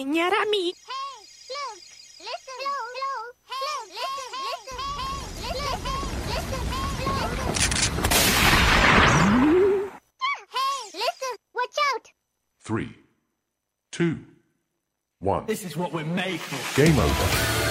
enseñar a mí. Three, two, one. This is what we're made for. Game over.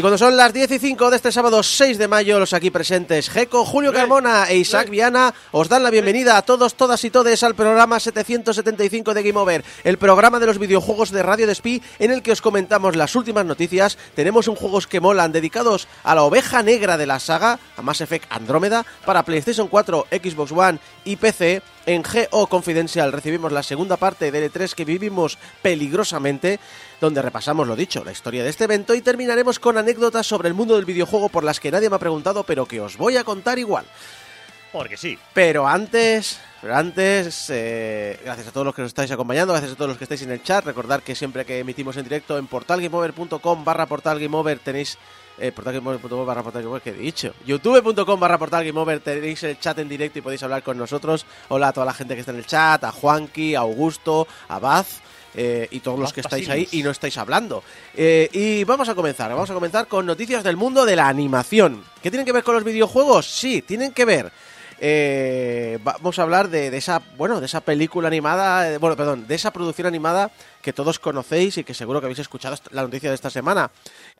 Y cuando son las 10 y 5 de este sábado 6 de mayo, los aquí presentes Jeco, Julio Carmona e Isaac Viana os dan la bienvenida a todos, todas y todes al programa 775 de Game Over, el programa de los videojuegos de Radio Despí en el que os comentamos las últimas noticias. Tenemos un juegos que molan dedicados a la oveja negra de la saga, a Mass Effect Andrómeda, para PlayStation 4, Xbox One y PC. En GO Confidencial recibimos la segunda parte del E3 que vivimos peligrosamente, donde repasamos lo dicho, la historia de este evento y terminaremos con anécdotas sobre el mundo del videojuego por las que nadie me ha preguntado, pero que os voy a contar igual. Porque sí. Pero antes, pero antes, eh, gracias a todos los que nos estáis acompañando, gracias a todos los que estáis en el chat. Recordar que siempre que emitimos en directo en portalgameover.com barra portalgameover tenéis eh, portalgameover.com barra portalgameover, que he dicho, youtube.com barra portalgameover tenéis el chat en directo y podéis hablar con nosotros. Hola a toda la gente que está en el chat, a Juanqui, a Augusto, a Baz. eh, y todos los que estáis ahí y no estáis hablando. Eh, y vamos a comenzar, vamos a comenzar con noticias del mundo de la animación. ¿Qué tienen que ver con los videojuegos? Sí, tienen que ver. Eh, vamos a hablar de, esa, bueno, de esa película animada, eh, bueno, perdón, de esa producción animada que todos conocéis y que seguro que habéis escuchado la noticia de esta semana,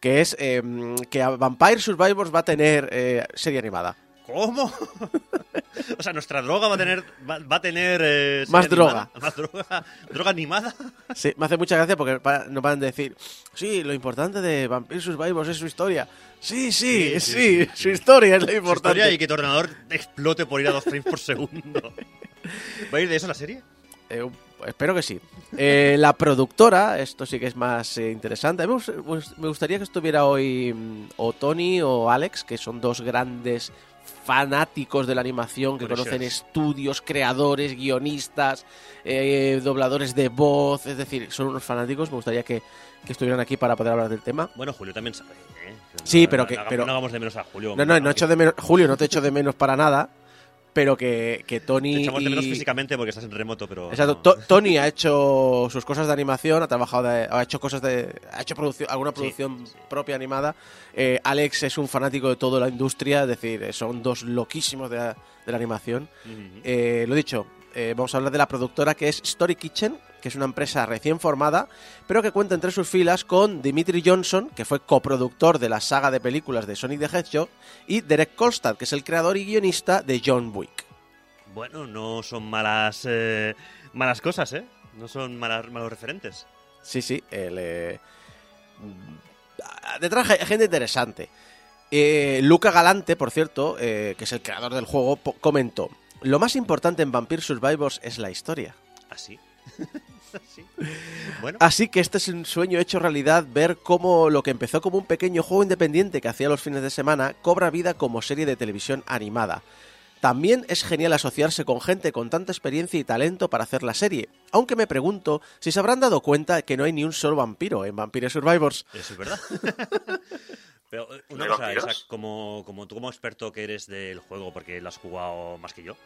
que es eh, que Vampire Survivors va a tener eh, serie animada. ¿Cómo? o sea, nuestra droga va a tener. Va, va a tener. eh, Más animada. Más droga. ¿Droga animada? Sí, me hace mucha gracia porque pa- nos van a decir, sí, lo importante de Vampire Survivors es su historia. Sí, sí, sí, Sí, sí, sí, su historia es lo Su importante. historia y que tu ordenador explote por ir a dos frames por segundo. ¿Va a ir de eso la serie? Eh, espero que sí. Eh, la productora, esto sí que es más eh, interesante. Me gustaría que estuviera hoy mm, o Tony o Alex, que son dos grandes fanáticos de la animación, que conocen estudios, creadores, guionistas, eh, dobladores de voz, es decir, son unos fanáticos. Me gustaría que, que estuvieran aquí para poder hablar del tema. Bueno, Julio también sabe. ¿eh? Sí, pero no- que- no pero- No hagamos de menos a Julio. No, no, no echo de menos, Julio, no te echo de menos para nada, pero que, que Tony Te echamos de menos y- físicamente porque estás en remoto, pero. Exacto. no. Tony ha hecho sus cosas de animación, ha trabajado, de- ha hecho cosas de, ha hecho producción, alguna producción sí. propia animada. Eh, Alex es un fanático de toda la industria, es decir, son dos loquísimos de la, de la animación. Eh, lo dicho, eh, vamos a hablar de la productora que es Story Kitchen, que es una empresa recién formada, pero que cuenta entre sus filas con Dimitri Johnson, que fue coproductor de la saga de películas de Sonic the Hedgehog, y Derek Kolstad, que es el creador y guionista de John Wick. Bueno, no son malas. eh, malas cosas, ¿eh? No son malas, malos referentes. Sí, sí. El, eh, mm, detrás hay gente interesante. Eh, Luca Galante, por cierto, eh, que es el creador del juego, comentó: Lo más importante en Vampire Survivors es la historia. Así. Así. Bueno, Así que este es un sueño hecho realidad ver cómo lo que empezó como un pequeño juego independiente que hacía los fines de semana cobra vida como serie de televisión animada. También es genial asociarse con gente con tanta experiencia y talento para hacer la serie, aunque me pregunto si se habrán dado cuenta que no hay ni un solo vampiro en Vampire Survivors. eso es verdad. Pero eh, una ¿De cosa? Isaac, como, como tú como experto que eres del juego, porque lo has jugado más que yo,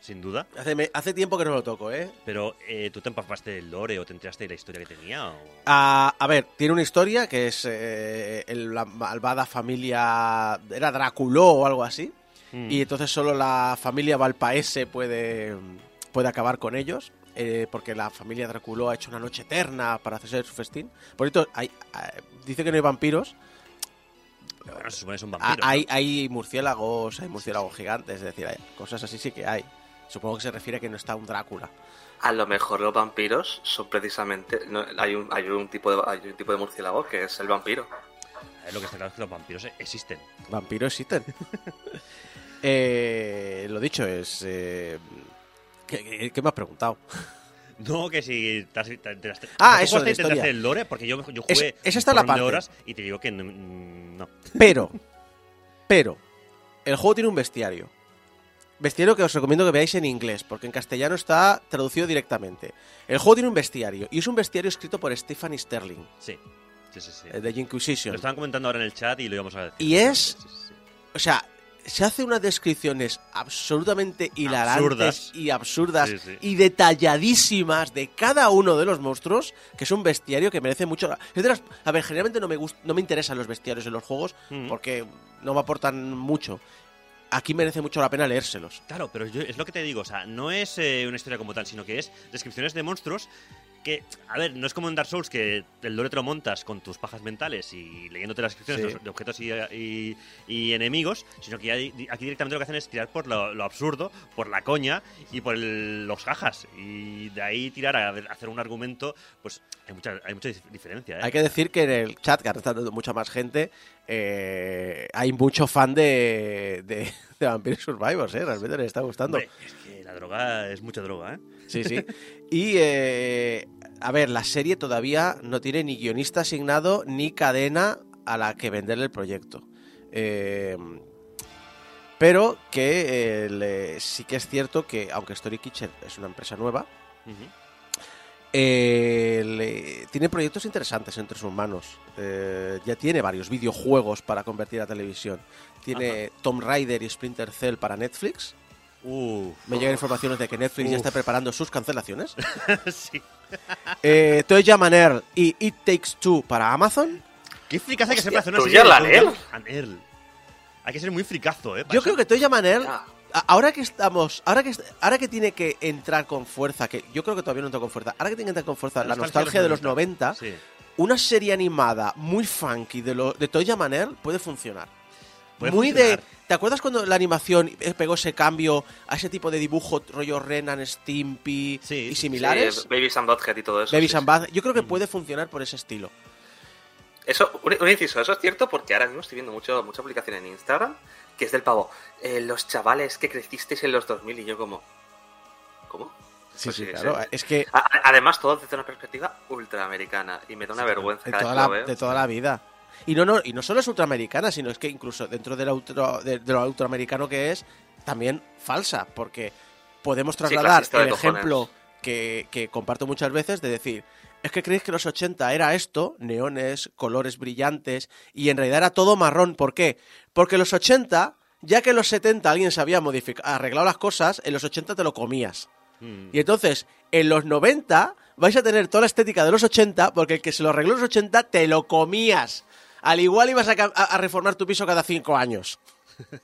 sin duda. Hace, me- hace tiempo que no lo toco, ¿eh? Pero eh, tú te empapaste del lore o te enteraste de la historia que tenía. O... A, a ver, tiene una historia que es eh, el- la malvada familia. Era Dráculo o algo así. Mm. Y entonces solo la familia Valpaese puede, puede acabar con ellos. eh, porque la familia Dráculo ha hecho una noche eterna para hacer su festín. Por cierto, hay, eh, dice que no hay vampiros. Bueno, se supone que es un Ah, vampiro. hay, hay murciélagos, hay murciélagos gigantes, es decir, hay cosas así sí que hay. Supongo que se refiere a que no está un Drácula. A lo mejor los vampiros son precisamente. no, hay, un, hay, un tipo de, hay un tipo de murciélago que es el vampiro. Eh, Lo que está claro es que los vampiros existen. Vampiros existen. Eh, lo dicho es... eh, ¿qué, qué- qué me has preguntado? No, que si te has, te enteraste. Ah, ¿Tú eso, de te historia. del lore? Porque yo, yo Es- jugué esa está la parte. horas y te digo que no. no. Pero, pero, el juego tiene un bestiario. Bestiario que os recomiendo que veáis en inglés, porque en castellano está traducido directamente. El juego tiene un bestiario, y es un bestiario escrito por Stephanie Sterling, Sí, sí, sí. sí. eh, de Inquisition. Lo estaban comentando ahora en el chat y lo íbamos a decir. Y es-. O sea, se hace unas descripciones absolutamente hilarantes Absurdas. y absurdas Sí, sí. y detalladísimas de cada uno de los monstruos, que es un bestiario que merece mucho. la- es de las- a ver, generalmente no me, gust- no me interesan los bestiarios en los juegos Mm. porque no me aportan mucho. Aquí merece mucho la pena leérselos. Claro, pero yo- es lo que te digo, o sea, no es eh, una historia como tal, sino que es descripciones de monstruos que, a ver, no es como en Dark Souls que el lore te lo montas con tus pajas mentales y leyéndote las descripciones Sí. de, objetos y, y- y enemigos, sino que aquí directamente lo que hacen es tirar por lo, lo absurdo, por la coña y por el- los jajas. Y de ahí tirar a, a hacer un argumento, pues hay mucha, hay mucha dif- diferencia, ¿eh? Hay que decir que en el chat, que ahora está dando mucha más gente, eh, hay mucho fan de, de, de Vampire Survivors, ¿eh? Realmente les está gustando. Hombre, es que la droga es mucha droga, ¿eh? Sí, sí. Y, eh, a ver, la serie todavía no tiene ni guionista asignado ni cadena a la que venderle el proyecto. Eh, pero que eh, le- sí que es cierto que, aunque Story Kitchen es una empresa nueva, eh, le- tiene proyectos interesantes entre sus manos. Eh, ya tiene varios videojuegos para convertir a televisión. Tiene Tomb Raider y Splinter Cell para Netflix. Uf. Me llegan informaciones de que Netflix ya está preparando sus cancelaciones. sí. Eh, Toy Jam and Earl y It Takes Two para Amazon. Qué fricazo hay que ser para hacer una ¿tú serie de la and Earl. Hay que ser muy fricazo, ¿eh? Yo eso. creo que Toy Jam and Earl, Ya. a- ahora que estamos, ahora que, ahora que tiene que entrar con fuerza, que yo creo que todavía no entra con fuerza, ahora que tiene que entrar con fuerza la nostalgia de los 90, Sí. una serie animada muy funky de, lo, de Toy Jam and Earl puede funcionar. Puede muy funcionar. de... ¿Te acuerdas cuando la animación pegó ese cambio a ese tipo de dibujo rollo Renan, Stimpy Sí, y similares? Sí, Baby Sam Butthead y todo eso. Baby sí, and. Bad. Yo creo que puede funcionar por ese estilo. Eso, un, un inciso, eso es cierto porque ahora mismo estoy viendo mucho, mucha publicación en Instagram que es del pavo. eh, los chavales que crecisteis en los 2000 y yo como... ¿Cómo? Sí, Pues sí, sí, claro. sí. Es que A- además todo desde una perspectiva ultraamericana y me da una vergüenza de cada toda, vez que lo la, veo. de toda la vida. Y no, no, y no solo es ultraamericana, sino es que incluso dentro de, la ultra- de, de lo ultraamericano que es, también falsa, porque podemos trasladar el ejemplo que, que comparto muchas veces de decir, es que creéis que los 80 era esto, neones, colores brillantes, y en realidad era todo marrón. ¿Por qué? Porque los 80, ya que en los 70 alguien se había arreglado las cosas, en los 80 te lo comías. Mm. Y entonces, en los 90 vais a tener toda la estética de los 80, porque el que se lo arregló en los 80 te lo comías. Al igual ibas a, reformar tu piso cada 5 años.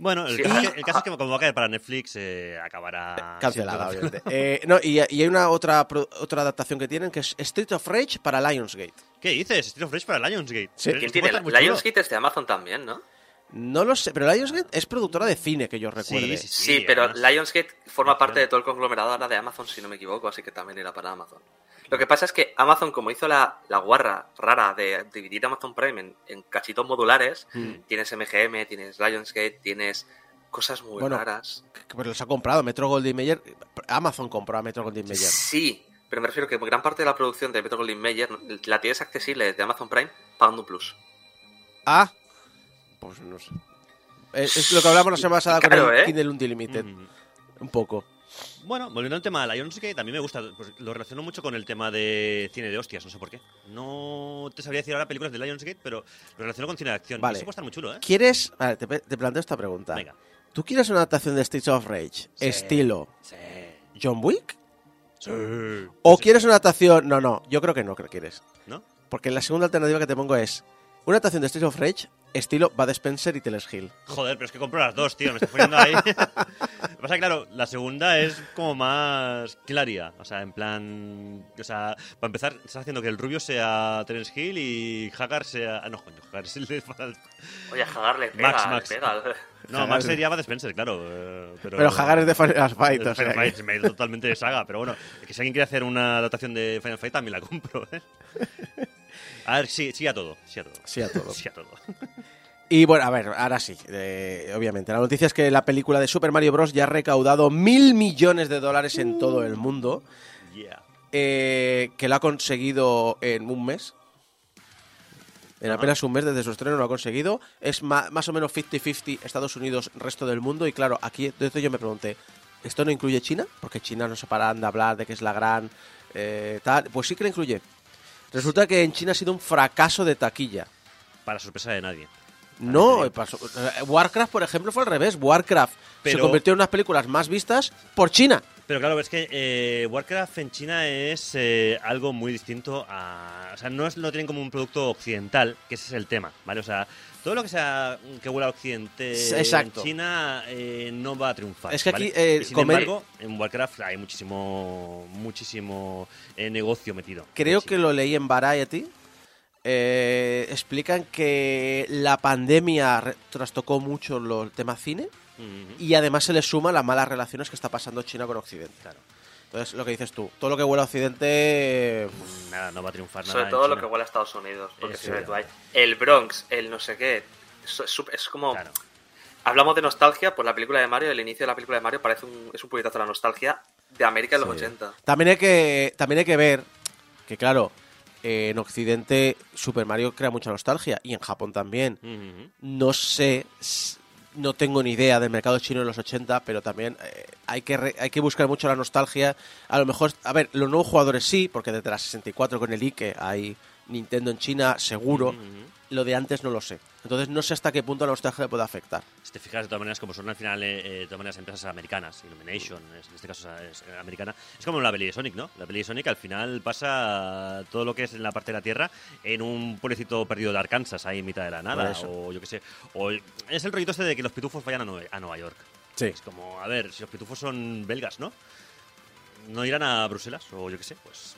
Bueno, el, Sí. caso, es que, el caso es que como va a caer para Netflix, eh, acabará... Cancelada, siendo- obviamente. Eh, no, y, y hay una otra, pro- otra adaptación que tienen que es Street of Rage para Lionsgate. ¿Qué dices? Street of Rage para Lionsgate. Sí. ¿Quién tiene? Lionsgate es de Amazon también, ¿no? No lo sé, pero Lionsgate es productora de cine, que yo recuerde. sí, Sí, pero además. Lionsgate forma parte de todo el conglomerado ahora de Amazon, si no me equivoco, así que también era para Amazon. Lo que pasa es que Amazon, como hizo la, la guarra rara de dividir Amazon Prime en, en cachitos modulares, Mm. tienes MGM, tienes Lionsgate, tienes cosas muy Bueno, raras. Pero los ha comprado Metro Goldwyn Mayer. Amazon compró a Metro Goldwyn Mayer. Sí, pero me refiero que gran parte de la producción de Metro Goldwyn Mayer la tienes accesible desde Amazon Prime pagando un plus. Ah, pues no sé. Es, es lo que hablamos la semana pasada Claro, con el ¿eh? Kindle Unlimited. Mm. Un poco. Bueno, volviendo al tema de Lionsgate, también me gusta, pues, lo relaciono mucho con el tema de cine de hostias, no sé por qué. No te sabría decir ahora películas de Lionsgate, pero lo relaciono con cine de acción. Vale. Eso puede estar muy chulo, ¿eh? ¿Quieres.? Vale, te, planteo esta pregunta. Venga. ¿Tú quieres una adaptación de Streets of Rage? Estilo Sí. John Wick. Sí. ¿O quieres una adaptación? No, no, yo creo que no que quieres. ¿No? Porque la segunda alternativa que te pongo es una adaptación de Streets of Rage, estilo Bud Spencer y Teles Hill. Joder, pero es que compro las dos, tío. Me estoy poniendo ahí. Lo que pasa es claro, la segunda es como más claria. O sea, en plan. O sea, para empezar, estás haciendo que el rubio sea Terence Hill y Hagar sea. Ah, no, coño, Hagar es el de. Oye, a Hagar le pega, Max, le Max. pega. No, Max sería Bud Spencer, claro. eh, Pero, Pero Hagar es de Final Fight, o Final sea que- Fight, me totalmente de saga, pero bueno, que si alguien quiere hacer una adaptación de Final Fight también la compro, ¿eh? A ver, sí, sí a todo, sí a todo. Sí a todo. Sí a todo. Y bueno, a ver, ahora sí, eh, obviamente. La noticia es que la película de Super Mario Bros. ya ha recaudado mil millones de dólares en todo el mundo, Yeah. eh, que lo ha conseguido en un mes. En apenas un mes desde su estreno lo ha conseguido. Es más o menos 50-50 Estados Unidos, resto del mundo. Y claro, aquí entonces yo me pregunté, ¿esto no incluye China? Porque China no se paran de hablar de que es la gran eh, tal. Pues sí que la incluye. Resulta que en China ha sido un fracaso de taquilla. Para sorpresa de nadie. No, pasó- eh, Warcraft, por ejemplo, fue al revés. Warcraft se convirtió en unas películas más vistas por China. Pero claro, es que eh, Warcraft en China es eh, algo muy distinto a... O sea, no es- lo tienen como un producto occidental, que ese es el tema, ¿vale? O sea, todo lo que sea que huela a occidente Exacto. en China eh, no va a triunfar. Es que ¿vale? aquí, eh, sin comer- embargo, en Warcraft hay muchísimo, muchísimo eh, negocio metido. Creo que lo leí en Variety. Eh, explican que la pandemia trastocó mucho lo- el tema y además se le suma las malas relaciones que está pasando China con Occidente. Claro. Entonces, lo que dices tú, todo lo que huele a Occidente... Nada, no va a triunfar nada. Sobre todo lo que huele a Estados Unidos. Porque si tú ahí, el Bronx, el no sé qué. Es, como. Claro. Hablamos de nostalgia, pues la película de Mario, el inicio de la película de Mario parece un, es un puñetazo a la nostalgia de América en los Sí. 80. También hay que, también hay que ver que, claro, eh, en Occidente Super Mario crea mucha nostalgia y en Japón también. No sé, no tengo ni idea del mercado chino en los 80, pero también eh, hay, que re- hay que buscar mucho la nostalgia. A lo mejor, a ver, los nuevos jugadores sí, porque desde la 64 con el Ike hay Nintendo en China, seguro. Lo de antes no lo sé. Entonces no sé hasta qué punto la nostalgia le puede afectar. Si te fijas, de todas maneras, como son al final, eh, eh, de todas maneras, empresas americanas, Illumination, en este caso es, eh, americana, es como la peli de Sonic, ¿no? La peli de Sonic al final pasa todo lo que es en la parte de la Tierra en un pueblecito perdido de Arkansas, ahí en mitad de la nada, o yo qué sé. O es el rollito este de que los pitufos vayan a, a Nueva York. Sí. Es como, a ver, si los pitufos son belgas, ¿no? ¿No irán a Bruselas? O yo qué sé, pues.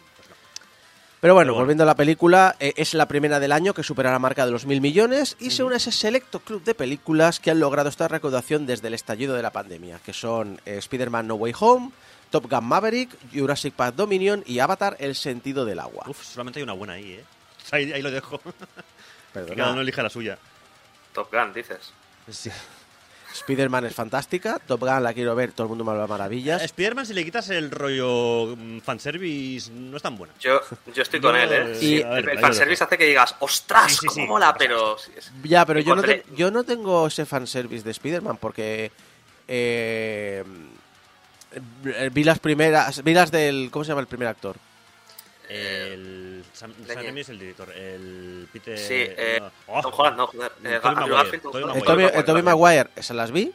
Pero bueno, volviendo a la película, eh, es la primera del año que supera la marca de los mil millones y se une a ese selecto club de películas que han logrado esta recaudación desde el estallido de la pandemia, que son eh, Spider-Man No Way Home, Top Gun Maverick, Jurassic Park Dominion y Avatar El sentido del agua. Uf, solamente hay una buena ahí, ¿eh? Ahí, ahí lo dejo. que Perdona. cada uno elija la suya. Top Gun, dices. Sí. Spider-Man es fantástica, Top Gun la quiero ver, todo el mundo me habla maravillas. Spider-Man, si le quitas el rollo mm, fanservice, no es tan buena. Yo, yo estoy con Yo, él, ¿eh? Y- a ver, el fanservice hace que digas, ¡ostras! Sí, sí, ¿Cómo sí, mola? Pero. sí, es- Ya, pero yo no, te- yo no tengo ese fanservice de Spider-Man porque eh, eh, vi las primeras, vi las del, ¿cómo se llama el primer actor? El Sam, Sam Leñe. Raimi es el director. El Peter. Sí, eh, no. Oh, Tom Holland, no, joder. Eh, Tobey Andrew Maguire, Garfield, esas las vi,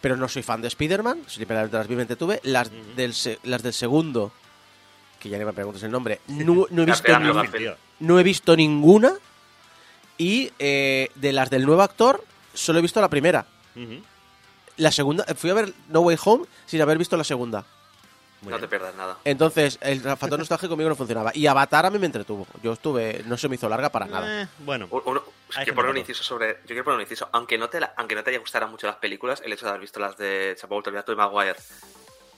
pero no soy fan de Spider-Man, simplemente las vi tuve. Las, Ujú. del, se- las del segundo, que ya ni me preguntes el nombre, no, no he, visto Garfield, ni- Garfield. tío. no he visto ninguna. Y eh, de las del nuevo actor, solo he visto la primera. La segunda, fui a ver No Way Home sin haber visto la segunda. Muy No bien. te pierdas nada. Entonces, el factor nostálgico conmigo no funcionaba. Y Avatar a mí me entretuvo. Yo estuve, no se me hizo larga para nada. Eh, bueno, quiero gente poner un inciso sobre. Yo quiero poner un inciso. Aunque no te, la- aunque no te haya gustado mucho las películas, el hecho de haber visto las de. Se ha vuelto a olvidar Tobey Maguire.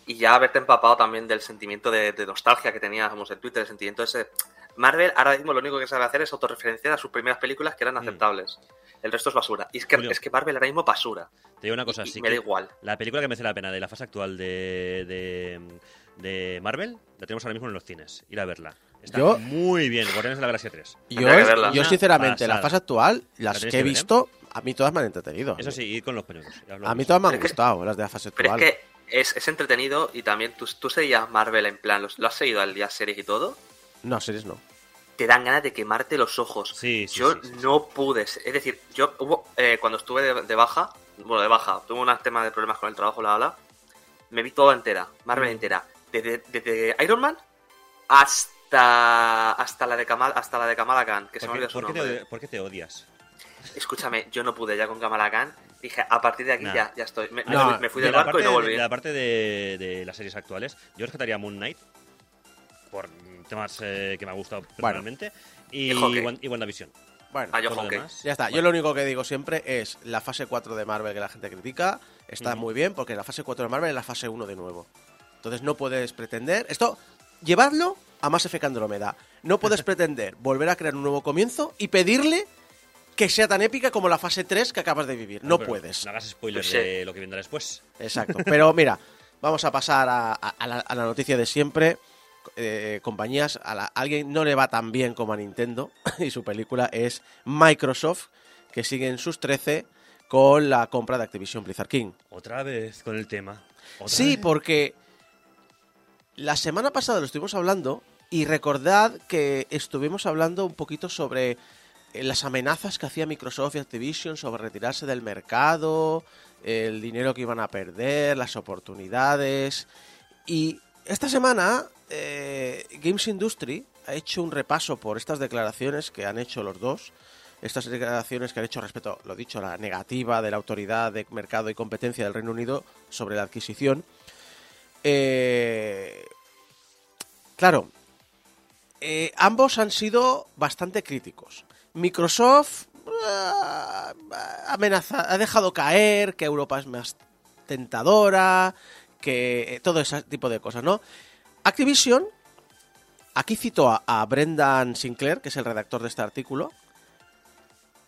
Y ya haberte empapado también del sentimiento de, de nostalgia que teníamos en Twitter, el sentimiento ese. Marvel ahora mismo lo único que sabe hacer es autorreferenciar a sus primeras películas que eran Mm. El resto es basura. Y es que, Julio. es que Marvel ahora mismo es basura. te digo una cosa. Y- y sí me da igual. La película que merece la pena de la fase actual de, de, de Marvel la tenemos ahora mismo en los cines. Ir a verla. Está Yo- muy bien. Guardianes de la Galaxia 3. Yo, yo sinceramente, la fase actual, las que he ver, ¿eh? visto, a mí todas me han entretenido. Eso sí, ir con los peñones. ya os lo A mí todas me han que- gustado, las de la fase Pero actual. es que es, es entretenido y también tú, tú seguías Marvel en plan. ¿Lo has seguido al día series y todo? No, series no. Te dan ganas de quemarte los ojos. Sí, sí, yo sí, sí, sí. no pude. Es decir, yo hubo, eh, cuando estuve de, de baja, bueno, de baja, tuve un tema de problemas con el trabajo, la bla. Me vi toda entera, Marvel Mm. entera. Desde, desde Iron Man hasta hasta la de Kamal, hasta la de Kamala Khan, que se me ¿Por qué, olvidó su por qué te, por qué te odias? Escúchame, yo no pude ya con Kamala Khan. Dije, a partir de aquí Nah. ya, ya estoy. Me, No, me- fui De del barco parte y no volví. de la parte de, de las series actuales, yo rescataría Moon Knight por temas eh, que me ha gustado personalmente y, Y. Wan- y WandaVision. Bueno, Ah, yo demás, ya está. Yo bueno. lo único que digo siempre es la fase 4 de Marvel que la gente critica está Ujú. muy bien porque la fase 4 de Marvel es la fase 1 de nuevo. Entonces no puedes pretender esto llevarlo a Mass Effect Andromeda. No puedes pretender volver a crear un nuevo comienzo y pedirle que sea tan épica como la fase 3 que acabas de vivir. No Pero puedes. No hagas spoiler Pues sí. de lo que vendrá después. Exacto. Pero mira, vamos a pasar a, a- a la, a la noticia de siempre. Eh, compañías, a, la- a alguien no le va tan bien como a Nintendo y su película es Microsoft, que sigue en sus 13 con la compra de Activision Blizzard King. Otra vez con el tema. ¿Otra Sí, vez? porque la semana pasada lo estuvimos hablando y recordad que estuvimos hablando un poquito sobre eh, las amenazas que hacía Microsoft y Activision sobre retirarse del mercado, el dinero que iban a perder, las oportunidades. Y esta semana eh, Games Industry ha hecho un repaso por estas declaraciones que han hecho los dos. Estas declaraciones que han hecho respecto, lo dicho, a la negativa de la Autoridad de Mercado y Competencia del Reino Unido sobre la adquisición. Eh, claro, eh, ambos han sido bastante críticos. Microsoft ah, amenaza, ha dejado caer que Europa es más tentadora, que eh, todo ese tipo de cosas, ¿no? Activision, aquí cito a, a Brendan Sinclair, que es el redactor de este artículo.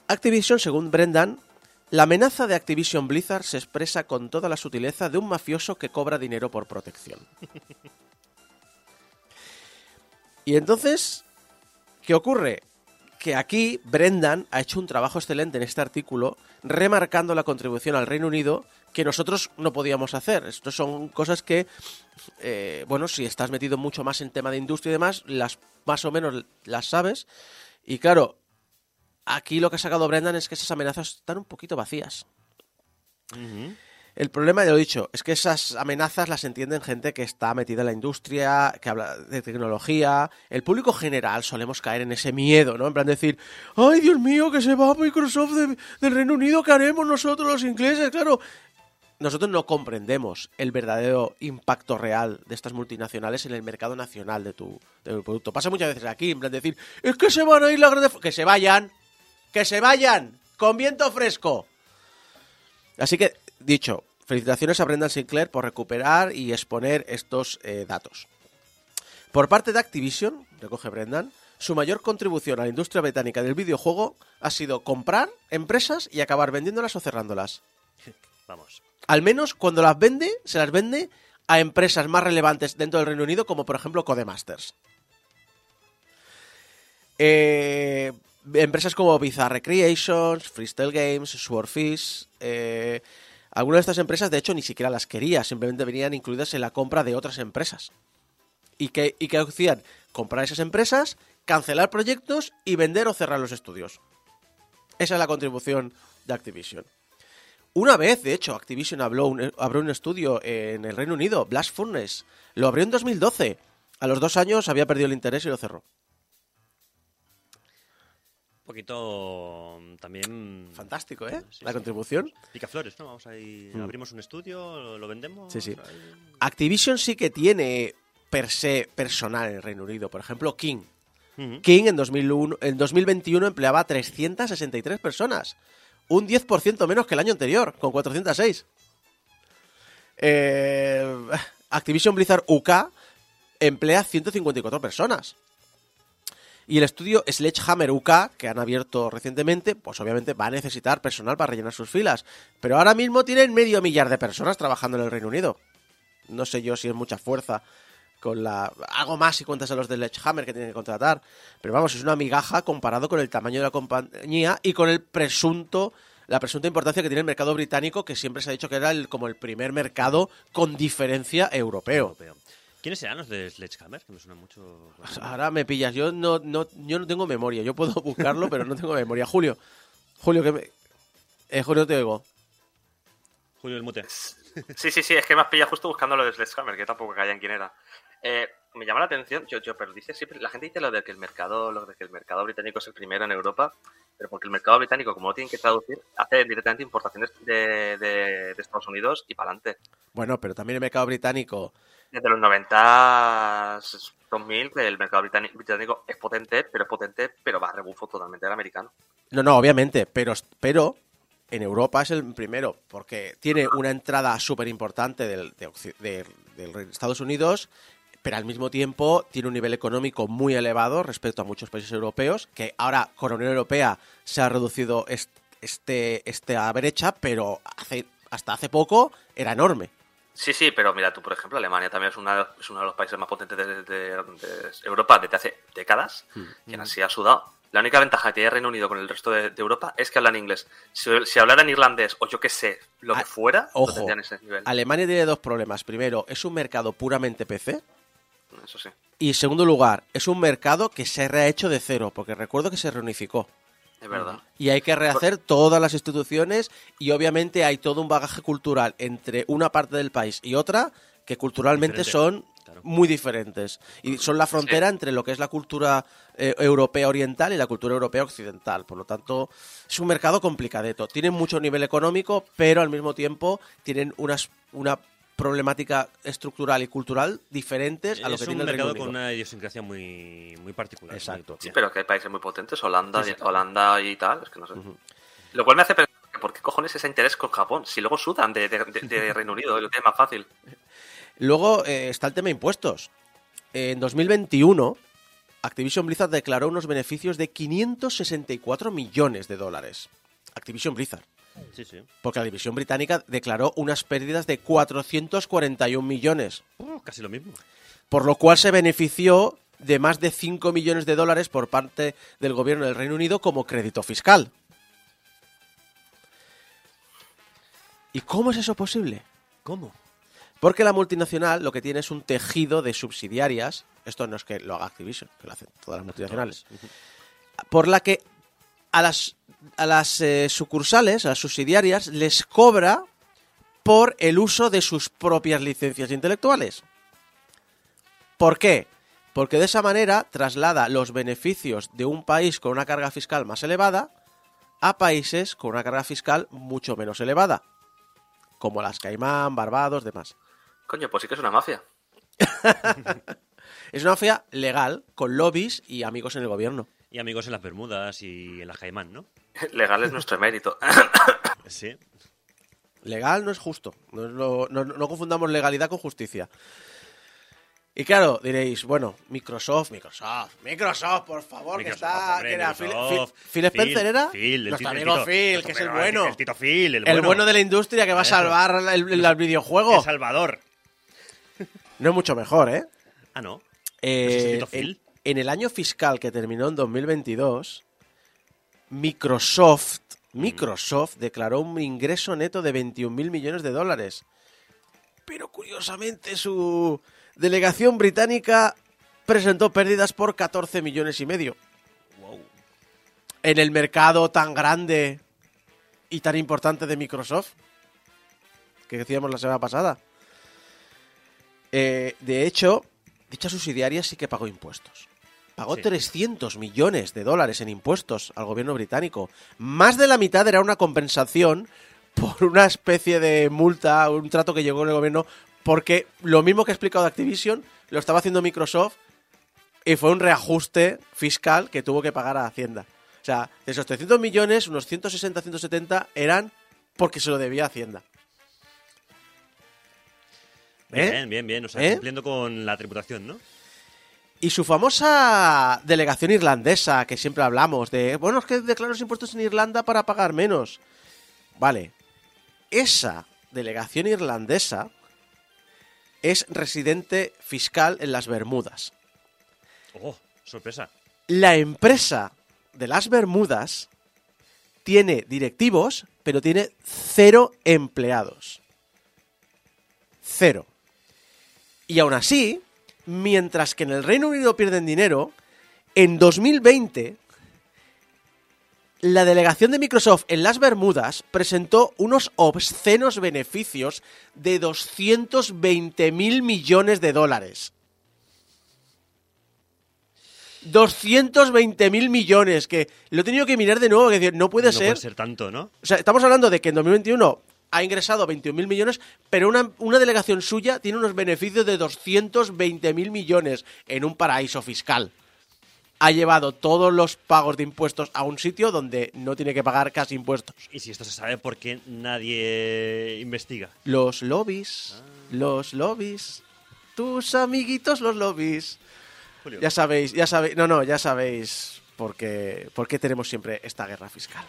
Activision, según Brendan, la amenaza de Activision Blizzard se expresa con toda la sutileza de un mafioso que cobra dinero por protección. y entonces, ¿qué ocurre? Que aquí Brendan ha hecho un trabajo excelente en este artículo, remarcando la contribución al Reino Unido que nosotros no podíamos hacer. Estas son cosas que, eh, bueno, si estás metido mucho más en tema de industria y demás, las más o menos las sabes. Y claro, aquí lo que ha sacado Brendan es que esas amenazas están un poquito vacías. Ujú. El problema, ya lo he dicho, es que esas amenazas las entienden gente que está metida en la industria, que habla de tecnología. El público general solemos caer en ese miedo, ¿no? En plan decir, ¡ay, Dios mío, que se va Microsoft de- del Reino Unido! ¿Qué haremos nosotros los ingleses? Claro. Nosotros no comprendemos el verdadero impacto real de estas multinacionales en el mercado nacional de tu, de producto. Pasa muchas veces aquí, en plan decir, es que se van a ir la grande... Que se vayan, que se vayan, con viento fresco. Así que, dicho, felicitaciones a Brendan Sinclair por recuperar y exponer estos eh, datos. Por parte de Activision, recoge Brendan, su mayor contribución a la industria británica del videojuego ha sido comprar empresas y acabar vendiéndolas o cerrándolas. Vamos. Al menos cuando las vende, se las vende a empresas más relevantes dentro del Reino Unido, como por ejemplo Codemasters. Eh, empresas como Bizarre Creations, Freestyle Games, Swordfish. Eh, algunas de estas empresas, de hecho, ni siquiera las quería, simplemente venían incluidas en la compra de otras empresas. ¿Y que, y que hacían? Comprar esas empresas, cancelar proyectos y vender o cerrar los estudios. Esa es la contribución de Activision. Una vez, de hecho, Activision abrió un estudio en el Reino Unido, Blast Furnace. Lo abrió en 2012. A los dos años había perdido el interés y lo cerró. Un poquito mm, también. Fantástico, ¿eh? Sí, la sí. contribución. Picaflores, ¿no? Vamos ahí. Mm. Abrimos un estudio, lo, lo vendemos. Sí, sí. ahí. Activision sí que tiene per se personal en el Reino Unido. Por ejemplo, King. King en, 2001, en 2021 empleaba 363 personas. Un 10% menos que el año anterior, con 406. Eh, Activision Blizzard UK emplea 154 personas. Y el estudio Sledgehammer UK, que han abierto recientemente, pues obviamente va a necesitar personal para rellenar sus filas. Pero ahora mismo tienen medio millar de personas trabajando en el Reino Unido. No sé yo si es mucha fuerza con la algo más si cuentas a los de Sledgehammer que tienen que contratar, pero vamos, es una migaja comparado con el tamaño de la compañía y con el presunto la presunta importancia que tiene el mercado británico, que siempre se ha dicho que era el, como el primer mercado con diferencia europeo. Europeo. ¿Quiénes serán los de Sledgehammer? Que me suena mucho. Ahora me pillas, yo no, no, yo no tengo memoria, yo puedo buscarlo, pero no tengo memoria. Julio, Julio, que me... Eh, Julio, te oigo. Julio el Mute. Sí, sí, sí, es que me has pillado justo buscando lo de Sledgehammer, que tampoco caía en quién era. Eh, me llama la atención, yo, yo, pero dice siempre, la gente dice lo de que el mercado, lo de que el mercado británico es el primero en Europa, pero porque el mercado británico, como lo tienen que traducir, hace directamente importaciones de, de- de Estados Unidos y para adelante. Bueno, pero también el mercado británico. Desde los 90, 2000, el mercado británi- británico es potente, pero es potente, pero va a rebufo totalmente del americano. No, no, obviamente, pero, pero en Europa es el primero, porque tiene una entrada súper importante del, de Estados Unidos, pero al mismo tiempo tiene un nivel económico muy elevado respecto a muchos países europeos, que ahora con la Unión Europea se ha reducido est- este, esta brecha, pero hace, hasta hace poco era enorme. Sí, sí, pero mira tú, por ejemplo, Alemania también es, una- es uno de los países más potentes de, de- de Europa desde hace décadas, y aún así ha sudado. La única ventaja que tiene Reino Unido con el resto de, de Europa es que hablan inglés. Si, si hablaran irlandés o yo qué sé, lo que Ah, fuera, no Ojo, tendrían ese nivel. Alemania tiene dos problemas. Primero, es un mercado puramente PC. Eso sí, Y en segundo lugar, es un mercado que se ha rehecho de cero, porque recuerdo que se reunificó. Es verdad. Y hay que rehacer todas las instituciones y obviamente hay todo un bagaje cultural entre una parte del país y otra que culturalmente Diferente, son claro. muy diferentes. Y son la frontera entre lo que es la cultura eh, europea oriental y la cultura europea occidental. Por lo tanto, es un mercado complicadeto. Tienen mucho nivel económico, pero al mismo tiempo tienen unas, una problemática estructural y cultural diferentes a lo es que un tiene el Reino mercado Unido. con una idiosincrasia muy, muy particular. muy Exacto. propia. Sí, pero que hay países muy potentes, Holanda, Sí, sí. Holanda y tal, es que no sé. Lo cual me hace pensar, que ¿por qué cojones ese interés con Japón? Si luego sudan de, de- de- de Reino Unido, lo tiene más fácil. Luego eh, está el tema impuestos. En 2021, Activision Blizzard declaró unos beneficios de 564 millones de dólares. Activision Blizzard. Sí, sí. Porque la división británica declaró unas pérdidas de 441 millones. Uh, casi lo mismo. Por lo cual se benefició de más de 5 millones de dólares por parte del gobierno del Reino Unido como crédito fiscal. ¿Y cómo es eso posible? ¿Cómo? Porque la multinacional lo que tiene es un tejido de subsidiarias, esto no es que lo haga Activision, que lo hacen todas las multinacionales, por la que a las, a las eh, sucursales, a las subsidiarias, les cobra por el uso de sus propias licencias intelectuales. ¿Por qué? Porque de esa manera traslada los beneficios de un país con una carga fiscal más elevada a países con una carga fiscal mucho menos elevada, como las Caimán, Barbados, demás. Coño, pues sí que es una mafia. Es una mafia legal, con lobbies y amigos en el gobierno. Y amigos en las Bermudas y en la Caimán, ¿no? Legal es nuestro emérito. Sí. Legal no es justo. No, es lo- no- no confundamos legalidad con justicia. Y claro, diréis, bueno, Microsoft, Microsoft, Microsoft, por favor, que Microsoft, está. hombre, que era Phil, Microsoft. Phil- Phil Spencer era. Phil, el Nuestro amigo Tito- Phil, que es el bueno. El Tito Phil, el, El bueno de la industria que va a salvar el, el- el videojuego. El Salvador. No es mucho mejor, ¿eh? Ah, no. Eh, ¿No es el Tito Phil? En el año fiscal que terminó en 2022, Microsoft, Microsoft declaró un ingreso neto de 21.000 millones de dólares. Pero curiosamente su delegación británica presentó pérdidas por 14 millones y medio. Wow. En el mercado tan grande y tan importante de Microsoft, que decíamos la semana pasada. Eh, de hecho, dicha subsidiaria sí que pagó impuestos. Pagó Sí. 300 millones de dólares en impuestos al gobierno británico. Más de la mitad era una compensación por una especie de multa, un trato que llegó en el gobierno, porque lo mismo que ha explicado Activision, lo estaba haciendo Microsoft y fue un reajuste fiscal que tuvo que pagar a Hacienda. O sea, de esos 300 millones, unos 160, 170 eran porque se lo debía a Hacienda. ¿Eh? Bien, bien, bien. O sea, ¿Eh? cumpliendo con la tributación, ¿no? Y su famosa delegación irlandesa, que siempre hablamos, de, bueno, es que declaro los impuestos en Irlanda para pagar menos. Vale, esa delegación irlandesa es residente fiscal en las Bermudas. Oh, sorpresa. La empresa de las Bermudas tiene directivos, pero tiene cero empleados. Cero. Y aún así, mientras que en el Reino Unido pierden dinero, en 2020 la delegación de Microsoft en las Bermudas presentó unos obscenos beneficios de 220 mil millones de dólares. 220 mil millones, que lo he tenido que mirar de nuevo, que no puede no ser. puede ser tanto, ¿no? O sea, estamos hablando de que en 2021 ha ingresado 21.000 millones, pero una, una delegación suya tiene unos beneficios de 220.000 millones en un paraíso fiscal. Ha llevado todos los pagos de impuestos a un sitio donde no tiene que pagar casi impuestos. Y si esto se sabe, ¿por qué nadie investiga? Los lobbies, los lobbies, tus amiguitos los lobbies. Julio. Ya sabéis, ya sabéis, no, no, ya sabéis por qué, por qué tenemos siempre esta guerra fiscal.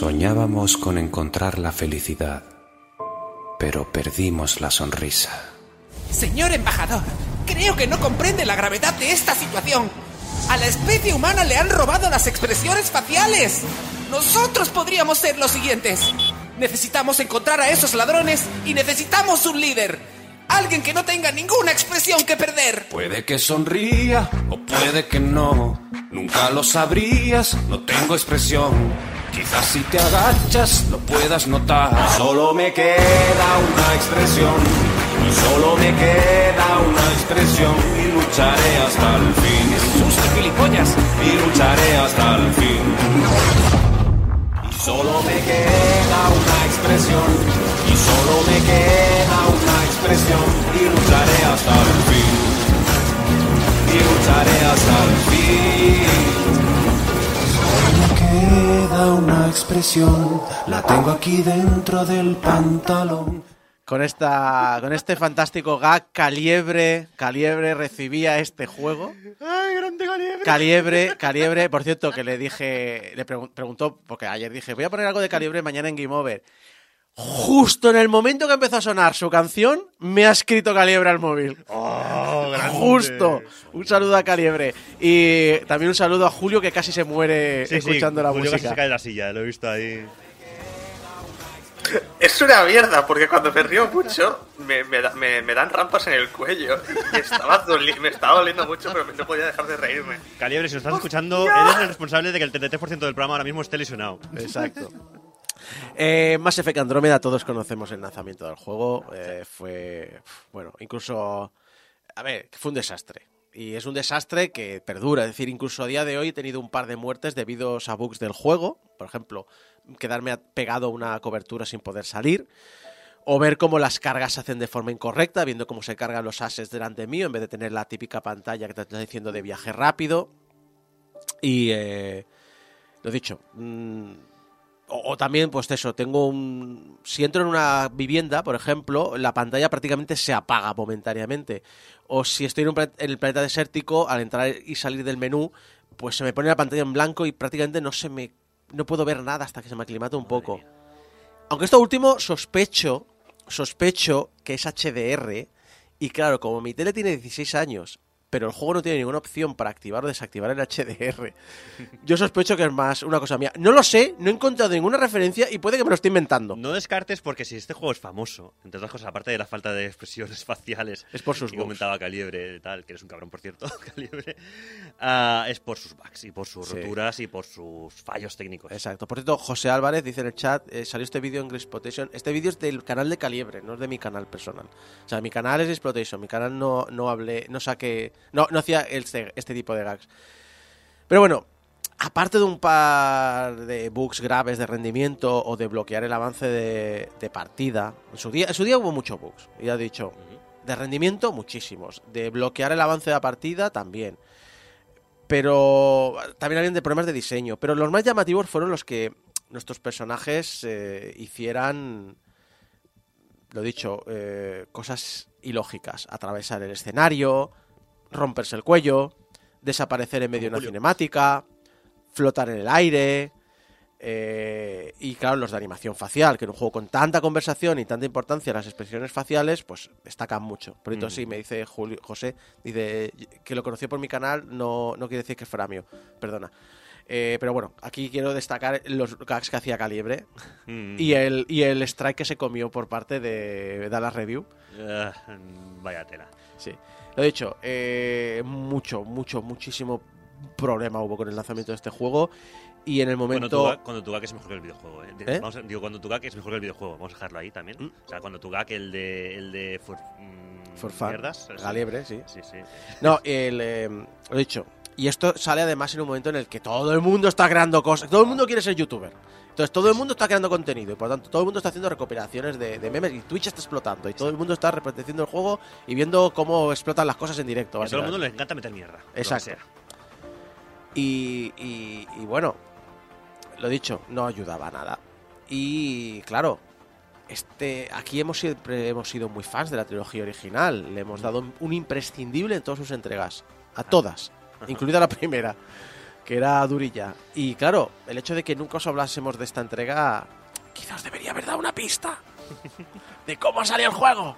Soñábamos con encontrar la felicidad, pero perdimos la sonrisa. Señor embajador, creo que no comprende la gravedad de esta situación. A la especie humana le han robado las expresiones faciales. Nosotros podríamos ser los siguientes. Necesitamos encontrar a esos ladrones y necesitamos un líder. Alguien que no tenga ninguna expresión que perder. Puede que sonría o puede que no. Nunca lo sabrías, no tengo expresión. Quizás si te agachas lo puedas notar. Solo me queda una expresión. Y solo me queda una expresión. Y lucharé hasta el fin. Gilipollas. Y lucharé hasta el fin. Y solo me queda una expresión. Y solo me queda una expresión. Y lucharé hasta el fin. Y lucharé hasta el fin. Queda una expresión. La tengo aquí dentro del pantalón. Con, esta, con este fantástico gag, Caliebre, Caliebre recibía este juego. ¡Ay, grande Caliebre! Caliebre, Caliebre, por cierto, que le dije, le pregun- preguntó, porque ayer dije, voy a poner algo de Caliebre mañana en Game Over. Justo en el momento que empezó a sonar su canción, me ha escrito Caliebre al móvil. ¡Oh! Justo. Un saludo a Caliebre. Y también un saludo a Julio, que casi se muere Sí, sí, escuchando la Julio casi música. se cae de la silla, lo he visto ahí. Es una mierda, porque cuando me río mucho, me, me, me- me dan rampas en el cuello. Y estaba doli- me estaba doliendo mucho, pero no podía dejar de reírme. Caliebre, si nos estás escuchando, eres el responsable de que el 33% del programa ahora mismo esté lesionado. Exacto. Eh, Mass Effect Andrómeda, todos conocemos el lanzamiento del juego. eh, fue, bueno, incluso, a ver, fue un desastre. Y es un desastre que perdura. Es decir, incluso a día de hoy he tenido un par de muertes debido a bugs del juego. Por ejemplo, quedarme pegado a una cobertura sin poder salir. O ver cómo las cargas se hacen de forma incorrecta, viendo cómo se cargan los assets delante mío, en vez de tener la típica pantalla que te está diciendo de viaje rápido. Y eh, lo dicho. mm, o, o también, pues eso, tengo un... Si entro en una vivienda, por ejemplo, la pantalla prácticamente se apaga momentáneamente. O si estoy en, un en el planeta desértico, al entrar y salir del menú, pues se me pone la pantalla en blanco y prácticamente no se me... No puedo ver nada hasta que se me aclimate un poco. Aunque esto último sospecho, sospecho que es HDR. Y claro, como mi tele tiene 16 años, pero el juego no tiene ninguna opción para activar o desactivar el HDR, yo sospecho que es más una cosa mía. No lo sé, no he encontrado ninguna referencia y puede que me lo esté inventando. No descartes porque si este juego es famoso, entre otras cosas, aparte de la falta de expresiones faciales, Es por sus que bugs. comentaba Caliebre, tal, que eres un cabrón, por cierto, Caliebre, ah, es por sus bugs y por sus Sí. roturas y por sus fallos técnicos. Exacto. Por cierto, José Álvarez dice en el chat, eh, salió este vídeo en Exploitation. Este vídeo es del canal de Caliebre, no es de mi canal personal. O sea, mi canal es Exploitation, mi canal no, no hablé, no saqué, no, no hacía este, este tipo de gags. Pero bueno, aparte de un par de bugs graves de rendimiento o de bloquear el avance de, de partida, en su, día, en su día hubo muchos bugs, ya he dicho. De rendimiento, muchísimos. De bloquear el avance de la partida, también. Pero también habían de problemas de diseño. Pero los más llamativos fueron los que nuestros personajes eh, hicieran, lo dicho, eh, cosas ilógicas. Atravesar el escenario, romperse el cuello, desaparecer en medio de una cinemática, flotar en el aire. eh, y claro, los de animación facial, que en un juego con tanta conversación y tanta importancia las expresiones faciales, pues destacan mucho. Por eso Mm. sí, me dice Julio, José, dice que lo conoció por mi canal, no, no quiere decir que fuera mío, perdona. Eh, pero bueno, aquí quiero destacar los gags que hacía Calibre Mm. y el, y el strike que se comió por parte de Dallas Review. Ah, vaya tela. Sí. Lo dicho, eh, mucho, mucho, muchísimo problema hubo con el lanzamiento de este juego. Y en el Cuando momento. tu, cuando tu gag es mejor que el videojuego, ¿eh? ¿Eh? Vamos a- digo, cuando tu gag es mejor que el videojuego. Vamos a dejarlo ahí también. Mm. O sea, cuando tu gag, el de. El de for, mm, For fun. mierdas, sí. Galiebre, sí. Sí, sí. No, el, eh, lo dicho. Y esto sale además en un momento en el que todo el mundo está creando cosas. Todo el mundo quiere ser youtuber. Entonces todo el mundo está creando contenido. Y por lo tanto, todo el mundo está haciendo recopilaciones de, de memes. Y Twitch está explotando. Y todo el mundo está reproduciendo el juego y viendo cómo explotan las cosas en directo. A todo el mundo le encanta meter mierda. Exacto. Y, y- y bueno, lo dicho, no ayudaba a nada. Y claro, este, aquí hemos siempre hemos sido muy fans de la trilogía original. Le hemos dado un imprescindible en todas sus entregas. A todas, incluida la primera, que era durilla. Y claro, el hecho de que nunca os hablásemos de esta entrega, quizás debería haber dado una pista de cómo salió el juego.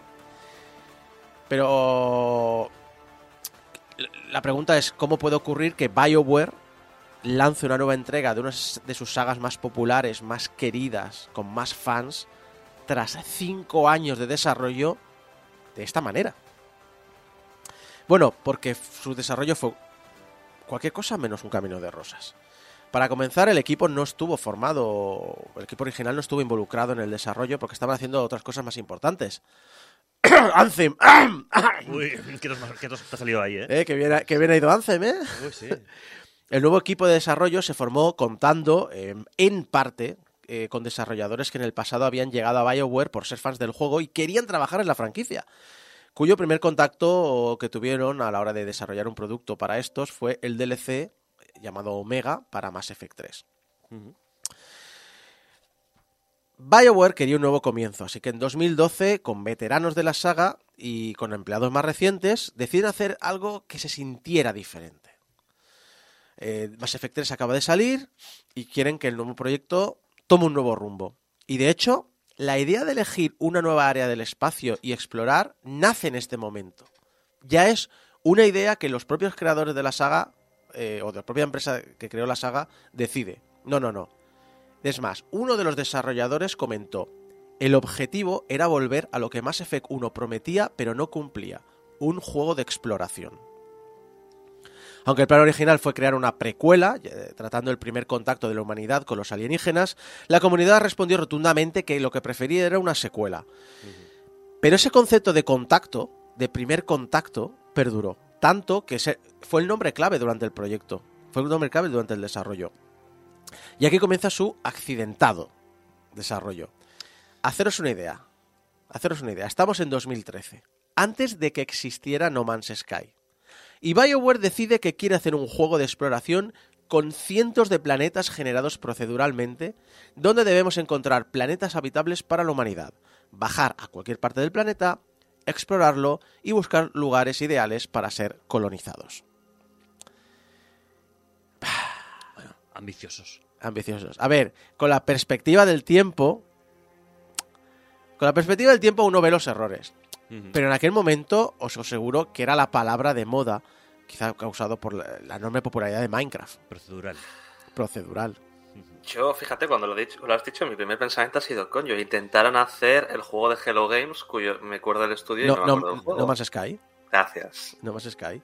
Pero la pregunta es cómo puede ocurrir que BioWare lance una nueva entrega de una de sus sagas más populares, más queridas, con más fans, tras cinco años de desarrollo de esta manera. Bueno, porque su desarrollo fue cualquier cosa menos un camino de rosas. Para comenzar, el equipo no estuvo formado, el equipo original no estuvo involucrado en el desarrollo porque estaban haciendo otras cosas más importantes. Anthem, Uy, ¿qué te, has- qué te ha salido ahí, eh? Eh, que bien, que bien ha ido Anthem, ¿eh? Uy, sí. El nuevo equipo de desarrollo se formó contando, eh, en parte, eh, con desarrolladores que en el pasado habían llegado a BioWare por ser fans del juego y querían trabajar en la franquicia, cuyo primer contacto que tuvieron a la hora de desarrollar un producto para estos fue el DLC llamado Omega para Mass Effect 3. BioWare quería un nuevo comienzo, así que en 2012, con veteranos de la saga y con empleados más recientes, deciden hacer algo que se sintiera diferente. Eh, Mass Effect 3 acaba de salir y quieren que el nuevo proyecto tome un nuevo rumbo. Y de hecho, la idea de elegir una nueva área del espacio y explorar nace en este momento. Ya es una idea que los propios creadores de la saga, eh, o de la propia empresa que creó la saga, decide. No, no, no. Es más, uno de los desarrolladores comentó, el objetivo era volver a lo que Mass Effect 1 prometía pero no cumplía, un juego de exploración. Aunque el plan original fue crear una precuela, eh, tratando el primer contacto de la humanidad con los alienígenas, la comunidad respondió rotundamente que lo que prefería era una secuela. Pero ese concepto de contacto, de primer contacto, perduró, tanto que fue el nombre clave durante el proyecto, fue el nombre clave durante el desarrollo. Y aquí comienza su accidentado desarrollo. Haceros una idea, haceros una idea, estamos en 2013, antes de que existiera No Man's Sky. Y BioWare decide que quiere hacer un juego de exploración con cientos de planetas generados proceduralmente, donde debemos encontrar planetas habitables para la humanidad, bajar a cualquier parte del planeta, explorarlo y buscar lugares ideales para ser colonizados. Ambiciosos. Ambiciosos. A ver, con la perspectiva del tiempo, con la perspectiva del tiempo uno ve los errores. Pero en aquel momento os aseguro que era la palabra de moda, quizá causado por la, la enorme popularidad de Minecraft, Procedural. procedural. Yo, fíjate, cuando lo, he dicho- lo has dicho, mi primer pensamiento ha sido, coño, intentaron hacer el juego de Hello Games, cuyo me acuerdo del estudio y No, no, me no, acuerdo del juego. no Man's Sky. Gracias. No Man's Sky.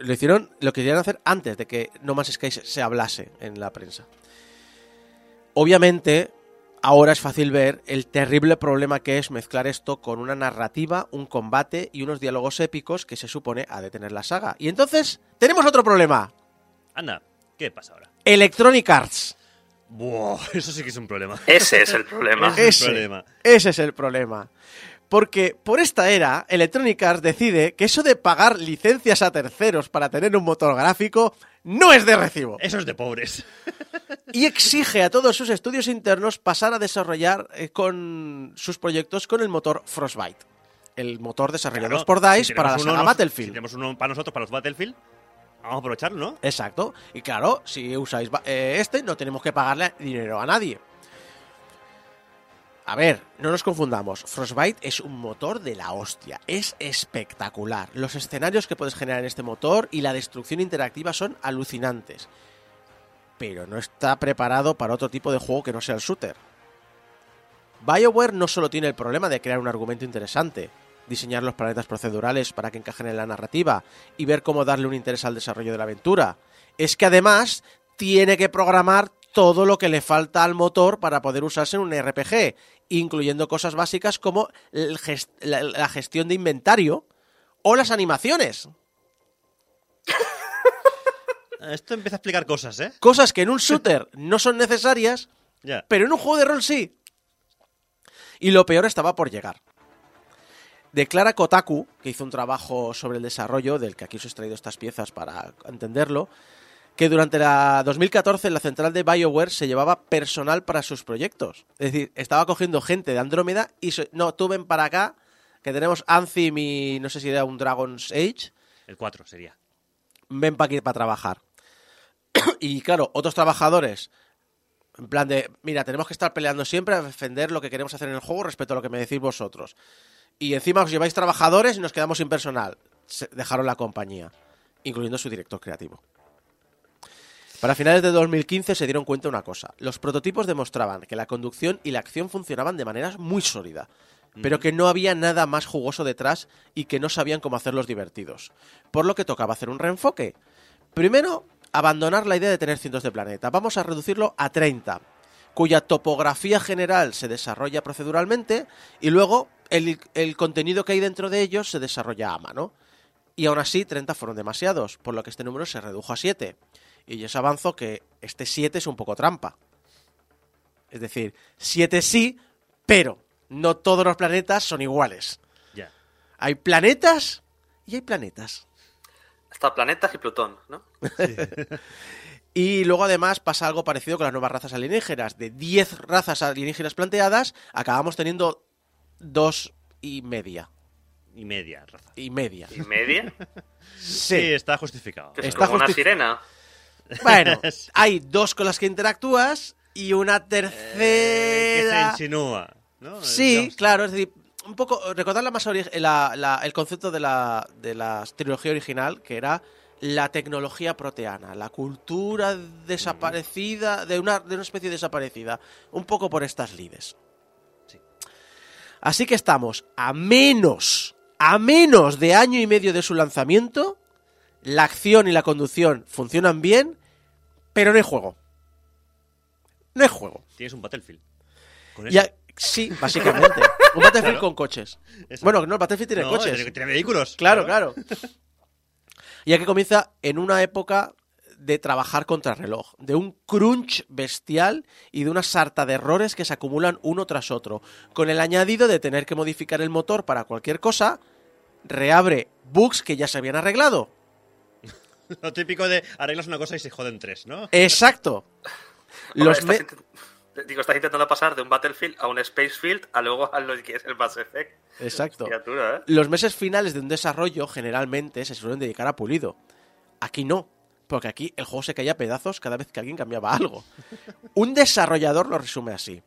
Lo hicieron, lo querían hacer antes de que No Man's Sky se, se hablase en la prensa. Obviamente, ahora es fácil ver el terrible problema que es mezclar esto con una narrativa, un combate y unos diálogos épicos que se supone ha de tener la saga. Y entonces, tenemos otro problema. Anda, ¿qué pasa ahora? Electronic Arts. Buah, eso sí que es un problema. Ese es el problema. Ese es el Ese, problema. ese es el problema. Porque por esta era, Electronic Arts decide que eso de pagar licencias a terceros para tener un motor gráfico no es de recibo. Eso es de pobres. Y exige a todos sus estudios internos pasar a desarrollar eh, con sus proyectos con el motor Frostbite. el motor desarrollado Claro, por DICE si para la saga nos- Battlefield. Si tenemos uno para nosotros, para los Battlefield, vamos a aprovecharlo, ¿no? Exacto. Y claro, si usáis eh, este, no tenemos que pagarle dinero a nadie. A ver, no nos confundamos. Frostbite es un motor de la hostia. Es espectacular. Los escenarios que puedes generar en este motor y la destrucción interactiva son alucinantes. Pero no está preparado para otro tipo de juego que no sea el shooter. BioWare no solo tiene el problema de crear un argumento interesante, diseñar los planetas procedurales para que encajen en la narrativa y ver cómo darle un interés al desarrollo de la aventura, es que además tiene que programar todo lo que le falta al motor para poder usarse en un RPG, incluyendo cosas básicas como gest- la, la gestión de inventario o las animaciones. Esto empieza a explicar cosas, ¿eh? Cosas que en un shooter no son necesarias, pero en un juego de rol sí. Y lo peor estaba por llegar. Declara Kotaku, que hizo un trabajo sobre el desarrollo, del que aquí os he extraído estas piezas para entenderlo, que durante la 2014 en la central de BioWare se llevaba personal para sus proyectos. Es decir, estaba cogiendo gente de Andrómeda y... no, tú ven para acá, que tenemos Anthem y no sé si era un Dragon's Age, El 4 sería. ven para aquí para trabajar. y claro, otros trabajadores, en plan de, mira, tenemos que estar peleando siempre a defender lo que queremos hacer en el juego respecto a lo que me decís vosotros. Y encima os lleváis trabajadores y nos quedamos sin personal. Se- dejaron la compañía, incluyendo su director creativo. Para finales de 2015 se dieron cuenta de una cosa. Los prototipos demostraban que la conducción y la acción funcionaban de manera muy sólida, pero que no había nada más jugoso detrás y que no sabían cómo hacerlos divertidos. Por lo que tocaba hacer un reenfoque. Primero, abandonar la idea de tener cientos de planetas. Vamos a reducirlo a 30, cuya topografía general se desarrolla proceduralmente y luego el, el contenido que hay dentro de ellos se desarrolla a mano. Y aún así, 30 fueron demasiados, por lo que este número se redujo a 7. Y yo os avanzo que este 7 es un poco trampa. Es decir, 7 sí, pero no todos los planetas son iguales. Ya. Hay planetas y hay planetas. Hasta planetas y Plutón, ¿no? Y luego además pasa algo parecido con las nuevas razas alienígenas. De 10 razas alienígenas planteadas, acabamos teniendo dos y media. Y media, raza. Y media. ¿Y media? Sí, está justificado. Es Está como una sirena. Bueno, hay dos con las que interactúas y una Eh, que se tercera. insinúa, ¿no? Sí, Digamos, claro, es decir, un poco recordar la más ori- la- la- el concepto de la, de la trilogía original, que era la tecnología proteana, la cultura desaparecida, de una, de una especie desaparecida, un poco por estas lides. Sí. Así que estamos a menos, a menos de año y medio de su lanzamiento, la acción y la conducción funcionan bien, pero no hay juego. No hay juego. Tienes un Battlefield. Con sí, básicamente. Un Battlefield Claro. con coches. Eso. Bueno, no, el Battlefield tiene No, coches. Tiene, tiene vehículos. Claro, claro. Ya que comienza en una época de trabajar contra reloj, de un crunch bestial y de una sarta de errores que se acumulan uno tras otro, con el añadido de tener que modificar el motor para cualquier cosa, reabre bugs que ya se habían arreglado. Lo típico de arreglas una cosa y se joden tres, ¿no? Exacto. Hombre, Los estás me- intent- Digo, estás intentando pasar de un Battlefield a un Spacefield a luego a lo que es el Mass Effect. Exacto. Criatura, ¿eh? Los meses finales de un desarrollo generalmente se suelen dedicar a pulido. Aquí no, porque aquí el juego se caía a pedazos cada vez que alguien cambiaba algo. Un desarrollador lo resume así.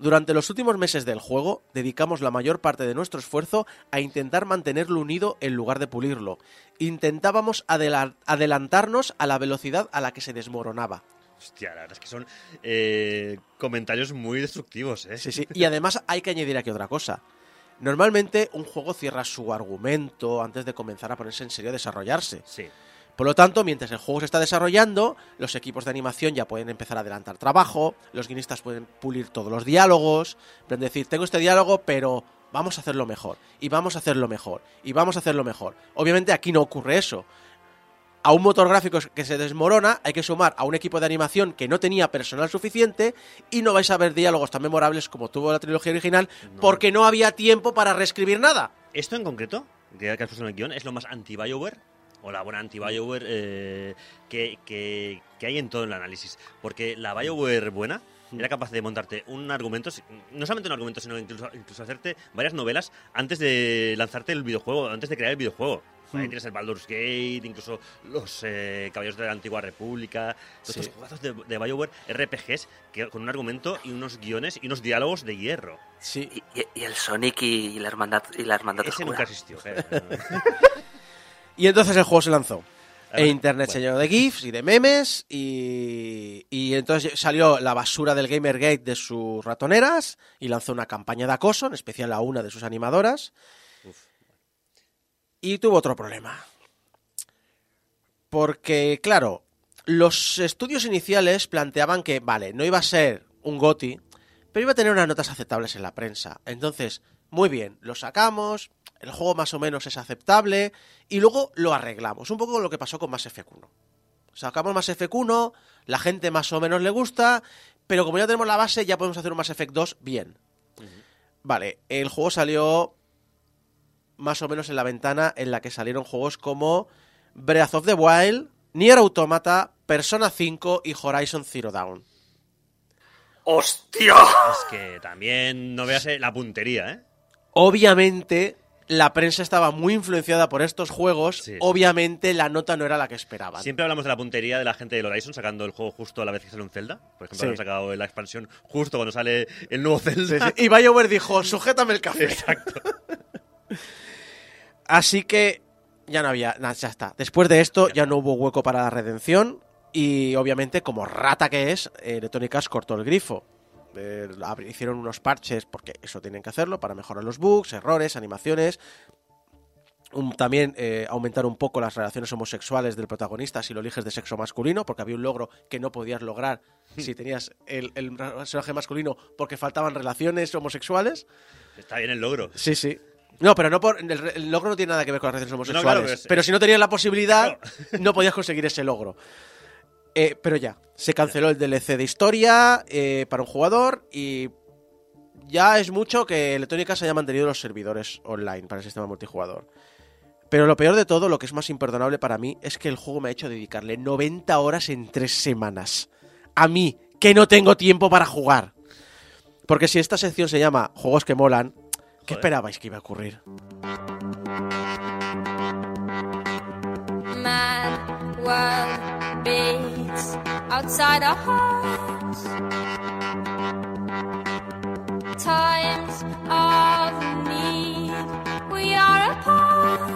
Durante los últimos meses del juego dedicamos la mayor parte de nuestro esfuerzo a intentar mantenerlo unido en lugar de pulirlo. Intentábamos adela- adelantarnos a la velocidad a la que se desmoronaba. Hostia, la verdad es que son eh, comentarios muy destructivos, ¿eh? Sí, sí. Y además hay que añadir aquí otra cosa. Normalmente un juego cierra su argumento antes de comenzar a ponerse en serio a desarrollarse. Sí. Por lo tanto, mientras el juego se está desarrollando, los equipos de animación ya pueden empezar a adelantar trabajo, los guionistas pueden pulir todos los diálogos, pueden decir, tengo este diálogo, pero vamos a hacerlo mejor, y vamos a hacerlo mejor, y vamos a hacerlo mejor. Obviamente aquí no ocurre eso. A un motor gráfico que se desmorona hay que sumar a un equipo de animación que no tenía personal suficiente y no vais a ver diálogos tan memorables como tuvo la trilogía original No. porque no había tiempo para reescribir nada. Esto en concreto, que has puesto en el guion, es lo más anti-Bioware, o la buena anti-Bioware eh, que, que- que hay en todo el análisis. Porque la Bioware buena era capaz de montarte un argumento, no solamente un argumento, sino incluso, incluso hacerte varias novelas antes de lanzarte el videojuego, antes de crear el videojuego. Ahí tienes el Baldur's Gate, incluso los eh, Caballeros de la Antigua República, todos Sí. estos juegos de, de BioWare RPGs que, con un argumento y unos guiones y unos diálogos de hierro. Sí. Y, y- y el Sonic y, la hermandad y la hermandad Ese oscura. nunca existió. eh. Y entonces el juego se lanzó. E internet bueno. se llenó de GIFs y de memes y, y entonces salió la basura del Gamergate de sus ratoneras y lanzó una campaña de acoso, en especial a una de sus animadoras. Y tuvo otro problema. Porque, claro, los estudios iniciales planteaban que, vale, no iba a ser un GOTI, pero iba a tener unas notas aceptables en la prensa. Entonces, muy bien, lo sacamos, el juego más o menos es aceptable, y luego lo arreglamos. Un poco lo que pasó con Mass Effect 1. Sacamos Mass Effect 1, la gente más o menos le gusta, pero como ya tenemos la base, ya podemos hacer un Mass Effect 2 bien. Vale, el juego salió más o menos en la ventana en la que salieron juegos como Breath of the Wild, Nier Automata, Persona 5 y Horizon Zero Dawn. ¡Hostia! es que también no veas eh, la puntería, ¿eh? Obviamente, la prensa estaba muy influenciada por estos juegos. Sí. Obviamente, la nota no era la que esperaban. Siempre hablamos de la puntería de la gente de Horizon sacando el juego justo a la vez que sale un Zelda. Por ejemplo, Sí. han sacado la expansión justo cuando sale el nuevo Zelda. sí. Y BioWare dijo, sujétame el café. Exacto. Así que ya no había, nada, ya está. Después de esto ya no hubo hueco para la redención y obviamente como rata que es, eh, Electronic Arts cortó el grifo. Eh, hicieron unos parches porque eso tienen que hacerlo para mejorar los bugs, errores, animaciones. Un- también eh, aumentar un poco las relaciones homosexuales del protagonista si lo eliges de sexo masculino, porque había un logro que no podías lograr si tenías el, el personaje masculino porque faltaban relaciones homosexuales. Está bien el logro. Sí, sí. No, pero no por, el, el logro no tiene nada que ver con las relaciones homosexuales. claro, pero si no tenías la posibilidad, no podías conseguir ese logro. Eh, pero ya, se canceló el DLC de historia eh, para un jugador y ya es mucho que Electronic Arts haya mantenido los servidores online para el sistema multijugador. Pero lo peor de todo, lo que es más imperdonable para mí, es que el juego me ha hecho dedicarle 90 horas en tres semanas. A mí, que no tengo tiempo para jugar. Porque si esta sección se llama Juegos que molan, ¿qué Joder. esperabais que iba a ocurrir? world beats outside our hearts. Times of need, we are apart.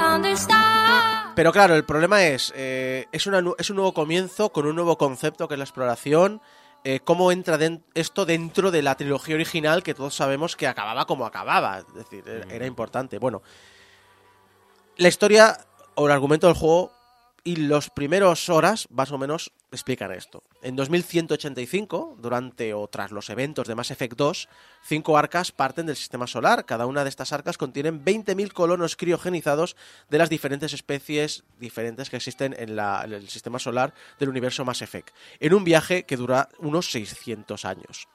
Understand. Pero claro, el problema es, eh, es, una es un nuevo comienzo con un nuevo concepto que es la exploración. eh, ¿Cómo entra esto dentro de la trilogía original que todos sabemos que acababa como acababa? Es decir, era- era importante. Bueno, la historia el argumento del juego y los primeros horas, más o menos, explican esto. En 2185, durante o tras los eventos de Mass Effect 2, cinco arcas parten del sistema solar. Cada una de estas arcas contienen 20.000 colonos criogenizados de las diferentes especies diferentes que existen en, el sistema solar del universo Mass Effect, en un viaje que dura unos 600 años.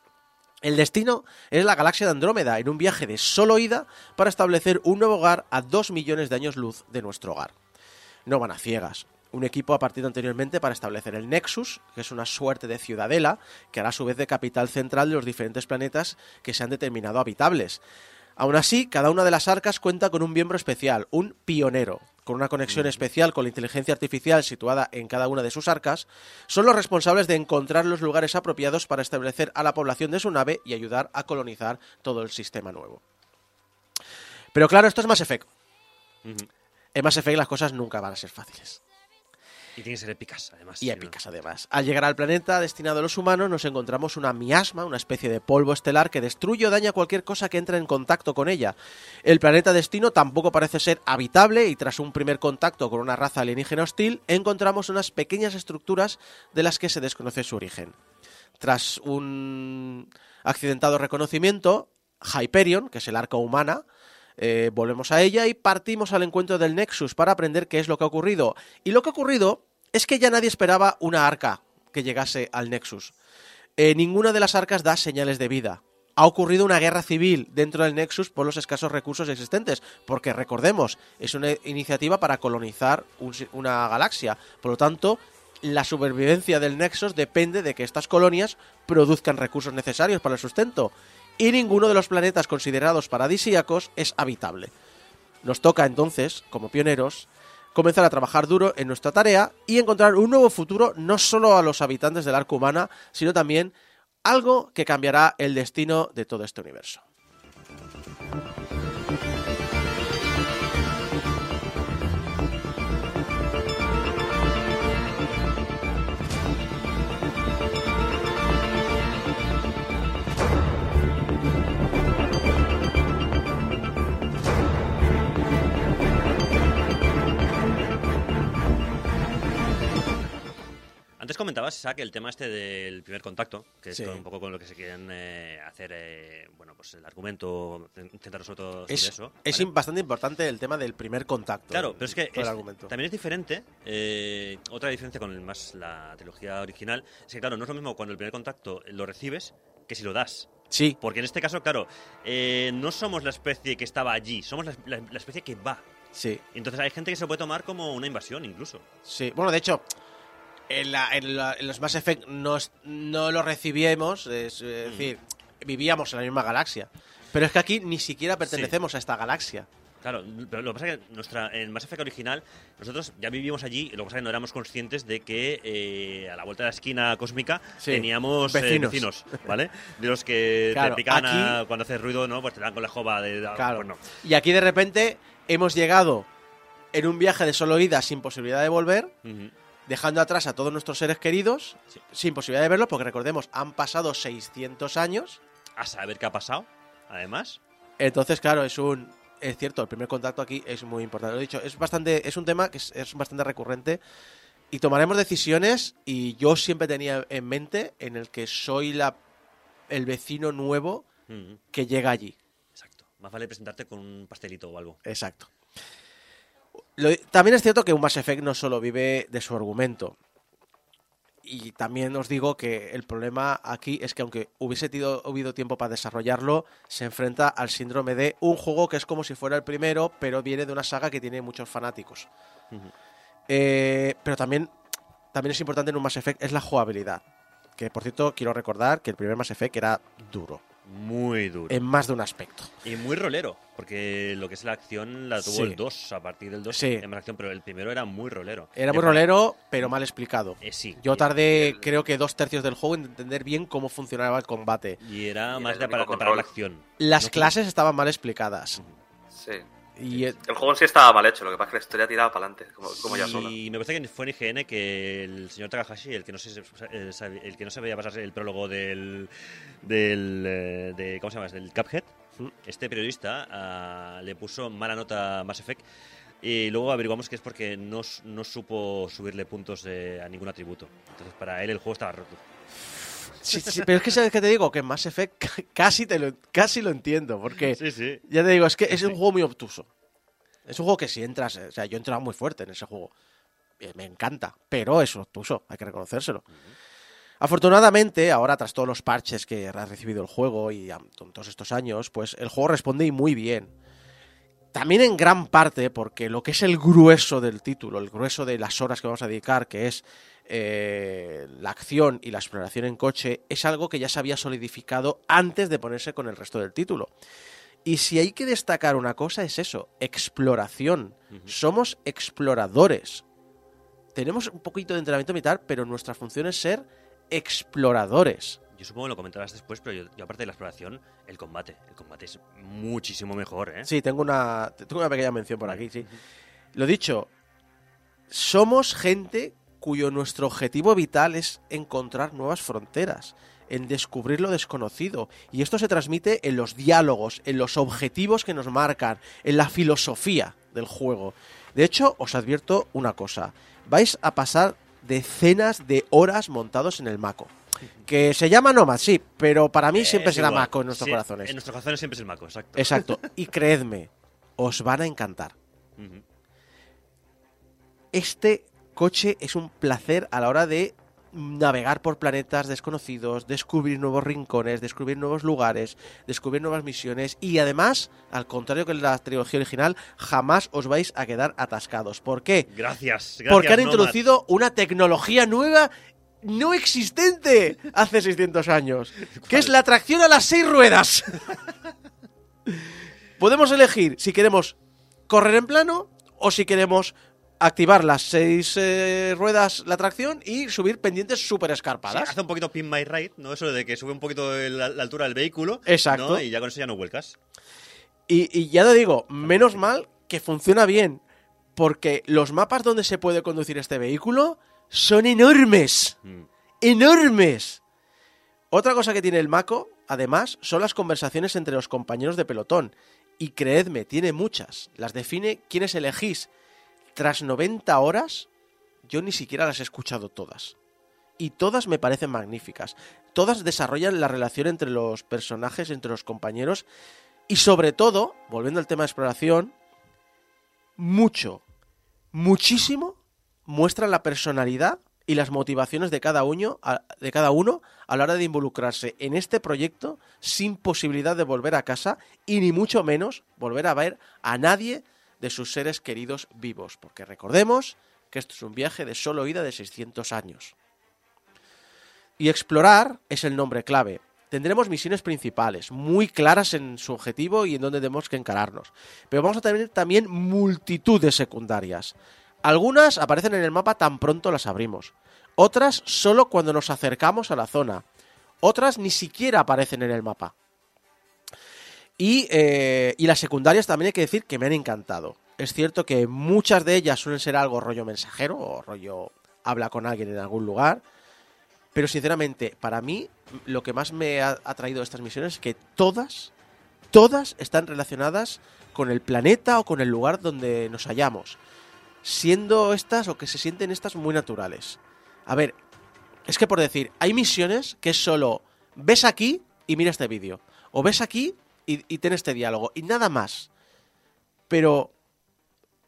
El destino es la galaxia de Andrómeda, en un viaje de solo ida para establecer un nuevo hogar a 2 millones de años luz de nuestro hogar. No van a ciegas. Un equipo ha partido anteriormente para establecer el Nexus, que es una suerte de ciudadela, que hará a su vez de capital central de los diferentes planetas que se han determinado habitables. Aún así, cada una de las arcas cuenta con un miembro especial, un pionero, con una conexión especial con la inteligencia artificial situada en cada una de sus arcas, son los responsables de encontrar los lugares apropiados para establecer a la población de su nave y ayudar a colonizar todo el sistema nuevo. Pero claro, esto es Mass Effect. En Mass Effect las cosas nunca van a ser fáciles. Y tiene que ser épicas, además. Y no- épicas, además. Al llegar al planeta destinado a los humanos, nos encontramos una miasma, una especie de polvo estelar que destruye o daña cualquier cosa que entre en contacto con ella. El planeta destino tampoco parece ser habitable y tras un primer contacto con una raza alienígena hostil, encontramos unas pequeñas estructuras de las que se desconoce su origen. Tras un accidentado reconocimiento, Hyperion, que es el arca humana, eh, volvemos a ella y partimos al encuentro del Nexus para aprender qué es lo que ha ocurrido. Y lo que ha ocurrido es que ya nadie esperaba una arca que llegase al Nexus. Eh, ninguna de las arcas da señales de vida. Ha ocurrido una guerra civil dentro del Nexus por los escasos recursos existentes, porque recordemos, es una iniciativa para colonizar una galaxia. Por lo tanto, la supervivencia del Nexus depende de que estas colonias produzcan recursos necesarios para el sustento, y ninguno de los planetas considerados paradisíacos es habitable. Nos toca entonces, como pioneros, comenzar a trabajar duro en nuestra tarea y encontrar un nuevo futuro no solo a los habitantes del arco humana, sino también algo que cambiará el destino de todo este universo. Antes comentabas, Isaac, el tema este del primer contacto, que es Sí. con- un poco con lo que se quieren eh, hacer, eh, bueno, pues el argumento, centrar sobre todo sobre Es, eso. es ¿vale? bastante importante el tema del primer contacto. Claro, pero es que es- también es diferente. eh, otra diferencia con el más la trilogía original es que, claro, no es lo mismo cuando el primer contacto lo recibes que si lo das. Sí, Porque en este caso, claro, eh, no somos la especie que estaba allí, somos la, la- la especie que va. sí, Entonces hay gente que se lo puede tomar como una invasión incluso. sí. Bueno, de hecho, en, la- en la- en los Mass Effect no, es- no lo recibíamos, es, eh, Mm. decir, vivíamos en la misma galaxia. Pero es que aquí ni siquiera pertenecemos a esta galaxia. Claro, pero lo que pasa es que nuestra, en Mass Effect original nosotros ya vivimos allí, lo que pasa es que no éramos conscientes de que eh, a la vuelta de la esquina cósmica Sí, teníamos eh, vecinos. vecinos. ¿vale? De los que Claro, te pican a- aquí- cuando haces ruido, ¿no? Pues te dan con la jova de... Claro. Pues no. Y aquí de repente hemos llegado en un viaje de solo ida sin posibilidad de volver, Ujú. Dejando atrás a todos nuestros seres queridos, Sí. sin posibilidad de verlos, porque recordemos, han pasado 600 años. A saber qué ha pasado, además. Entonces, claro, es un. Es cierto, el primer contacto aquí es muy importante. Lo he dicho, es bastante. Es un tema que es, es bastante recurrente. Y tomaremos decisiones. Y yo siempre tenía en mente en el que soy la el vecino nuevo Ujú. que llega allí. Exacto. Más vale presentarte con un pastelito o algo. Exacto. Lo- también es cierto que un Mass Effect no solo vive de su argumento. Y también os digo que el problema aquí es que aunque hubiese tido, habido tiempo para desarrollarlo, se enfrenta al síndrome de un juego que es como si fuera el primero, pero viene de una saga que tiene muchos fanáticos. Eh, pero también, también es importante en un Mass Effect es la jugabilidad. Que por cierto, quiero recordar que el primer Mass Effect era duro, Muy duro. en más de un aspecto. Y muy rolero, porque lo que es la acción la tuvo Sí. el 2, a partir del 2 Sí. en acción, pero el primero era muy rolero. Era De muy rolero, pero mal explicado. Eh, sí. Yo tardé, creo que dos tercios del juego en entender bien cómo funcionaba el combate. Y era Y más de para, de parar la acción. Las No- clases estaban mal explicadas. Sí. Y eh, El juego en sí estaba mal hecho, lo que pasa es que la historia tiraba para adelante, como, como ya sola. Y me parece que fue en IGN que el señor Takahashi, el que no se, el que no sabía pasarse el prólogo del, del eh, de, ¿cómo se llama? Del Cuphead, Mm. este periodista ah, le puso mala nota a Mass Effect y luego averiguamos que es porque no, no supo subirle puntos eh, a ningún atributo. Entonces para él el juego estaba roto. Sí, sí, pero es que sabes que te digo que Mass Effect ca- casi te lo, casi lo entiendo, porque Sí, sí. ya te digo, es que es un juego muy obtuso. Es un juego que si entras, o sea, yo he entrado muy fuerte en ese juego. Eh, Me encanta, pero es obtuso, hay que reconocérselo. Afortunadamente, ahora tras todos los parches que ha recibido el juego y con todos estos años, pues el juego responde muy bien. También en gran parte porque lo que es el grueso del título, el grueso de las horas que vamos a dedicar, que es eh, la acción y la exploración en coche, es algo que ya se había solidificado antes de ponerse con el resto del título. Y si hay que destacar una cosa es eso, exploración. Somos exploradores. Tenemos un poquito de entrenamiento militar, pero nuestra función es ser exploradores. Yo supongo que lo comentarás después, pero yo, yo aparte de la exploración, el combate. El combate es muchísimo mejor, ¿eh? Sí, tengo una, tengo una pequeña mención por aquí, sí. Lo dicho, somos gente cuyo nuestro objetivo vital es encontrar nuevas fronteras, en descubrir lo desconocido. Y esto se transmite en los diálogos, en los objetivos que nos marcan, en la filosofía del juego. De hecho, os advierto una cosa. Vais a pasar decenas de horas montados en el Mako. Que se llama Nomad, sí, pero para mí siempre será igual. Mako en nuestros Sí, corazones. En nuestros corazones siempre es el Mako, exacto. Exacto. Y creedme, os van a encantar. Este coche es un placer a la hora de navegar por planetas desconocidos, descubrir nuevos rincones, descubrir nuevos lugares, descubrir nuevas misiones y además, al contrario que en la trilogía original, jamás os vais a quedar atascados. ¿Por qué? Gracias. gracias Porque han Nomad. introducido una tecnología nueva no existente hace 600 años, que es la tracción a las seis ruedas. Podemos elegir si queremos correr en plano o si queremos activar las seis eh, ruedas la tracción y subir pendientes súper Sí, escarpadas. hace un poquito pin my ride, ¿no? Eso de que sube un poquito la, la altura del vehículo. Exacto. ¿no? Y ya con eso ya no vuelcas. Y, y ya te digo, menos mal que funciona bien, porque los mapas donde se puede conducir este vehículo son enormes. Mm. enormes. Otra cosa que tiene el Mako, además, son las conversaciones entre los compañeros de pelotón. Y creedme, tiene muchas. Las define quienes elegís. Tras 90 horas, yo ni siquiera las he escuchado todas. Y todas me parecen magníficas. Todas desarrollan la relación entre los personajes, entre los compañeros. Y sobre todo, volviendo al tema de exploración, mucho, muchísimo muestran la personalidad y las motivaciones de cada uno de cada uno a la hora de involucrarse en este proyecto sin posibilidad de volver a casa y ni mucho menos volver a ver a nadie de sus seres queridos vivos, porque recordemos que esto es un viaje de solo ida de 600 años. Y explorar es el nombre clave. Tendremos misiones principales, muy claras en su objetivo y en dónde tenemos que encararnos. Pero vamos a tener también multitud de secundarias. Algunas aparecen en el mapa tan pronto las abrimos. Otras solo cuando nos acercamos a la zona. Otras ni siquiera aparecen en el mapa. Y, eh, y las secundarias también hay que decir que me han encantado. Es cierto que muchas de ellas suelen ser algo rollo mensajero o rollo habla con alguien en algún lugar. Pero sinceramente, para mí, lo que más me ha atraído de estas misiones es que todas, todas están relacionadas con el planeta o con el lugar donde nos hallamos. Siendo estas o que se sienten estas muy naturales. A ver, es que por decir, hay misiones que es solo ves aquí y mira este vídeo. O ves aquí y, y ten este diálogo. Y nada más. Pero,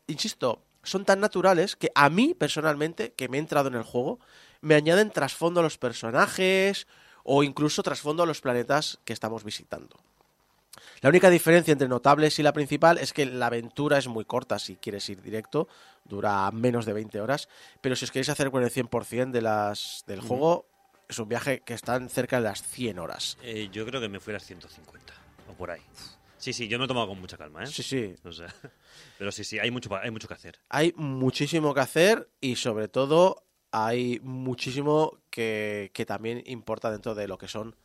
insisto, son tan naturales que a mí, personalmente, que me he entrado en el juego, me añaden trasfondo a los personajes o incluso trasfondo a los planetas que estamos visitando. La única diferencia entre notables y la principal es que la aventura es muy corta si quieres ir directo, dura menos de 20 horas, pero si os queréis hacer con el 100% de las, del juego, es un viaje que están cerca de las 100 horas. Eh, yo creo que me fui a las 150 o por ahí. Sí, sí, yo me lo he tomado con mucha calma, ¿eh? Sí, sí, O sea, pero sí, sí, hay mucho, hay mucho que hacer. hay muchísimo que hacer y sobre todo hay muchísimo que, que también importa dentro de lo que son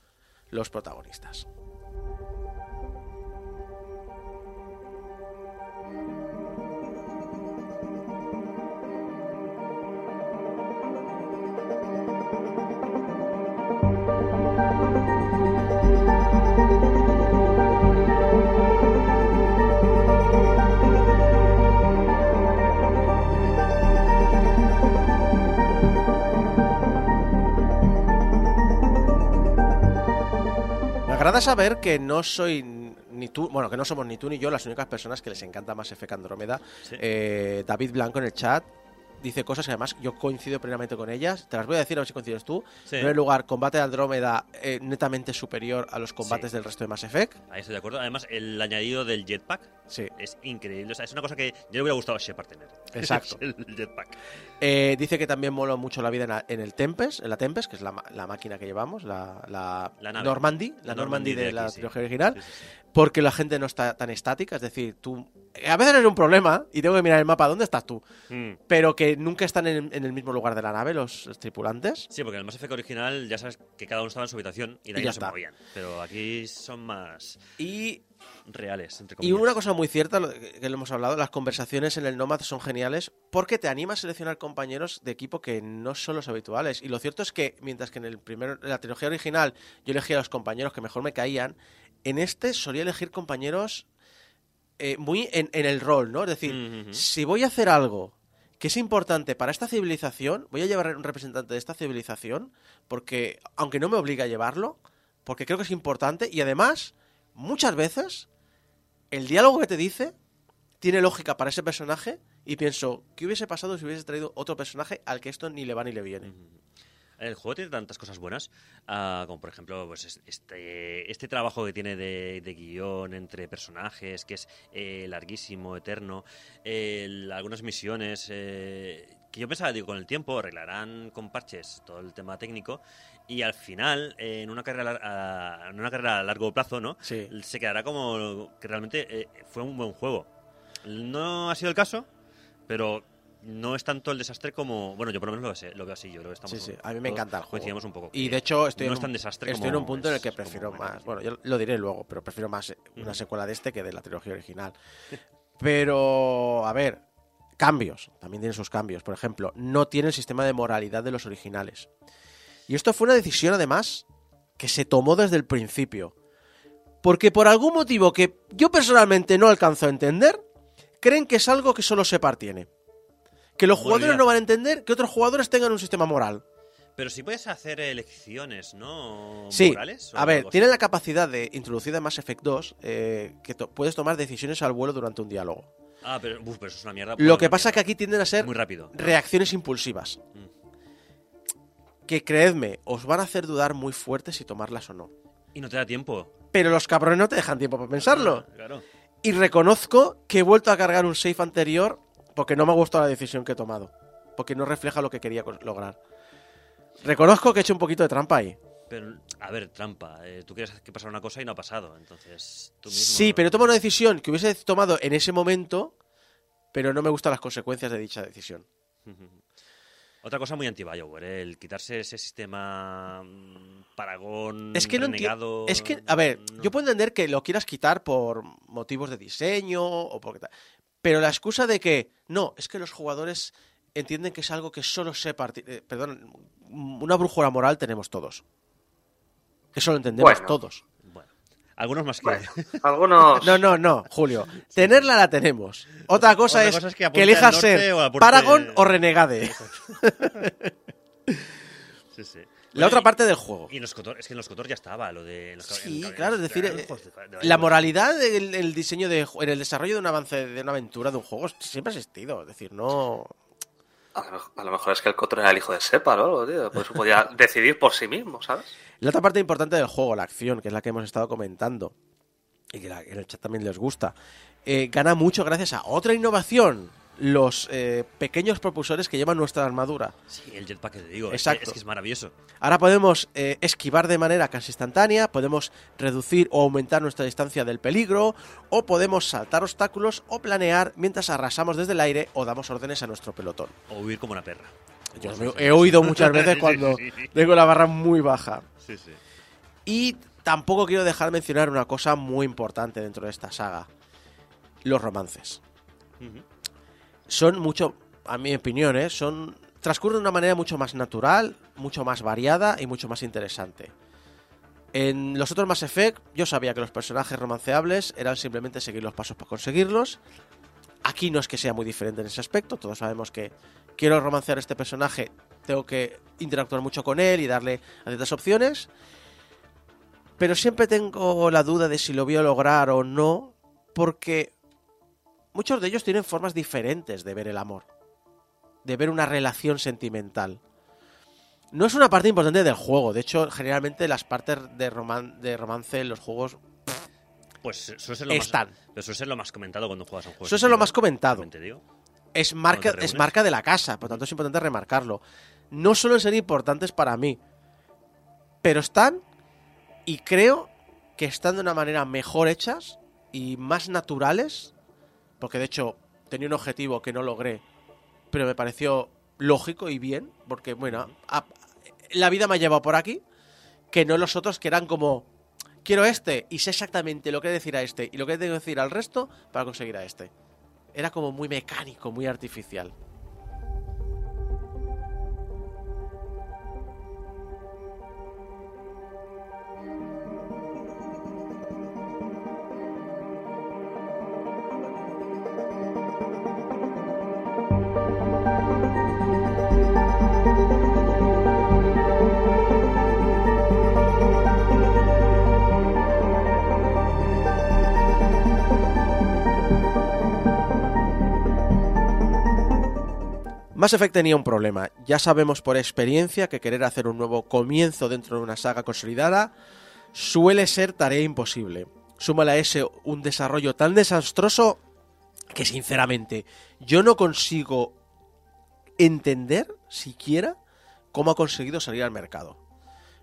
los protagonistas. Agrada saber que no soy ni tú, bueno, que no somos ni tú ni yo las únicas personas que les encanta más Effect Andrómeda. Sí. Eh, David Blanco en el chat dice cosas que además yo coincido plenamente con ellas. Te las voy a decir a ver si coincides tú. Sí. En primer lugar, combate de Andrómeda eh, netamente superior a los combates Sí. del resto de Mass Effect. Ahí estoy de acuerdo. Además, el añadido del jetpack Sí. es increíble. O sea, es una cosa que yo le hubiera gustado a Shepard tener. Exacto. el jetpack. Eh, dice que también mola mucho la vida en, la- en el Tempest, en la Tempest, que es la, la máquina que llevamos, la, la, La. Normandy, la, Normandy Normandy de, de la aquí, trilogía original. Porque la gente no está tan estática, es decir, tú... A veces es un problema y tengo que mirar el mapa, ¿dónde estás tú? Mm. Pero que nunca están en, en el mismo lugar de la nave los, tripulantes. Sí, porque en el Mass Effect original ya sabes que cada uno estaba en su habitación y de Y ahí ya no se movían. Pero aquí son más Y, reales, entre y una cosa muy cierta, que lo hemos hablado, las conversaciones en el Nomad son geniales porque te anima a seleccionar compañeros de equipo que no son los habituales. Y lo cierto es que, mientras que en, el primer, en la trilogía original yo elegía a los compañeros que mejor me caían, en este solía elegir compañeros eh, muy en, en el rol, ¿no? Es decir, si voy a hacer algo que es importante para esta civilización, voy a llevar un representante de esta civilización, porque, aunque no me obligue a llevarlo, porque creo que es importante y además, muchas veces, el diálogo que te dice tiene lógica para ese personaje y pienso, ¿qué hubiese pasado si hubiese traído otro personaje al que esto ni le va ni le viene? El juego tiene tantas cosas buenas, ah, como por ejemplo pues es- este, este trabajo que tiene de, de guion entre personajes, que es eh, larguísimo, eterno, el- algunas misiones, eh, que yo pensaba, digo, con el tiempo arreglarán con parches todo el tema técnico y al final, eh, en, una carrera, a, en una carrera a largo plazo, ¿no? Sí. se quedará como que realmente eh, fue un buen juego. No ha sido el caso, pero no es tanto el desastre como. Bueno, yo por lo menos lo, veo así- lo veo así. Yo creo que estamos. Sí, sí, a mí me encanta el juego. Coincidimos un poco. Y de hecho estoy, no en, es un, tan desastre estoy en un punto en el que prefiero más, bueno, yo lo diré luego, pero prefiero más una secuela de este que de la trilogía original. Pero, a ver, cambios, también tiene sus cambios. Por ejemplo, no tiene el sistema de moralidad de los originales. Y esto fue una decisión, además, que se tomó desde el principio. Porque por algún motivo que yo personalmente no alcanzo a entender, creen que es algo que solo Separ tiene. Que los jugadores Moralidad. no van a entender que otros jugadores tengan un sistema moral. Pero si puedes hacer elecciones, ¿no? Sí, Morales. a ver, tienen la capacidad de, introducida en Mass Effect 2, eh, que to- puedes tomar decisiones al vuelo durante un diálogo. Ah, pero, uf, pero eso es una mierda. Lo que pasa es que aquí tienden a ser Muy rápido. reacciones impulsivas. Mm. Que creedme, os van a hacer dudar muy fuerte si tomarlas o no. Y no te da tiempo. Pero los cabrones no te dejan tiempo para pensarlo. Ah, Claro. Y reconozco que he vuelto a cargar un save anterior porque no me ha gustado la decisión que he tomado. Porque no refleja lo que quería lograr. Reconozco que he hecho un poquito de trampa ahí. Pero, a ver, trampa. eh, tú quieres que pasara una cosa y no ha pasado. Entonces, tú mismo. Sí, pero he tomado una decisión que hubiese tomado en ese momento, pero no me gustan las consecuencias de dicha decisión. Otra cosa muy anti-Bioware, ¿eh? el quitarse ese sistema mm, paragón, Es que no renegado... entiendo. Es que, a ver, no. yo puedo entender que lo quieras quitar por motivos de diseño o porque tal. Pero la excusa de que no, es que los jugadores entienden que es algo que solo se partir. eh, perdón, una brújula moral tenemos todos. Que solo entendemos Bueno. todos. Bueno, algunos más que... Bueno, algunos. No, no, no, Julio. Tenerla la tenemos. Otra cosa, Otra es, cosa es que que, elijas ser o Paragon o Renegade. Sí, sí. La Bueno, otra y- parte del juego. Y en los Cotor, es que en los Cotor ya estaba lo de... en los- Sí, en- en- claro, es decir, eh, juegos de- de La moralidad en el diseño de en el desarrollo de un avance de una aventura de un juego siempre ha existido, es decir, no A lo, mejor- a lo mejor es que el Cotor era el hijo de Separ o algo, tío. Pues podía decidir por sí mismo, ¿sabes? La otra parte importante del juego, la acción, que es la que hemos estado comentando y que la- en el chat también les gusta, eh, gana mucho gracias a otra innovación, los eh, pequeños propulsores que llevan nuestra armadura. Sí, el jetpack que te digo. Exacto. Es que es maravilloso. Ahora podemos eh, esquivar de manera casi instantánea, podemos reducir o aumentar nuestra distancia del peligro, o podemos saltar obstáculos o planear mientras arrasamos desde el aire o damos órdenes a nuestro pelotón. O huir como una perra. Yo sí, he oído muchas veces cuando tengo la barra muy baja. Sí, sí. Y tampoco quiero dejar de mencionar una cosa muy importante dentro de esta saga. Los romances. Son mucho, a mi opinión, ¿eh? son transcurren de una manera mucho más natural, mucho más variada y mucho más interesante. En los otros Mass Effect yo sabía que los personajes romanceables eran simplemente seguir los pasos para conseguirlos. Aquí no es que sea muy diferente en ese aspecto, todos sabemos que quiero romancear a este personaje, tengo que interactuar mucho con él y darle a ciertas opciones. Pero siempre tengo la duda de si lo voy a lograr o no, porque muchos de ellos tienen formas diferentes de ver el amor, de ver una relación sentimental. No es una parte importante del juego, de hecho, generalmente las partes de, roman- de romance en los juegos Pues suele ser lo están. más... Pero suele ser lo más comentado cuando juegas a un juego. Suele ser lo más comentado. Digo. Es marca, es marca de la casa, por tanto es importante remarcarlo. No suelen ser importantes para mí, pero están y creo que están de una manera mejor hechas y más naturales, porque de hecho tenía un objetivo que no logré, pero me pareció lógico y bien, porque bueno, la vida me ha llevado por aquí, que no los otros que eran como quiero este y sé exactamente lo que decir a este y lo que tengo que decir al resto para conseguir a este. Era como muy mecánico, muy artificial. Mass Effect tenía un problema. Ya sabemos por experiencia que querer hacer un nuevo comienzo dentro de una saga consolidada suele ser tarea imposible. Súmale a ese un desarrollo tan desastroso que sinceramente yo no consigo entender siquiera cómo ha conseguido salir al mercado.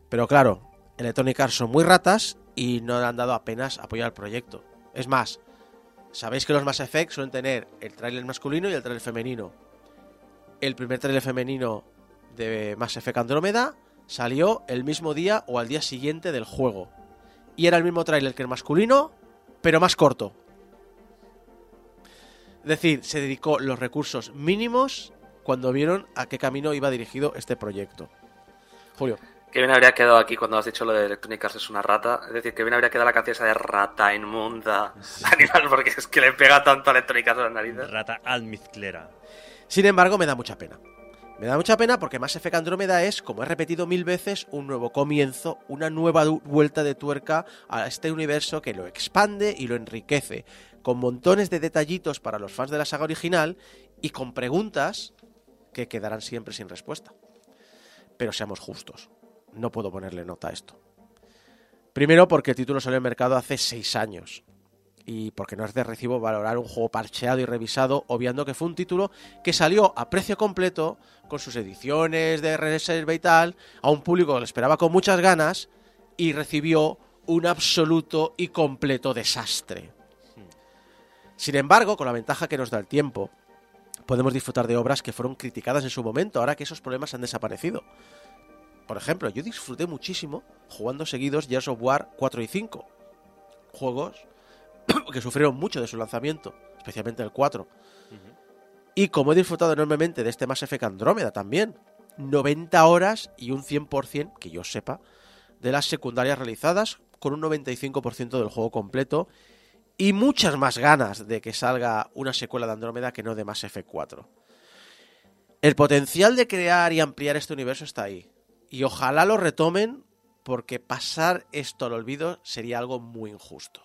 Pero claro, Electronic Arts son muy ratas y no han dado apenas apoyo al proyecto. Es más, sabéis que los Mass Effect suelen tener el tráiler masculino y el tráiler femenino. El primer tráiler femenino de Mass Effect Andrómeda salió el mismo día o al día siguiente del juego. Y era el mismo tráiler que el masculino, pero más corto. Es decir, se dedicó los recursos mínimos cuando vieron a qué camino iba dirigido este proyecto. Julio. Que bien habría quedado aquí cuando has dicho lo de Electronic Arts es una rata. Es decir, que bien habría quedado la canción esa de rata inmunda animal, porque es que le pega tanto a Electronic Arts a las narices. Rata almizclera. Sin embargo, me da mucha pena. Me da mucha pena porque Mass Effect Andrómeda es, como he repetido mil veces, un nuevo comienzo, una nueva vuelta de tuerca a este universo que lo expande y lo enriquece, con montones de detallitos para los fans de la saga original y con preguntas que quedarán siempre sin respuesta. Pero seamos justos, no puedo ponerle nota a esto. Primero porque el título salió al mercado hace seis años y porque no es de recibo valorar un juego parcheado y revisado, obviando que fue un título que salió a precio completo, con sus ediciones de reserva y tal, a un público que lo esperaba con muchas ganas, y recibió un absoluto y completo desastre. Sin embargo, con la ventaja que nos da el tiempo, podemos disfrutar de obras que fueron criticadas en su momento, ahora que esos problemas han desaparecido. Por ejemplo, yo disfruté muchísimo jugando seguidos Gears of War 4 y 5. Juegos que sufrieron mucho de su lanzamiento, especialmente el 4. Y como he disfrutado enormemente de este Mass Effect Andrómeda también, 90 horas y un 100%, que yo sepa, de las secundarias realizadas, con un 95% del juego completo, y muchas más ganas de que salga una secuela de Andrómeda que no de Mass Effect 4. El potencial de crear y ampliar este universo está ahí, y ojalá lo retomen, porque pasar esto al olvido sería algo muy injusto.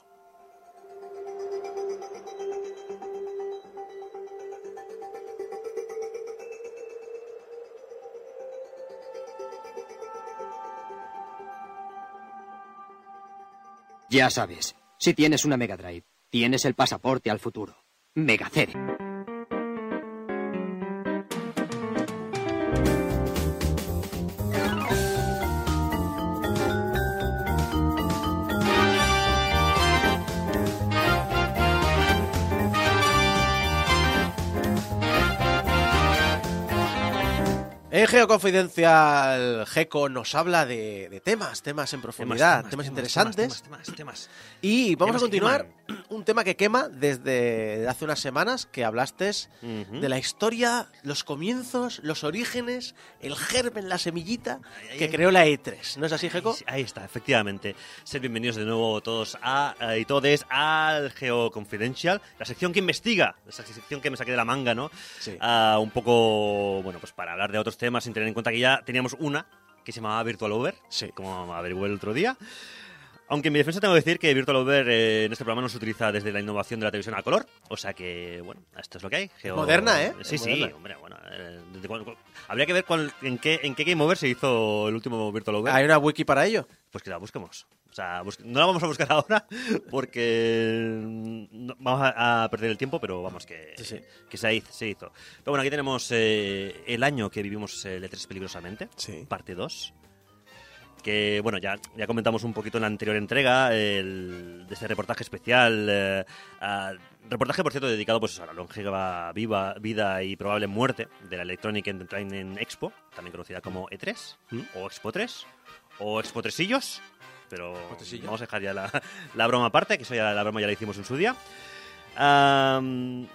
Ya sabes, si tienes una Mega Drive, tienes el pasaporte al futuro. Megacere. En Geoconfidencial, Geco nos habla de, de temas, temas en profundidad, temas, interesantes. Temas, temas, temas. Y vamos a continuar un tema que quema desde hace unas semanas que hablaste de la historia, los comienzos, los orígenes, el germen, la semillita que creó la E3. ¿No es así, Geco? Ahí, ahí está, efectivamente. Sed bienvenidos de nuevo todos a, eh, y todes al Geo Confidential, la sección que investiga, esa sección que me saqué de la manga, ¿no? Sí. Ah, un poco, bueno, pues para hablar de otros temas, sin tener en cuenta que ya teníamos una que se llamaba Virtual Over, Sí. como averigué el otro día. Aunque en mi defensa tengo que decir que Virtual Over eh, en este programa no se utiliza desde la innovación de la televisión a color. O sea que, bueno, esto es lo que hay. Geo- Moderna, ¿eh? Sí, Es sí, moderna. hombre, bueno. eh, habría que ver cuál- en, qué, en qué Game Over se hizo el último Virtual Over. ¿Hay una wiki para ello? Pues que la busquemos. O sea, bus- no la vamos a buscar ahora porque no- vamos a, a perder el tiempo, pero vamos, que, Sí, sí. que se, hizo, se hizo. Pero bueno, aquí tenemos eh, el año que vivimos el E3 peligrosamente, Sí. parte 2. Que bueno, ya, ya comentamos un poquito en la anterior entrega el- de este reportaje especial. eh, a- reportaje, por cierto, dedicado pues, a la longeva viva, vida y probable muerte de la Electronic Entertainment Expo, también conocida como E3, ¿Mm? o Expo 3, o Expo Tresillos. Pero vamos a dejar ya la, la broma aparte, que eso ya la broma ya la hicimos en su día. Am,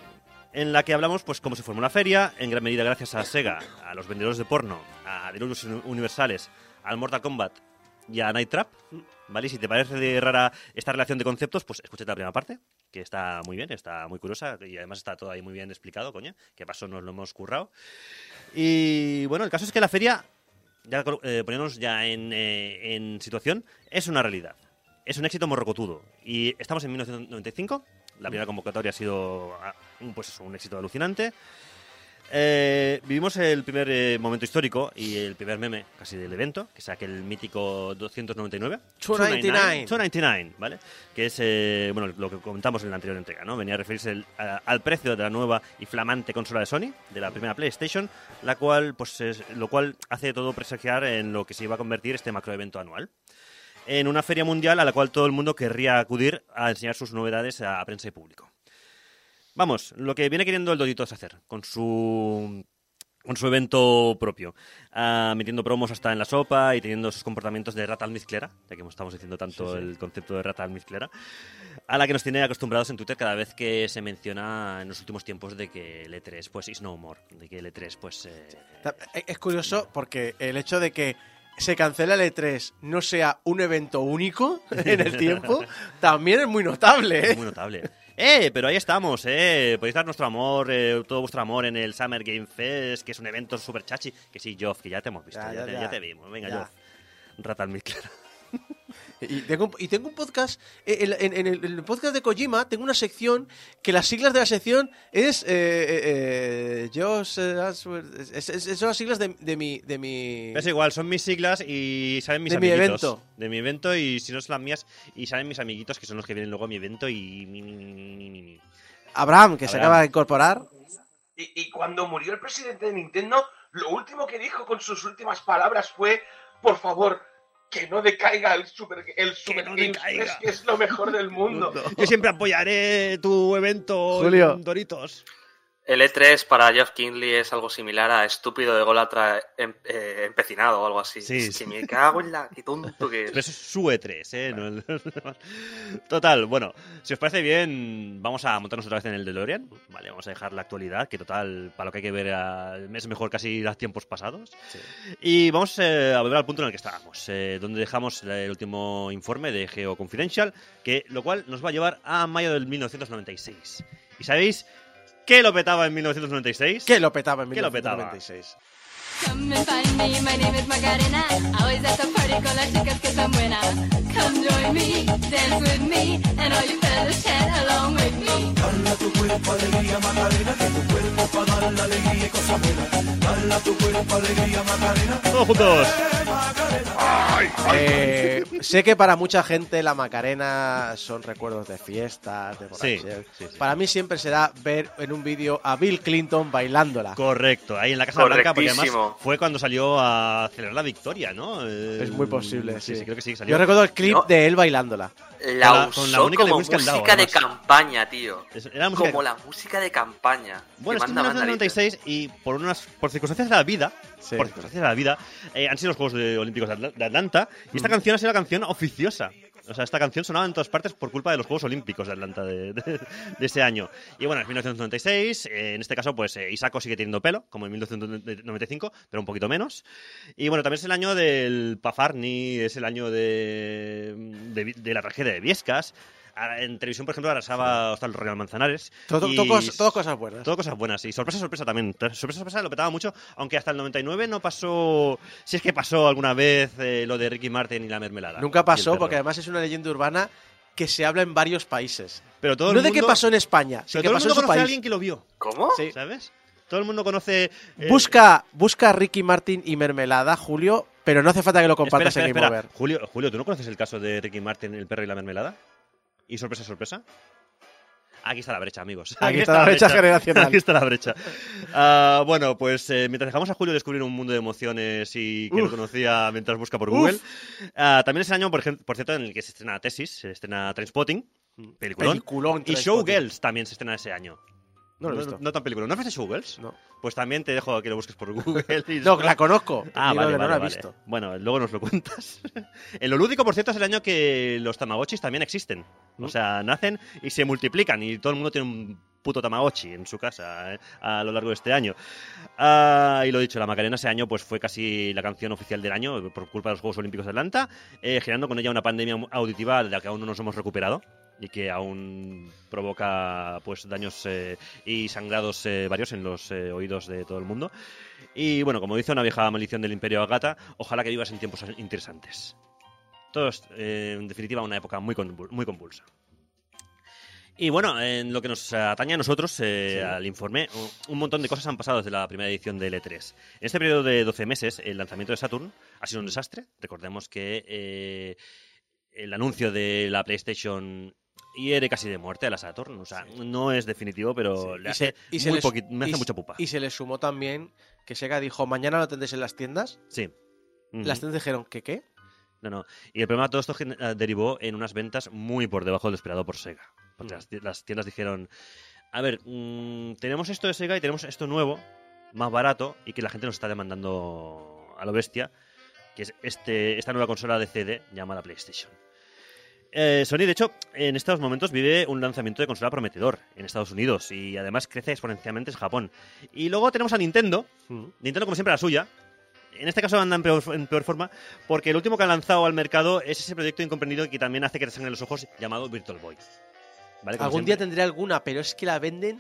en la que hablamos pues cómo se formó la feria, en gran medida gracias a Sega, a los vendedores de porno, a Deluxe Universales, al Mortal Kombat y a Night Trap. ¿Vale? Si te parece de rara esta relación de conceptos, pues escúchate la primera parte, que está muy bien, está muy curiosa y además está todo ahí muy bien explicado, coño, que pasó nos lo hemos currado. Y bueno, el caso es que la feria, ya eh, poniéndonos ya en, eh, en situación, es una realidad. Es un éxito morrocotudo. Y estamos en 1995. La primera convocatoria ha sido ah, pues un éxito alucinante. Eh, vivimos el primer eh, momento histórico y el primer meme casi del evento, que es aquel mítico 299. 299. 299, ¿vale? Que es eh, bueno, lo que comentamos en la anterior entrega, ¿no? Venía a referirse el- a- al precio de la nueva y flamante consola de Sony, de la primera PlayStation, la cual, pues, es- lo cual hace todo presagiar en lo que se iba a convertir este macroevento anual. En una feria mundial a la cual todo el mundo querría acudir a enseñar sus novedades a, a prensa y público. Vamos, lo que viene queriendo el Doritos hacer con su con su evento propio, ah, metiendo promos hasta en la sopa y teniendo esos comportamientos de rata almizclera, ya que estamos diciendo tanto el concepto de rata almizclera, a la que nos tiene acostumbrados en Twitter cada vez que se menciona en los últimos tiempos de que el E3 pues is no more, de que el E3 pues eh, Es es curioso porque el hecho de que se cancela el E3 no sea un evento único en el tiempo también es muy notable. ¿eh? Es muy notable. ¡Eh! Pero ahí estamos, ¿eh? Podéis dar nuestro amor, eh, todo vuestro amor en el Summer Game Fest, que es un evento súper chachi. Que sí, Joff, que ya te hemos visto, Ya, ya, ya, te, ya. ya te vimos. Venga. Joff. Rata almizclera. Y tengo, un, y tengo un podcast, eh, en, en- en el, en el podcast de Kojima tengo una sección que las siglas de la sección es eh, eh, eh, Josh, eh, Answer- es- es- es- son las siglas de, de mi... De mi... Es igual, son mis siglas y saben mis De mi amiguitos. evento. De mi evento y si no son las mías y saben mis amiguitos que son los que vienen luego a mi evento y... mi, mi, mi, mi, mi, mi, mi. Abraham, que se acaba de incorporar. Y, y cuando murió el presidente de Nintendo, lo último que dijo con sus últimas palabras fue, por favor, que no decaiga el Super, el super no Games decaiga. Fest, que es lo mejor del mundo. Yo siempre apoyaré tu evento, Julio. Doritos. El E3 para Jeff Kinley es algo similar a estúpido de Golatra em- eh, empecinado o algo así. Sí, Es sí. que me cago en la... Qué tonto que Pero es. eso es su E3, ¿eh? No total, bueno, si os parece bien, vamos a montarnos otra vez en el DeLorean. Vale, vamos a dejar la actualidad, que total, para lo que hay que ver ah, es mejor casi los tiempos pasados. Y vamos eh, a volver al punto en el que estábamos, eh, donde dejamos el último informe de Geo Confidential, que, lo cual nos va a llevar a mayo del 1996. ¿Y sabéis qué lo petaba en 1996? Que lo petaba en ¿Qué lo petaba? 1996. Come and find me, my name is Macarena. Always at the party con las chicas que están buenas. Come join me, dance with me, and all you fellas chat along with me. Todos juntos. Eh, sé que para mucha gente la Macarena son recuerdos de fiestas, de Sí, sí, sí. Para mí siempre será ver en un vídeo a Bill Clinton bailándola. Correcto, ahí en la Casa Blanca, porque además Fue cuando salió a celebrar la victoria, ¿no? Es muy posible, sí. Sí, creo que sí, salió. Yo recuerdo el clip No. de él bailándola. La la- usó con la única como música de campaña, tío. Es- era música Como de- la música de campaña. Bueno, es que en manda, manda 1996 y por unas por circunstancias de la vida, Sí. por circunstancias de la vida, eh, han sido los Juegos de- Olímpicos de Atla- de Atlanta y esta canción ha sido la canción oficiosa. O sea, esta canción sonaba en todas partes por culpa de los Juegos Olímpicos de Atlanta de, de- ese año. Y bueno, es 1996. eh, en este caso, pues eh, Isako sigue teniendo pelo, como en 1995, pero un poquito menos. Y bueno, también es el año del Pafarni, es el año de, de la tragedia de Viescas. En televisión, por ejemplo, arrasaba hasta el Royal Manzanares. Todo, Y- todo cos- todo cosas buenas. todo cosas buenas. Y sorpresa, sorpresa también. Sorpresa, sorpresa lo petaba mucho, aunque hasta el 99 no pasó. Si es que pasó alguna vez eh, lo de Ricky Martin y la mermelada. Nunca el pasó porque además es una leyenda urbana que se habla en varios países. Pero todo no el de qué pasó en España, sino que todo el pasó en mundo su conoce a país. alguien que lo vio, ¿Cómo? Sí. ¿sabes? Todo el mundo conoce. eh, Busca, busca a Ricky Martin y Mermelada, Julio, pero no hace falta que lo espera, compartas espera, en Game espera. Over. Julio, Julio, ¿tú no conoces el caso de Ricky Martin, el perro y la mermelada? Y sorpresa, sorpresa. Aquí está la brecha, amigos. Aquí está la brecha generacional. Aquí está la brecha. Ah, bueno, pues eh, mientras dejamos a Julio descubrir un mundo de emociones y que lo conocía mientras busca por Google, ah, también es el año, por, por cierto, en el que se estrena Tesis, se estrena Trainspotting, peliculón. Peliculón. Y. Showgirls también se estrena ese año. No lo he visto. No, tan película. ¿No has visto Showgirls? No. Pues también te dejo que lo busques por Google. y No, la conozco. Ah, vale, vale, no la he vale. visto. Bueno, luego nos lo cuentas. en lo lúdico, por cierto, es el año que los Tamagotchis también existen. Mm. O sea, nacen y se multiplican y todo el mundo tiene un puto Tamagotchi en su casa eh, a lo largo de este año. Ah, y lo dicho, la Macarena ese año pues fue casi la canción oficial del año por culpa de los Juegos Olímpicos de Atlanta, eh, generando con ella una pandemia auditiva de la que aún no nos hemos recuperado y que aún provoca pues daños eh, y sangrados eh, varios en los eh, oídos de todo el mundo. Y bueno, como dice una vieja maldición del Imperio Agata, ojalá que vivas en tiempos interesantes. Todos, eh, en definitiva, una época muy, muy convulsa. Y bueno, en lo que nos atañe a nosotros, eh, al informe, un- montón de cosas han pasado desde la primera edición del E3. En este periodo de 12 meses, el lanzamiento de Saturn ha sido un desastre. Recordemos que eh, el anuncio de la PlayStation hiere casi de muerte a la Saturn. O sea, no es definitivo, pero le Y hace, se- y se muy les- poqui- me hace se- mucha pupa. Y se le sumó también que Sega dijo, mañana lo tendréis en las tiendas. Sí. Las tiendas dijeron, ¿qué qué? No, no. Y el problema de todo esto eh, derivó en unas ventas muy por debajo de lo esperado por Sega. Porque Mm. las tiendas dijeron, a ver, mm, tenemos esto de Sega y tenemos esto nuevo, más barato, y que la gente nos está demandando a lo bestia, que es este, esta nueva consola de CD llamada PlayStation. Eh, Sony, de hecho, en estos momentos vive un lanzamiento de consola prometedor en Estados Unidos y además crece exponencialmente en Japón. Y luego tenemos a Nintendo. Nintendo como siempre la suya. En este caso anda en peor, en peor forma porque el último que ha lanzado al mercado es ese proyecto incomprendido que también hace que te sangren los ojos llamado Virtual Boy. ¿Vale? Algún día tendré alguna, pero es que la venden...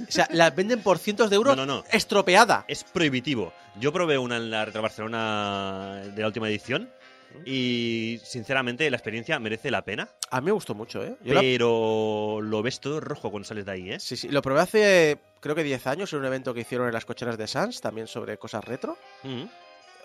O sea, la venden por cientos de euros No, no, no. estropeada. Es prohibitivo. Yo probé una en la Retro Barcelona de la última edición y sinceramente la experiencia merece la pena, A mí me gustó mucho, ¿eh? Yo la- pero lo ves todo rojo cuando sales de ahí, ¿eh? Sí, sí, lo probé hace creo que 10 años en un evento que hicieron en las cocheras de Sans, también sobre cosas retro, Mm.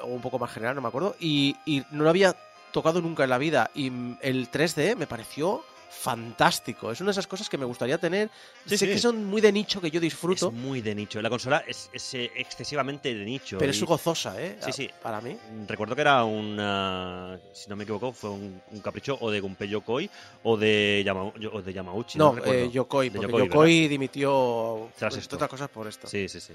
o un poco más general, no me acuerdo, y, y no lo había tocado nunca en la vida, y el 3D me pareció fantástico, es una de esas cosas que me gustaría tener, Sí, sé sí. que son muy de nicho, que yo disfruto, Es muy de nicho. La consola es, es, eh, excesivamente de nicho. pero y- es gozosa, ¿eh? Sí, sí. Para mí. Recuerdo que era una. Si no me equivoco, fue un, un capricho o de Gunpei Yokoi o de, Yama- o de Yamauchi. No, recuerdo. eh, Yokoi, De porque Yokoi, Yokoi, dimitió, Tras esto. otras cosas, por esto. Sí, sí, sí.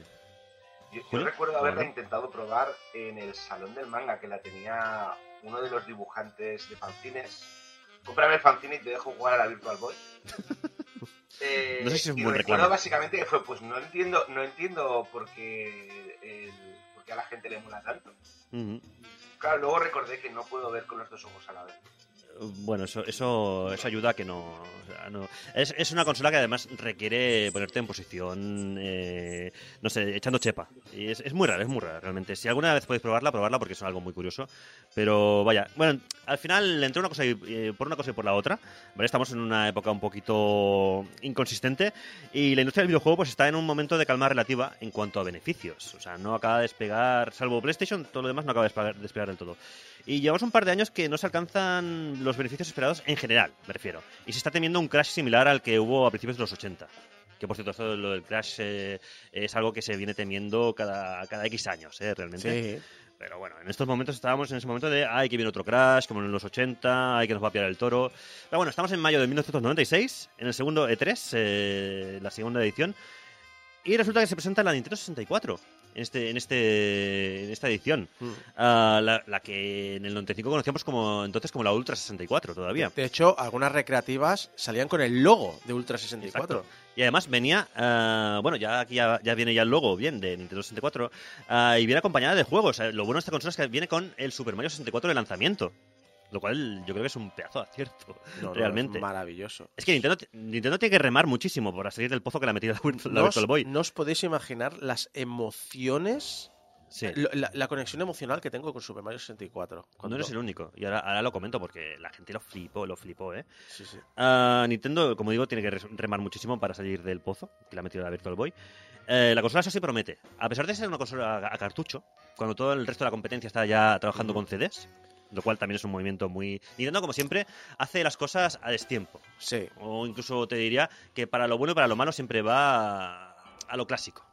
Yo, yo recuerdo haberla Bueno. intentado probar en el salón del manga, que la tenía uno de los dibujantes de fanzines. Cómprame el fanzine y te dejo jugar a la Virtual Boy. Eh, No sé si es un buen recuerdo reclamo. básicamente que fue, pues no entiendo, no entiendo por qué, el- por qué a la gente le mola tanto. Claro, luego recordé que no puedo ver con los dos ojos a la vez. Bueno, eso, eso, ayuda a que no- Es, es una consola que además requiere ponerte en posición, eh, no sé, echando chepa. Y es, es muy rara, es muy rara realmente. Si alguna vez podéis probarla, probarla porque es algo muy curioso. Pero vaya, bueno, al final entre una cosa y, eh, por una cosa y por la otra, ¿vale? Estamos en una época un poquito inconsistente y la industria del videojuego pues está en un momento de calma relativa en cuanto a beneficios. O sea, no acaba de despegar, salvo PlayStation, todo lo demás no acaba de despegar, despegar del todo. Y llevamos un par de años que no se alcanzan los beneficios esperados en general, me refiero. Y se está temiendo un crash similar al que hubo a principios de los 80. Que por cierto, esto lo del crash eh, es algo que se viene temiendo cada, cada X años, eh, realmente. Sí. Pero bueno, en estos momentos estábamos en ese momento de, ay, que viene otro crash, como en los 80, ay, que nos va a pillar el toro. Pero bueno, estamos en mayo de 1996, en el segundo E3, eh, la segunda edición, y resulta que se presenta la Nintendo 64 en, este, en, este, en esta edición. Mm. Ah, la, la que en el 95 conocíamos como entonces como la Ultra 64 todavía. De hecho, algunas recreativas salían con el logo de Ultra 64. Exacto. Y además venía, ah, bueno, ya aquí ya, ya viene ya el logo bien de Nintendo 64 ah, y viene acompañada de juegos. Lo bueno de esta consola es que viene con el Super Mario 64 de lanzamiento. Lo cual yo creo que es un pedazo de acierto, No, no, realmente. es maravilloso. Es que Nintendo, Nintendo tiene que remar muchísimo para salir del pozo que le ha metido la, la No os, Virtual Boy. no os podéis imaginar las emociones, Sí. lo- la, la conexión emocional que tengo con Super Mario 64. No eres el único. Y ahora, ahora lo comento porque la gente lo flipó, lo flipó, ¿eh? Sí, sí. Ah, Nintendo, como digo, tiene que remar muchísimo para salir del pozo que le ha metido la Virtual Boy. Eh, la consola eso sí promete. A pesar de ser una consola a, a cartucho, cuando todo el resto de la competencia está ya trabajando con CDs, lo cual también es un movimiento muy... Nintendo, como siempre, hace las cosas a destiempo. Sí. O incluso te diría que para lo bueno y para lo malo siempre va a, lo clásico.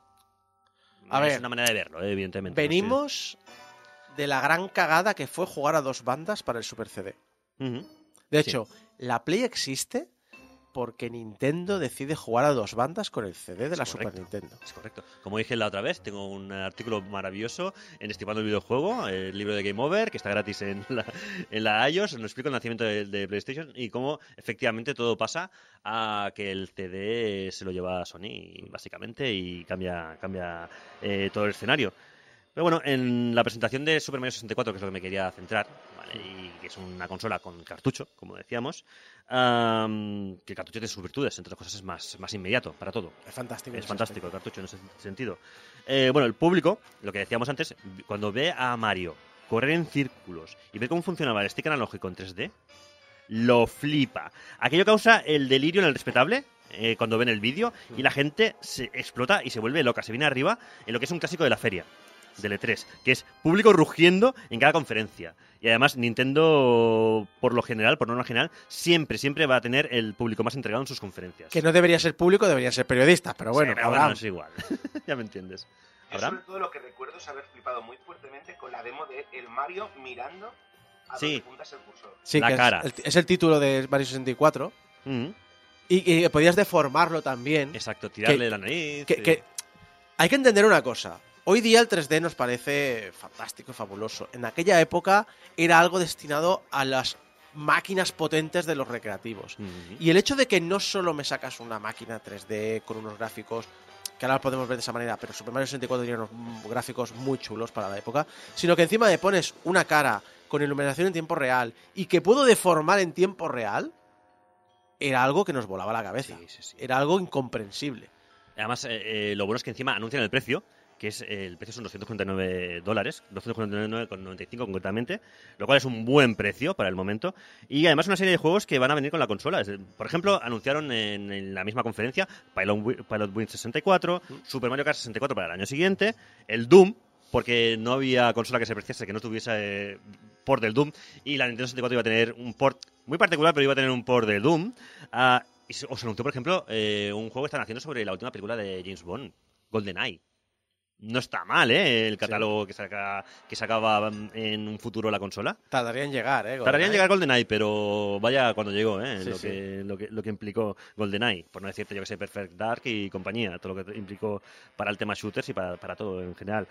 A es ver, una manera de verlo, eh, evidentemente. Venimos de la gran cagada que fue jugar a dos bandas para el Super CD. De Sí. hecho, la Play existe porque Nintendo decide jugar a dos bandas con el CD de la Super. Nintendo. Es correcto. Como dije la otra vez, tengo un artículo maravilloso en Estimando el Videojuego, el libro de Game Over, que está gratis en la, en la iOS. Nos explico el nacimiento de, de PlayStation y cómo efectivamente todo pasa a que el CD se lo lleva a Sony, básicamente, y cambia, cambia eh, todo el escenario. Pero bueno, en la presentación de Super Mario 64, que es lo que me quería centrar. Y que es una consola con cartucho, como decíamos, am, que el cartucho tiene sus virtudes, entre otras cosas es más, más inmediato para todo. Es fantástico. Es fantástico el cartucho en ese sentido. Eh, bueno, el público, lo que decíamos antes, cuando ve a Mario correr en círculos y ve cómo funcionaba el stick analógico en 3D, lo flipa. Aquello causa el delirio en el respetable, eh, cuando ven el vídeo y la gente se explota y se vuelve loca, se viene arriba en lo que es un clásico de la feria, del E3, que es público rugiendo en cada conferencia. Y además Nintendo, por lo general, por norma general, siempre, siempre va a tener el público más entregado en sus conferencias. Que no debería ser público, deberían ser periodistas, pero bueno, Sí, pero Abraham. es igual. ya me entiendes. Yo sobre todo lo que recuerdo es haber flipado muy fuertemente con la demo de el Mario mirando a Sí. donde puntas el cursor. Sí, La que es cara. el- Es, el título de Mario 64. Mm, Y, y podías deformarlo también. exacto, tirarle la nariz. que, y- que- hay que entender una cosa. Hoy día el 3D nos parece fantástico, fabuloso. En aquella época era algo destinado a las máquinas potentes de los recreativos. Y el hecho de que no solo me sacas una máquina 3D con unos gráficos que ahora podemos ver de esa manera, pero Super Mario 64 tenía unos gráficos muy chulos para la época, sino que encima me pones una cara con iluminación en tiempo real y que puedo deformar en tiempo real, era algo que nos volaba la cabeza. Sí, sí, sí. Era algo incomprensible. Además, eh, eh, lo bueno es que encima anuncian el precio, que es eh, el precio son 249 dólares, 249,95 concretamente, lo cual es un buen precio para el momento. Y además una serie de juegos que van a venir con la consola. Por ejemplo, anunciaron en, en la misma conferencia Pilot, Pilot Wing 64, Super Mario Kart 64 para el año siguiente, el Doom, porque no había consola que se preciase que no tuviese eh, port del Doom, y la Nintendo 64 iba a tener un port muy particular, pero iba a tener un port del Doom. Ah, y os anunció, por ejemplo, eh, un juego que están haciendo sobre la última película de James Bond, GoldenEye. No está mal, ¿eh? El catálogo que, saca, que sacaba mm, en un futuro la consola. Tardaría en llegar, ¿eh? Tardaría en llegar GoldenEye, pero vaya cuando llegó, ¿eh? Sí, lo, sí. Que, lo, que, lo que implicó GoldenEye. Por no decirte, yo que sé, Perfect Dark y compañía. Todo lo que implicó para el tema shooters y para, para todo en general.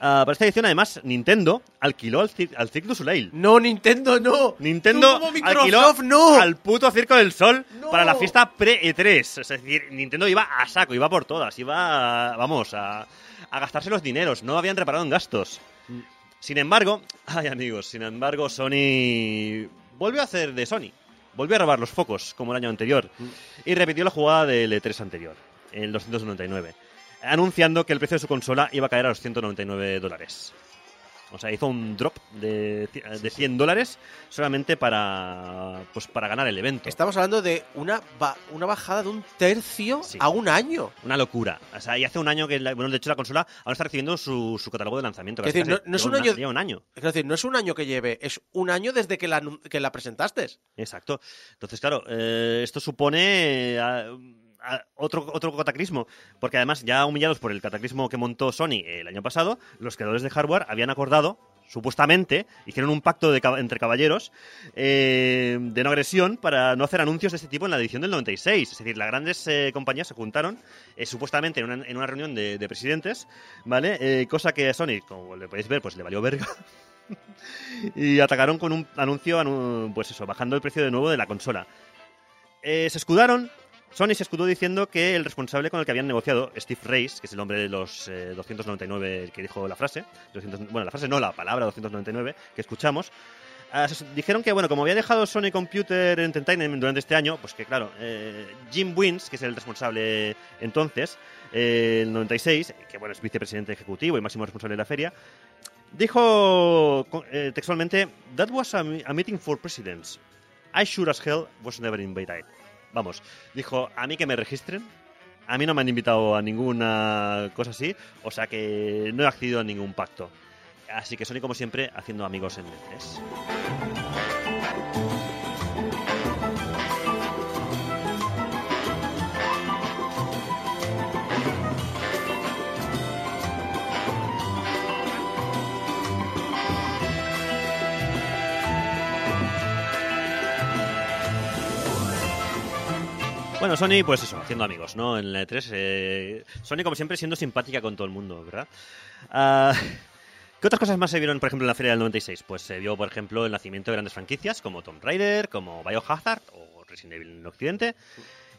Ah, para esta edición, además, Nintendo alquiló al, Cir- al Cirque du Soleil. No, Nintendo, no. Nintendo alquiló no. al puto Circo del Sol No. para la fiesta pre-E3. Es decir, Nintendo iba a saco, iba por todas, iba, a- vamos, a, a gastarse los dineros. No habían reparado en gastos. Sin embargo, ay amigos, sin embargo, Sony volvió a hacer de Sony. Volvió a robar los focos, como el año anterior. Y repitió la jugada del E3 anterior, el 299. Anunciando que el precio de su consola iba a caer a los 199 dólares. O sea, hizo un drop de, de 100 dólares solamente para, pues, para ganar el evento. Estamos hablando de una, ba- una bajada de un tercio Sí. a un año. Una locura. O sea, y hace un año que, la- bueno, de hecho la consola ahora está recibiendo su, su catálogo de lanzamiento. Es decir, no- no es un año- un año. Es decir, no es un año que lleve, es un año desde que la, que la presentaste. Exacto. Entonces, claro, eh, esto supone eh, otro, otro cataclismo, porque además, ya humillados por el cataclismo que montó Sony el año pasado, los creadores de hardware habían acordado, supuestamente, hicieron un pacto de entre caballeros eh, de no agresión para no hacer anuncios de este tipo en la edición del 96. Es decir, las grandes eh, compañías se juntaron, eh, supuestamente, en una, reunión de, de presidentes, ¿vale? Eh, cosa que a Sony, como le podéis ver, pues le valió verga. y atacaron con un anuncio, anu- pues eso, bajando el precio de nuevo de la consola. Se escudaron, Sony se escudó diciendo que el responsable con el que habían negociado, Steve Race, que es el hombre de los eh, 299 que dijo la frase, 200 bueno, la frase no, la palabra 299 que escuchamos, ah, dijeron que, bueno, como había dejado Sony Computer Entertainment durante este año, pues que claro, eh, Jim Wins, que es el responsable entonces, eh, el 96, que bueno, es vicepresidente ejecutivo y máximo responsable de la feria, Dijo eh, textualmente, That was a meeting for presidents. I sure as hell was never invited. Vamos, dijo, a mí que me registren. A mí no me han invitado a ninguna cosa así, o sea que no he accedido a ningún pacto. Así que Sony, como siempre, haciendo amigos en el 3. Bueno, Sony, pues eso, haciendo amigos, ¿no? En el E3. eh, Sony, como siempre, siendo simpática con todo el mundo, ¿verdad? Ah, ¿Qué otras cosas más se vieron, por ejemplo, en la Feria del 96? Pues se vio, por ejemplo, el nacimiento de grandes franquicias como Tomb Raider, como Biohazard o Resident Evil en Occidente.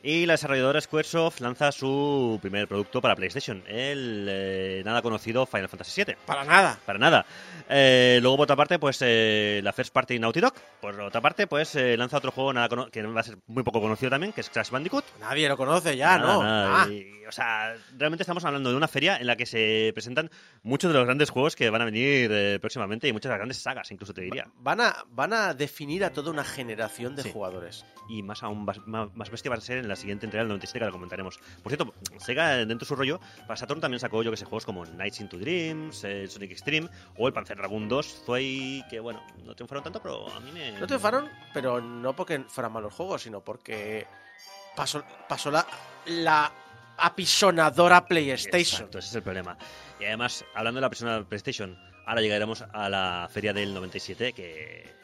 Y la desarrolladora Squaresoft lanza su primer producto para PlayStation, el eh, nada conocido Final Fantasy VII. Para nada. Para nada. Eh, luego, por otra parte, pues eh, la First Party Naughty Dog. Por otra parte, pues eh, lanza otro juego nada que va a ser muy poco conocido también, que es Crash Bandicoot. Nadie lo conoce ya, Nada, ¿no? nada. Ah, Y, o sea, realmente estamos hablando de una feria en la que se presentan muchos de los grandes juegos que van a venir eh, próximamente y muchas de las grandes sagas, incluso te diría. van, a, van a definir a toda una generación de Sí. jugadores. Y más aún, más, más- bestia va a ser en en la siguiente entrega del 97 que la comentaremos. Por cierto, Sega, dentro de su rollo, para Saturn también sacó yo que sé, juegos como Nights into Dreams, eh, Sonic Extreme o el Panzer Dragoon 2, Zoe, que bueno, no triunfaron tanto, pero a mí me... No triunfaron, pero no porque fueran malos juegos, sino porque pasó, pasó la, la apisonadora PlayStation. Exacto, ese es el problema. Y además, hablando de la de PlayStation, ahora llegaremos a la feria del 97, que...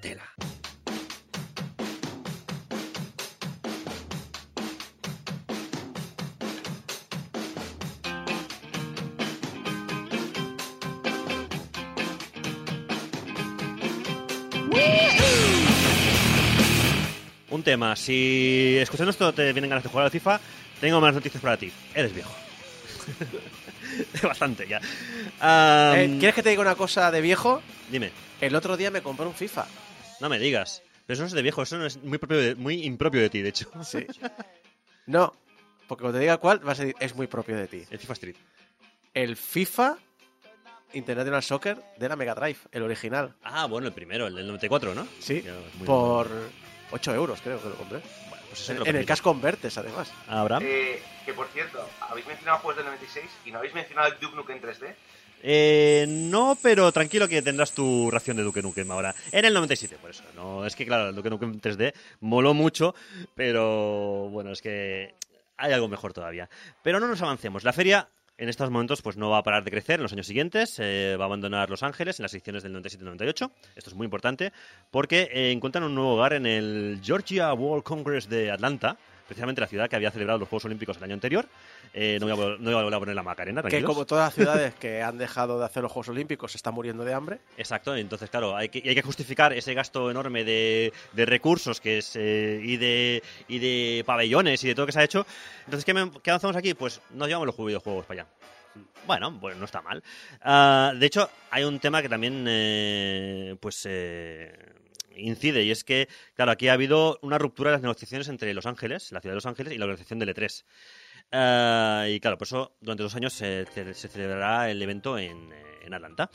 Tela. Tema, si escuchando esto te vienen ganas de jugar al FIFA, tengo más noticias para ti. Eres viejo. Bastante ya. Eh, ¿Quieres que te diga una cosa de viejo? Dime, El otro día me compré un FIFA. no me digas. Pero eso no es de viejo, eso no es muy, propio de- muy impropio de ti, de hecho. Sí. No, porque cuando te diga cuál, vas a decir, es muy propio de ti. El FIFA Street. El FIFA International Soccer de la Mega Drive, el original. Ah, bueno, el primero, el del 94, ¿no? Sí, muy por 8 euros creo que lo compré. Bueno, pues En, lo en el. Cash Convertes, además. ¿Abraham? Eh, que por cierto, habéis mencionado juegos del 96 y no habéis mencionado el Duke Nukem 3D. Eh, no, pero tranquilo que tendrás tu ración de Duke Nukem ahora. En el 97, por eso. No, es que claro, el Duke Nukem 3D moló mucho, pero bueno, es que hay algo mejor todavía. Pero no nos avancemos. La feria en estos momentos pues no va a parar de crecer en los años siguientes. eh, va a abandonar Los Ángeles en las ediciones del 97 y 98. Esto es muy importante porque eh, encuentran un nuevo hogar en el Georgia World Congress de Atlanta. Precisamente la ciudad que había celebrado los Juegos Olímpicos el año anterior. Eh, no, voy a, vol- no voy a volver a poner la Macarena, Que como todas las ciudades que han dejado de hacer los Juegos Olímpicos se están muriendo de hambre. Exacto, entonces claro, hay que, hay que justificar ese gasto enorme de, de recursos que es, eh, y, de, y de pabellones y de todo lo que se ha hecho. Entonces, ¿qué, me- qué avanzamos aquí? Pues nos llevamos los videojuegos para allá. Bueno, bueno, no está mal. Ah, de hecho, hay un tema que también eh, pues eh, incide y es que, claro, aquí ha habido una ruptura de las negociaciones entre Los Ángeles, la ciudad de Los Ángeles y la organización del E3. Ah, y claro, por eso durante dos años se, se celebrará el evento en, eh, en Atlanta.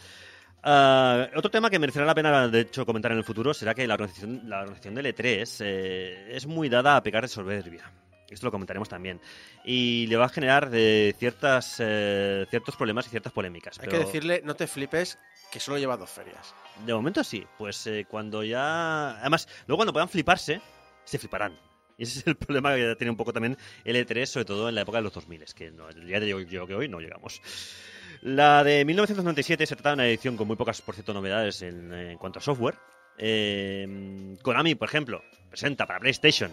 Ah, otro tema que merecerá la pena, de hecho, comentar en el futuro será que la organización, la organización del E3 eh, es muy dada a pecar de soberbia. Esto lo comentaremos también. Y le va a generar de ciertas, eh, ciertos problemas y ciertas polémicas. Hay pero que decirle, no te flipes, que solo lleva dos ferias. De momento sí. Pues eh, cuando ya... Además, luego cuando puedan fliparse, se fliparán. Y ese es el problema que tiene un poco también el E3, sobre todo en la época de los 2000, es que no, ya te digo yo que hoy no llegamos. La de 1997 se trata de una edición con muy pocas, por cierto, novedades en, en cuanto a software. Eh, Konami, por ejemplo, presenta para PlayStation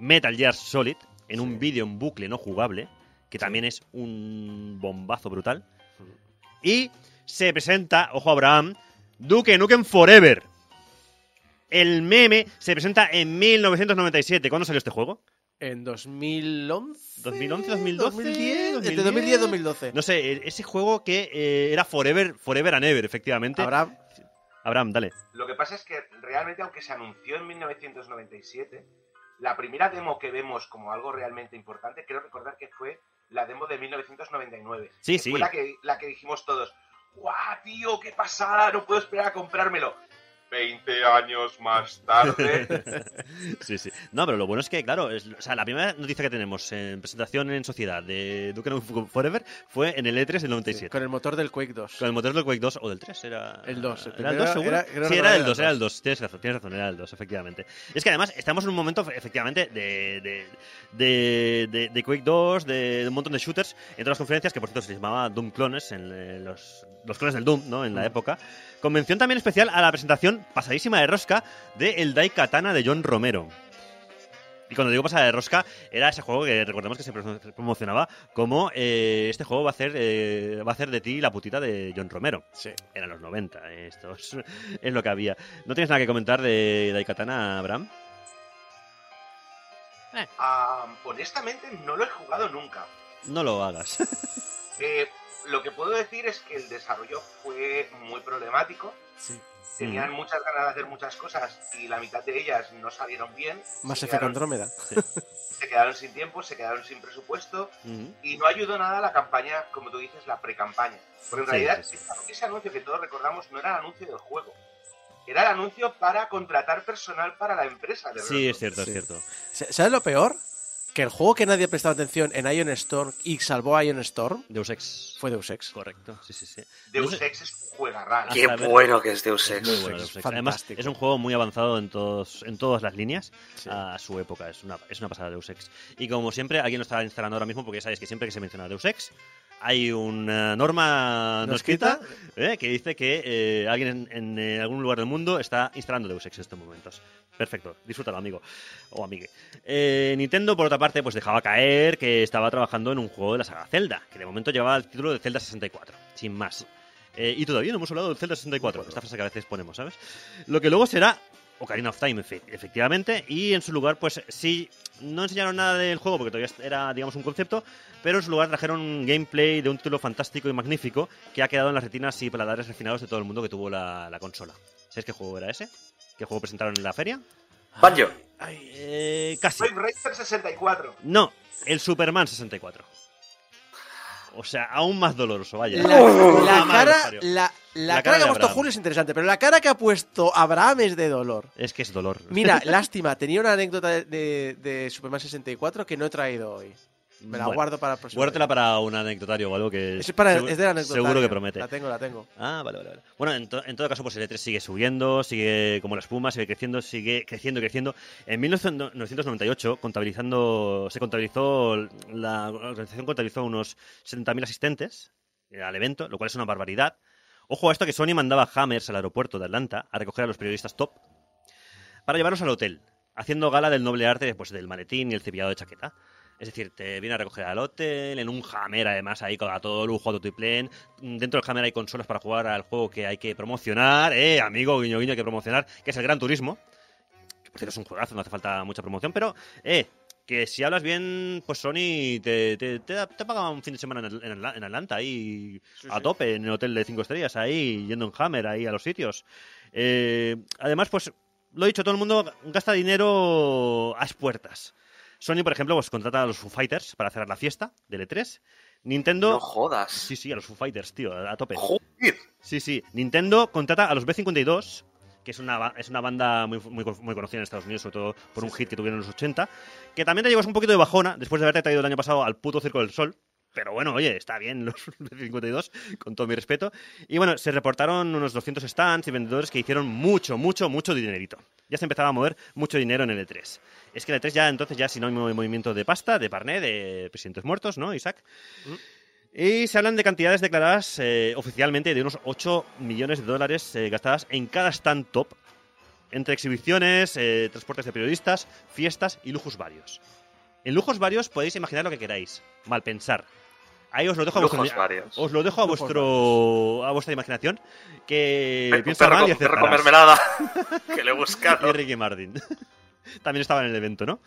Metal Gear Solid en un vídeo en bucle no jugable, que también es un bombazo brutal. Y se presenta, ojo Abraham, Duke Nukem Forever. El meme se presenta en 1997. ¿Cuándo salió este juego? En 2011. 2011, 2012, 2010, 2010. entre 2010 y 2012. No sé, e- ese juego que eh, era Forever, Forever and Ever, efectivamente. Habrá Abraham, dale. Lo que pasa es que realmente, aunque se anunció en 1997, la primera demo que vemos como algo realmente importante, creo recordar que fue la demo de 1999. Sí, que sí. Fue la que, la que dijimos todos, ¡guau, tío, qué pasada! No puedo esperar a comprármelo. 20 años más tarde. sí, sí. No, pero lo bueno es que, claro, es- o sea, la primera noticia que tenemos en presentación en sociedad de Duke Nukem Forever fue en el E3 del 97. con el motor del Quake 2. Con el motor del Quake 2 o del 3, era. El 2, el ¿Era el primero 2 seguro? era- sí, era el 2, era el el 2. Tienes razón, tienes razón, era el 2, efectivamente. Es que además estamos en un momento, efectivamente, de, de, de, de- de Quake 2, de, de un montón de shooters, entre las conferencias, que por cierto se llamaba Doom Clones, en eh, los, los clones del Doom, ¿no? Mm. En la época. Convención también especial a la presentación pasadísima de rosca de El Dai Katana de John Romero. Y cuando digo pasada de rosca, era ese juego que recordemos que se pro- promocionaba como eh, este juego va a hacer eh, va a hacer de ti la putita de John Romero. Sí. Eran los 90, eh, esto es, es lo que había. ¿No tienes nada que comentar de Daikatana, Abraham? Ah, honestamente, no lo he jugado nunca. No lo hagas. Eh, lo que puedo decir es que el desarrollo fue muy problemático. Sí. Tenían muchas ganas de hacer muchas cosas y la mitad de ellas no salieron bien. Más se Effect Andrómeda. se quedaron sin tiempo, se quedaron sin presupuesto y no ayudó nada a la campaña, como tú dices, la pre-campaña. Porque en Sí, realidad sí, sí. ese anuncio que todos recordamos no era el anuncio del juego. Era el anuncio para contratar personal para la empresa. De Sí, es cierto, Sí. es cierto. ¿Sabes lo peor? Que el juego que nadie prestaba atención en Ion Storm y salvó a Ion Storm Deus Ex. fue Deus Ex. Correcto, sí, sí, sí. Deus Ex es un juegarral. Qué ver. bueno que es Deus Ex. Muy bueno, Deus Ex. Además, es un juego muy avanzado en todos en todas las líneas Sí. a su época. Es una, es una pasada Deus Ex. Y como siempre, alguien lo está instalando ahora mismo porque ya sabéis que siempre que se menciona Deus Ex hay una norma no, ¿No escrita eh, que dice que eh, alguien en, en, eh, algún lugar del mundo está instalando Deus Ex en estos momentos. Perfecto, disfrútalo, amigo o amigue. Eh, Nintendo, por otra parte, pues dejaba caer que estaba trabajando en un juego de la saga Zelda, que de momento llevaba el título de Zelda 64, sin más. Y todavía no hemos hablado del Zelda 64, esta frase que a veces ponemos, ¿sabes? Lo que luego será Ocarina of Time, efe- efectivamente, y en su lugar, pues sí, no enseñaron nada del juego porque todavía era, digamos, un concepto, pero en su lugar trajeron un gameplay de un título fantástico y magnífico que ha quedado en las retinas y paladares refinados de todo el mundo que tuvo la, la consola. ¿Sabes qué juego era ese? ¿Qué juego presentaron en la feria? Banjo. Eh, casi. Racer 64. No, el Superman 64. O sea, aún más doloroso, vaya. La, cara, que parió. la, la La cara cara que de ha puesto. Julio es interesante, pero la cara que ha puesto Abraham es de dolor. Es que es dolor. Mira, lástima, tenía una anécdota de, de- de Superman 64 que no he traído hoy. Me la Bueno, guardo para el próximo. Guárdatela para un anecdotario o algo que. Es, para, segu- es del anecdotario. Seguro que promete. La tengo, la tengo. Ah, vale, vale, vale. Bueno, en, to- en todo caso, pues el E3 sigue subiendo, sigue como la espuma, sigue creciendo, sigue creciendo creciendo. En 1998, contabilizando, se contabilizó, la organización contabilizó unos 70.000 asistentes eh, al evento, lo cual es una barbaridad. Ojo a esto que Sony mandaba Hammers al aeropuerto de Atlanta a recoger a los periodistas top para llevarlos al hotel, haciendo gala del noble arte pues, del maletín y el cepillado de chaqueta. Es decir, te viene a recoger al hotel, en un Hammer además, ahí con a todo lujo, a tutiplén. Dentro del Hammer hay consolas para jugar al juego que hay que promocionar, eh, amigo, guiño guiño, hay que promocionar, que es el Gran Turismo. Que por cierto es un juegazo, no hace falta mucha promoción, pero, eh, que si hablas bien, pues Sony te, te, te, te paga un fin de semana en, en en Atlanta, ahí a tope, en el hotel de 5 estrellas, ahí yendo en Hammer, ahí a los sitios. Eh, además, pues, lo he dicho, todo el mundo gasta dinero a expuertas. Sony, por ejemplo, pues contrata a los Foo Fighters para cerrar la fiesta del E3. Nintendo... No jodas. Sí, sí, a los Foo Fighters, tío, a tope. Joder. Sí, sí. Nintendo contrata a los B52, que es una, es una banda muy, muy, muy conocida en Estados Unidos, sobre todo por un hit que tuvieron en los 80, que también te llevas un poquito de bajona después de haberte traído el año pasado al puto Circo del Sol. Pero bueno, oye, está bien los B52, con todo mi respeto. Y bueno, se reportaron unos 200 stands y vendedores que hicieron mucho, mucho, mucho dinerito. Ya se empezaba a mover mucho dinero en el E3. Es que el E3 ya entonces ya sinónimo de movimiento de pasta, de parné, de presidentes muertos, ¿no, Isaac? Y se hablan de cantidades declaradas eh, oficialmente de unos 8 millones de dólares eh, gastadas en cada stand top, entre exhibiciones, eh, transportes de periodistas, fiestas y lujos varios. En lujos varios podéis imaginar lo que queráis, mal pensar. Ahí os lo dejo a vuestro, os lo dejo a vuestro a vuestra imaginación que piensa perro mal y con- perro con mermelada. que le he y. Ricky Martin. también estaba en el evento, ¿no?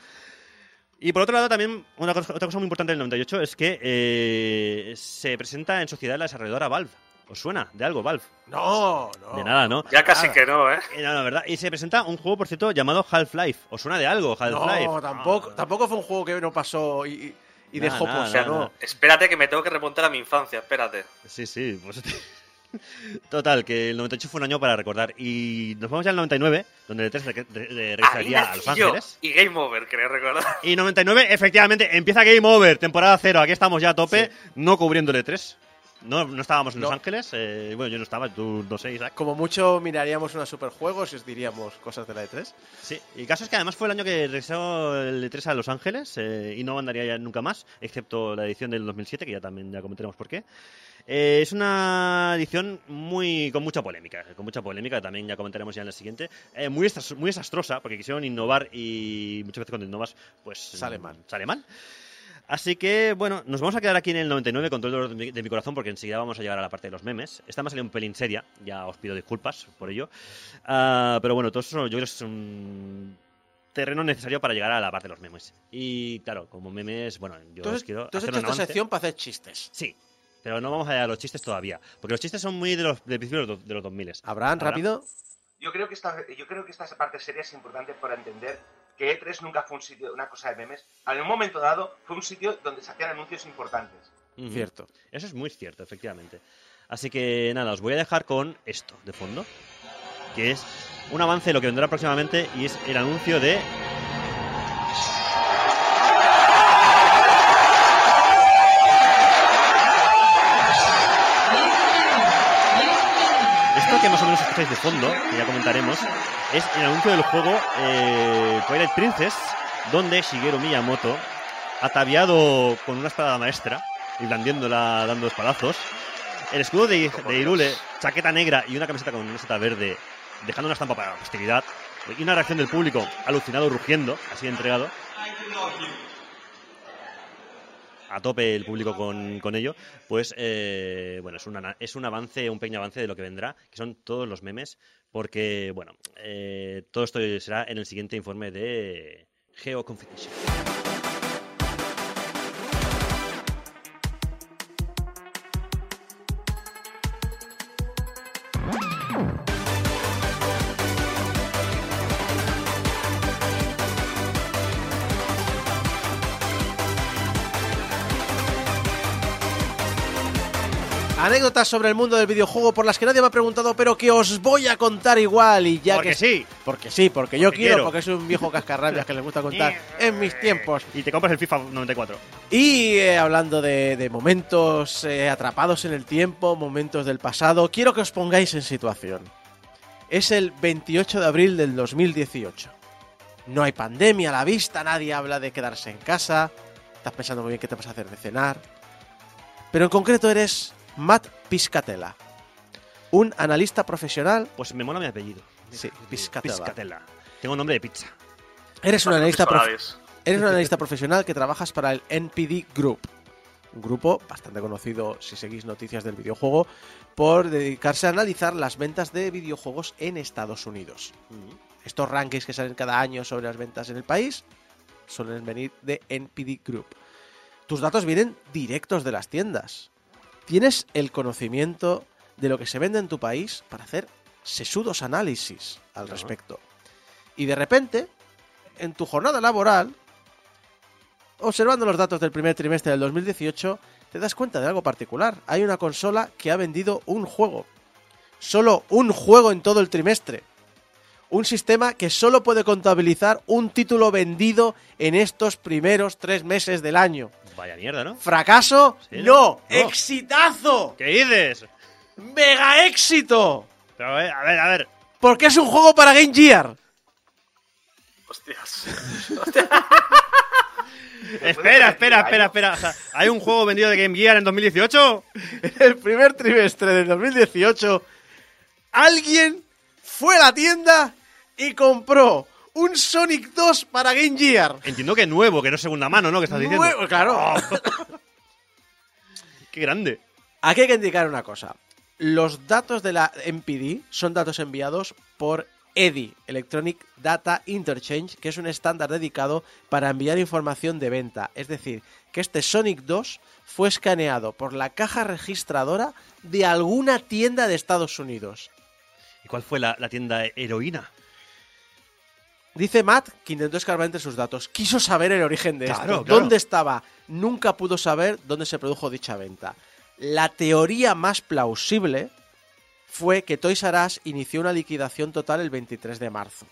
Y por otro lado, también, una cosa, otra cosa muy importante del 98 es que eh, se presenta en sociedad la desarrolladora Valve. ¿Os suena de algo, Valve? No, no. De nada, ¿no? Ya casi Nada. que no, ¿eh? Eh, No, la verdad. Y se presenta un juego, por cierto, llamado Half-Life. ¿Os suena de algo, Half-Life? No, tampoco, Ah. tampoco fue un juego que no pasó y, y- y Nada, dejó nada, pues, o sea, nada, no. nada. Espérate que me tengo que remontar a mi infancia, espérate. Sí, sí. Pues... Total, que el 98 fue un año para recordar. Y nos vamos ya al 99, donde el 3 re- re- re- Ahí regresaría a Los. Ángeles. Y Game Over, creo recordar. Y 99, efectivamente, empieza Game Over, temporada cero. Aquí estamos ya a tope, no cubriendo el E3. No, no estábamos en Los. Ángeles. eh, bueno, yo no estaba, tú no sé, Isaac. Como mucho miraríamos una superjuegos y os diríamos cosas de la E E3. Sí, y el caso es que además fue el año que regresó el E3 a Los Ángeles eh, y no andaría ya nunca más, excepto la edición del 2007, que ya también ya comentaremos por qué. Eh, es una edición muy con mucha polémica, con mucha polémica, también ya comentaremos ya en la siguiente. Eh, muy, muy desastrosa, porque quisieron innovar y muchas veces cuando innovas, pues Sale mal. Sale mal. Así que, bueno, nos vamos a quedar aquí en el 99 con todo el dolor de mi, de mi corazón porque enseguida vamos a llegar a la parte de los memes. Esta me ha salido un pelín seria, ya os pido disculpas por ello. Ah, pero bueno, todo eso yo creo que es un terreno necesario para llegar a la parte de los memes. Y claro, como memes, bueno, yo os quiero entonces hacer hecho un esta avance. sección para hacer chistes. Sí, pero no vamos a llegar a los chistes todavía, porque los chistes son muy de los de principios de los, de los 2000. Abraham, rápido. Yo creo que esta, yo creo que esta parte seria es importante para entender que E3 nunca fue un sitio, una cosa de memes. En un momento dado fue un sitio donde se hacían anuncios importantes. Cierto. Eso es muy cierto, efectivamente. Así que nada, os voy a dejar con esto de fondo, que es un avance de lo que vendrá próximamente y es el anuncio de escucháis de fondo, que ya comentaremos, es el anuncio del juego eh, Twilight Princess, donde Shigeru Miyamoto, ataviado con una espada maestra y blandiéndola dando espadazos, el escudo de, de Irule, chaqueta negra y una camiseta con una seta verde, dejando una estampa para la posteridad, y una reacción del público alucinado, rugiendo, así entregado. A tope el público con, con ello, pues eh, bueno, es, una- es un avance, un pequeño avance de lo que vendrá, que son todos los memes, porque bueno, eh, todo esto será en el siguiente informe de Geo Anécdotas sobre el mundo del videojuego por las que nadie me ha preguntado, pero que os voy a contar igual y ya Porque que sí. Porque sí, porque yo quiero, quiero. porque soy un viejo cascarrabias que les gusta contar en mis tiempos. Y te compras el FIFA 94. Y eh, hablando de, de momentos eh, atrapados en el tiempo, momentos del pasado, quiero que os pongáis en situación. Es el 28 de abril del 2018. No hay pandemia a la vista, nadie habla de quedarse en casa. Estás pensando muy bien qué te vas a hacer de cenar. Pero en concreto eres Matt Piscatella, un analista profesional. Pues me mola mi apellido. Sí, Piscatella. Piscatella. Tengo nombre de pizza. Eres un analista profe- Solaris. Eres un analista profesional que trabajas para el NPD Group, un grupo bastante conocido si seguís noticias del videojuego, por dedicarse a analizar las ventas de videojuegos en Estados Unidos. Estos rankings que salen cada año sobre las ventas en el país suelen venir de NPD Group. Tus datos vienen directos de las tiendas. Tienes el conocimiento de lo que se vende en tu país para hacer sesudos análisis al respecto. Y de repente, en tu jornada laboral, observando los datos del primer trimestre del 2018, te das cuenta de algo particular. Hay una consola que ha vendido un juego. Solo un juego en todo el trimestre. Un sistema que solo puede contabilizar un título vendido en estos primeros tres meses del año. Vaya mierda, ¿no? ¿Fracaso? Sí, no. no. ¡Exitazo! ¿Qué dices? ¡Mega éxito! Pero, a ver, a ver. Porque es un juego para Game Gear. Hostias. Espera, espera, espera, espera. O sea, ¿Hay un juego vendido de Game Gear en 2018? En el primer trimestre del 2018, alguien fue a la tienda y compró un Sonic 2 para Game Gear. Entiendo que nuevo, que no es segunda mano, ¿no? Que estás diciendo. Nuevo, claro. Qué grande. Aquí hay que indicar una cosa. Los datos de la MPD son datos enviados por EDI, Electronic Data Interchange, que es un estándar dedicado para enviar información de venta. Es decir, que este Sonic 2 fue escaneado por la caja registradora de alguna tienda de Estados Unidos. ¿Y cuál fue la, la tienda heroína? Dice Matt que intentó escarbar entre sus datos. Quiso saber el origen de Claro, esto. claro. ¿Dónde estaba? Nunca pudo saber dónde se produjo dicha venta. La teoría más plausible fue que Toys R Us inició una liquidación total el 23 de marzo,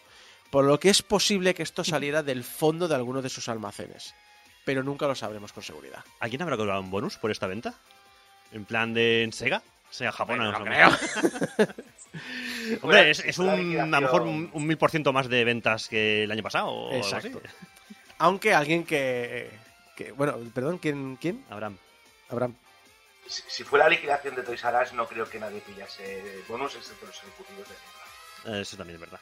por lo que es posible que esto saliera del fondo de alguno de sus almacenes, pero nunca lo sabremos con seguridad. ¿Alguien habrá cobrado un bonus por esta venta? ¿En plan de en Sega? Sega Japón, Bueno, no no creo. Hombre, es, un, a lo mejor un mil por ciento más de ventas que el año pasado. O algo así. Exacto. Aunque alguien que, que- bueno, perdón, ¿quién? ¿Quién? Abraham. Abraham. Si, si fuera liquidación de Toys R Us, no creo que nadie pillase bonus, excepto los ejecutivos de tienda. Eh, Eso también es verdad.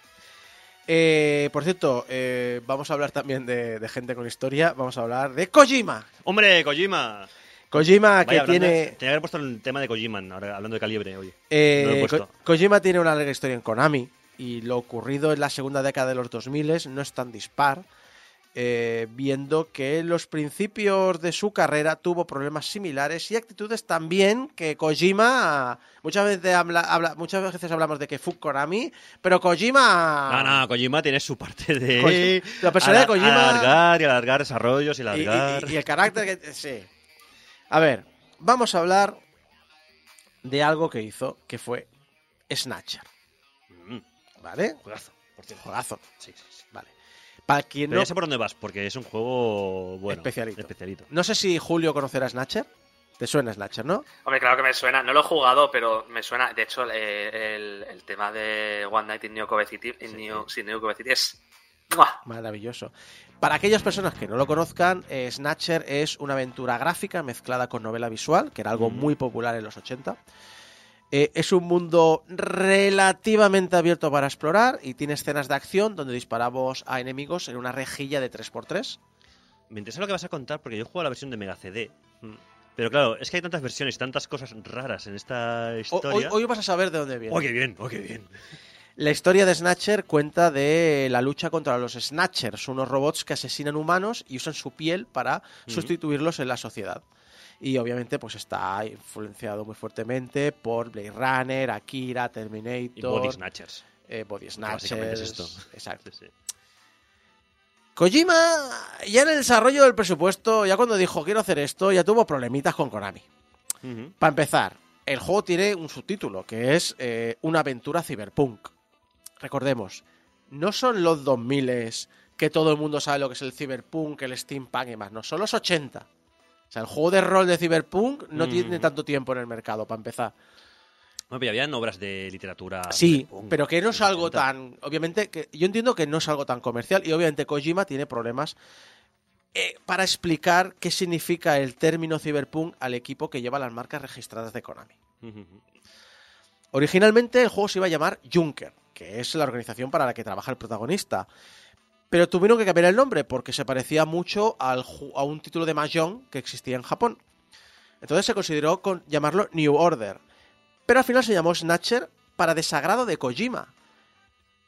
Eh, por cierto, eh, vamos a hablar también de, de gente con historia. Vamos a hablar de Kojima. ¡Hombre, Kojima! Kojima que Vaya, hablando- tiene. Tenía que haber puesto el tema de Kojima, ahora hablando de calibre, oye. eh, no lo he Ko-. Kojima tiene una larga historia en Konami. Y lo ocurrido en la segunda década de los 2000 no es tan dispar. eh, viendo que en los principios de su carrera tuvo problemas similares y actitudes también que Kojima muchas veces habla, habla- muchas veces hablamos de que fue Konami pero Kojima No, no, Kojima tiene su parte de. La personalidad de Kojima- Alargar y alargar desarrollos y- alargar. Y, y el carácter que. Sí. A ver, vamos a hablar de algo que hizo, que fue Snatcher. Mm, ¿Vale? juegazo, por cierto. Juegazo. Sí, sí, sí. Vale. Para quien Pero no. ya sé por dónde vas, porque es un juego bueno. Especialito. Especialito. No sé si Julio conocerá Snatcher. Te suena Snatcher, ¿no? Hombre, claro que me suena. No lo he jugado, pero me suena. De hecho, eh, el, el tema de One Night in New Cove City, New, sí, New Cove City es. ¡Mua! Maravilloso. Para aquellas personas que no lo conozcan, eh, Snatcher es una aventura gráfica mezclada con novela visual, que era algo muy popular en los 80. Eh, es un mundo relativamente abierto para explorar y tiene escenas de acción donde disparamos a enemigos en una rejilla de 3x3. Me interesa lo que vas a contar porque yo jugado la versión de Mega CD. Mm. Pero claro, es que hay tantas versiones y tantas cosas raras en esta O- Hoy, historia. hoy vas a saber de dónde viene. ¡Oh, qué bien! ¡Oh, qué bien! La historia de Snatcher cuenta de la lucha contra los Snatchers, unos robots que asesinan humanos y usan su piel para sustituirlos en la sociedad. Y obviamente pues está influenciado muy fuertemente por Blade Runner, Akira, Terminator, Y Body Snatchers. eh, Body básicamente es Snatchers. esto. Exacto. Sí, sí. Kojima, ya en el desarrollo del presupuesto, ya cuando dijo quiero hacer esto, ya tuvo problemitas con Konami. Para empezar, el juego tiene un subtítulo que es eh, una aventura cyberpunk. Recordemos, no son los 2000 que todo el mundo sabe lo que es el cyberpunk, el steampunk y más, no, son los 80. O sea, el juego de rol de cyberpunk no Mm. tiene tanto tiempo en el mercado, para empezar. No, pero habían obras de literatura. Sí, cyberpunk pero que no es algo 80. tan. Obviamente, que yo entiendo que no es algo tan comercial y obviamente Kojima tiene problemas eh, para explicar qué significa el término cyberpunk al equipo que lleva las marcas registradas de Konami. Originalmente el juego se iba a llamar Junker, que es la organización para la que trabaja el protagonista. Pero tuvieron que cambiar el nombre porque se parecía mucho al a un título de Mahjong que existía en Japón. Entonces se consideró con llamarlo New Order. Pero al final se llamó Snatcher para desagrado de Kojima.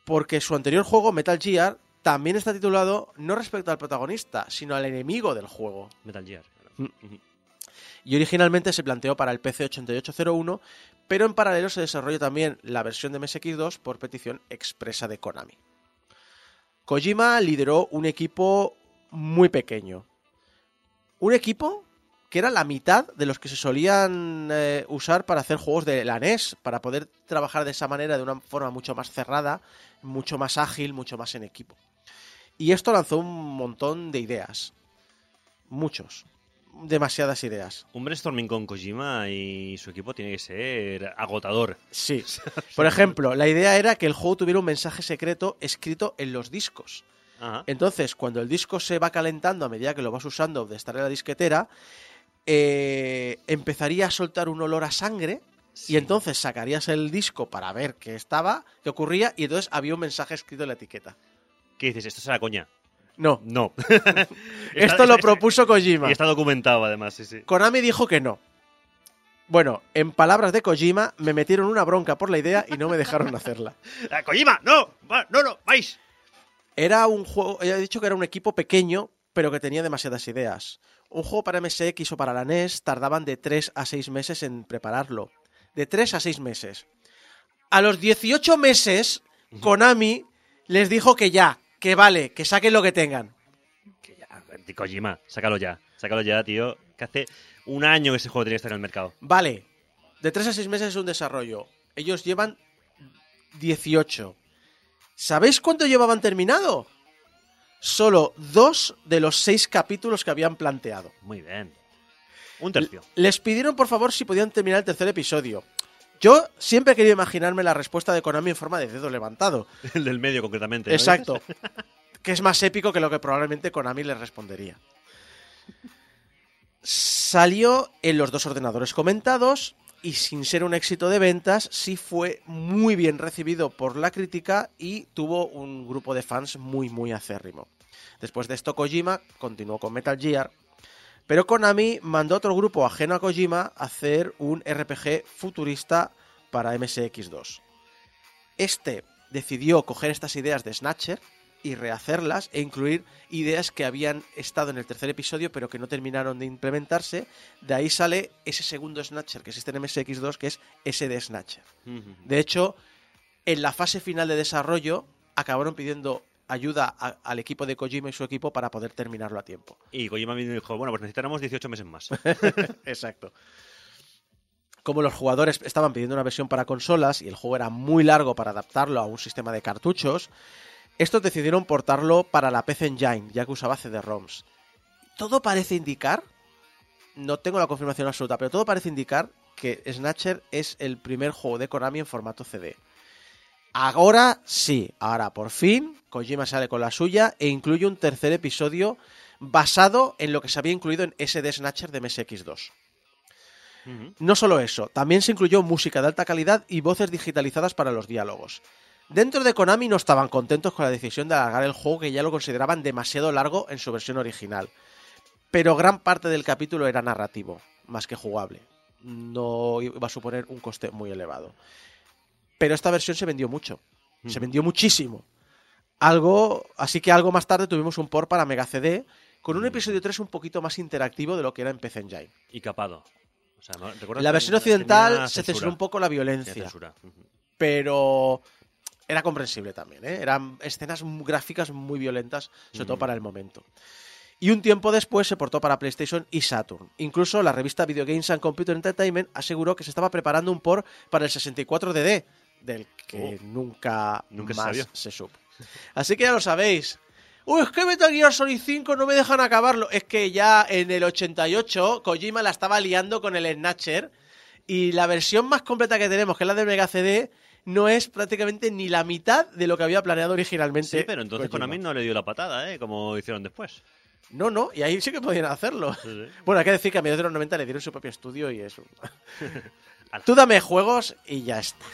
Porque su anterior juego, Metal Gear, también está titulado no respecto al protagonista, sino al enemigo del juego. Metal Gear. Mm. Y originalmente se planteó para el PC 8801, pero en paralelo se desarrolló también la versión de MSX2 por petición expresa de Konami. Kojima lideró un equipo muy pequeño. Un equipo que era la mitad de los que se solían eh, usar para hacer juegos de la NES, para poder trabajar de esa manera de una forma mucho más cerrada, mucho más ágil, mucho más en equipo. Y esto lanzó un montón de ideas. Muchos. Demasiadas ideas. Un brainstorming con Kojima y su equipo tiene que ser agotador. Sí. Por ejemplo, la idea era que el juego tuviera un mensaje secreto escrito en los discos. Ajá. Entonces, cuando el disco se va calentando a medida que lo vas usando de estar en la disquetera, eh, empezaría a soltar un olor a sangre y entonces sacarías el disco para ver qué estaba, qué ocurría, y entonces había un mensaje escrito en la etiqueta. ¿Qué dices? Esto será coña. No, No. esto lo propuso Kojima. Y está documentado, además, sí, sí. Konami dijo que no. Bueno, en palabras de Kojima, me metieron una bronca por la idea y no me dejaron hacerla. ¡Ah, ¡Kojima! ¡No! ¡No, no! ¡Vais! Era un juego, he dicho que era un equipo pequeño, pero que tenía demasiadas ideas. Un juego para MSX o para la NES tardaban de 3 a 6 meses en prepararlo. De 3 a 6 meses. A los 18 meses, Konami les dijo que ya, que vale, que saquen lo que tengan. Que ya, Kojima, sácalo ya. Sácalo ya, tío. Que hace un año que ese juego tenía que estar en el mercado. Vale, de 3 a 6 meses es un desarrollo. Ellos llevan 18. ¿Sabéis cuánto llevaban terminado? Solo dos de los seis capítulos que habían planteado. Muy bien. Un tercio. Les pidieron por favor si podían terminar el tercer episodio. Yo siempre he querido imaginarme la respuesta de Konami en forma de dedo levantado. El del medio, concretamente. ¿no Exacto. Que es más épico que lo que probablemente Konami les respondería. Salió en los dos ordenadores comentados y sin ser un éxito de ventas, sí fue muy bien recibido por la crítica y tuvo un grupo de fans muy muy acérrimo. Después de esto Kojima continuó con Metal Gear, pero Konami mandó a otro grupo ajeno a Kojima a hacer un RPG futurista para MSX2. Este decidió coger estas ideas de Snatcher y rehacerlas e incluir ideas que habían estado en el tercer episodio pero que no terminaron de implementarse. De ahí sale ese segundo Snatcher que existe en MSX2 que es ese de Snatcher. De hecho, en la fase final de desarrollo acabaron pidiendo ayuda a- al equipo de Kojima y su equipo para poder terminarlo a tiempo. Y Kojima y dijo, bueno, pues necesitaremos 18 meses más. Exacto. Como los jugadores estaban pidiendo una versión para consolas y el juego era muy largo para adaptarlo a un sistema de cartuchos, estos decidieron portarlo para la PC Engine, ya que usaba CD-ROMs. Todo parece indicar no tengo la confirmación absoluta, pero todo parece indicar que Snatcher es el primer juego de Konami en formato CD. Ahora sí, ahora por fin Kojima sale con la suya e incluye un tercer episodio basado en lo que se había incluido en SD Snatcher de MSX2. Ujú. No solo eso, también se incluyó música de alta calidad y voces digitalizadas para los diálogos. Dentro de Konami no estaban contentos con la decisión de alargar el juego que ya lo consideraban demasiado largo en su versión original. Pero gran parte del capítulo era narrativo, más que jugable. No iba a suponer un coste muy elevado. Pero esta versión se vendió mucho. Se vendió muchísimo. Algo, así que algo más tarde tuvimos un port para Mega CD con un episodio 3 un poquito más interactivo de lo que era en PC Engine. Y capado. O sea, ¿no? ¿Recuerdas En la versión occidental se censuró un poco la violencia, pero era comprensible también. ¿eh? Eran escenas gráficas muy violentas, sobre todo para el momento. Y un tiempo después se portó para PlayStation y Saturn. Incluso la revista Video Games and Computer Entertainment aseguró que se estaba preparando un port para el 64DD, del que nunca, Nunca se más se supo. Así que ya lo sabéis. Uy, es que Metal Gear Solid 5 no me dejan acabarlo. Es que ya en el 88 Kojima la estaba liando con el Snatcher y la versión más completa que tenemos, que es la de Mega CD, no es prácticamente ni la mitad de lo que había planeado originalmente. Sí, pero entonces Kojima. Konami no le dio la patada, ¿eh? Como hicieron después. No, no, y ahí sí que podían hacerlo. Sí, sí. Bueno, hay que decir que a mediados de los 90 le dieron su propio estudio y eso. Tú dame juegos y ya está.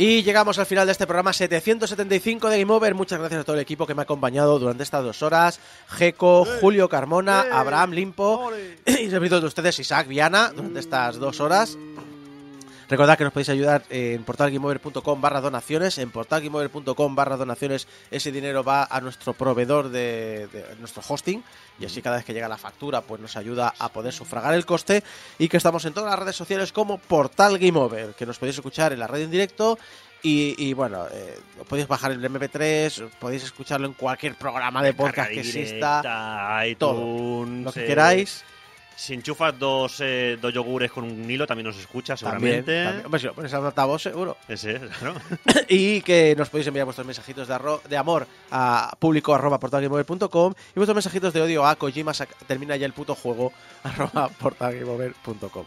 Y llegamos al final de este programa 775 de Game Over. Muchas gracias a todo el equipo que me ha acompañado durante estas dos horas. Geco, Julio Carmona, Abraham Limpo y servidos de ustedes Isaac Viana durante estas dos horas. Recordad que nos podéis ayudar en portalgameover.com barra donaciones. En portalgameover.com barra donaciones ese dinero va a nuestro proveedor de, de nuestro hosting. Y así cada vez que llega la factura pues nos ayuda a poder sufragar el coste. Y que estamos en todas las redes sociales como Portal Game Over. Que nos podéis escuchar en la radio en directo. Y, y, bueno, eh, podéis bajar el MP3, podéis escucharlo en cualquier programa de podcast que exista. directa, todo, iTunes, Lo que queráis. Si enchufas dos, eh, dos yogures con un hilo, también nos escucha, También, seguramente. también. Hombre, si lo pones al altavoz, seguro. Ese es, claro. y que nos podéis enviar vuestros mensajitos de, arro- de amor a público arroba portalgameover.com y vuestros mensajitos de odio a Kojima termina ya el puto juego arroba portalgameover.com.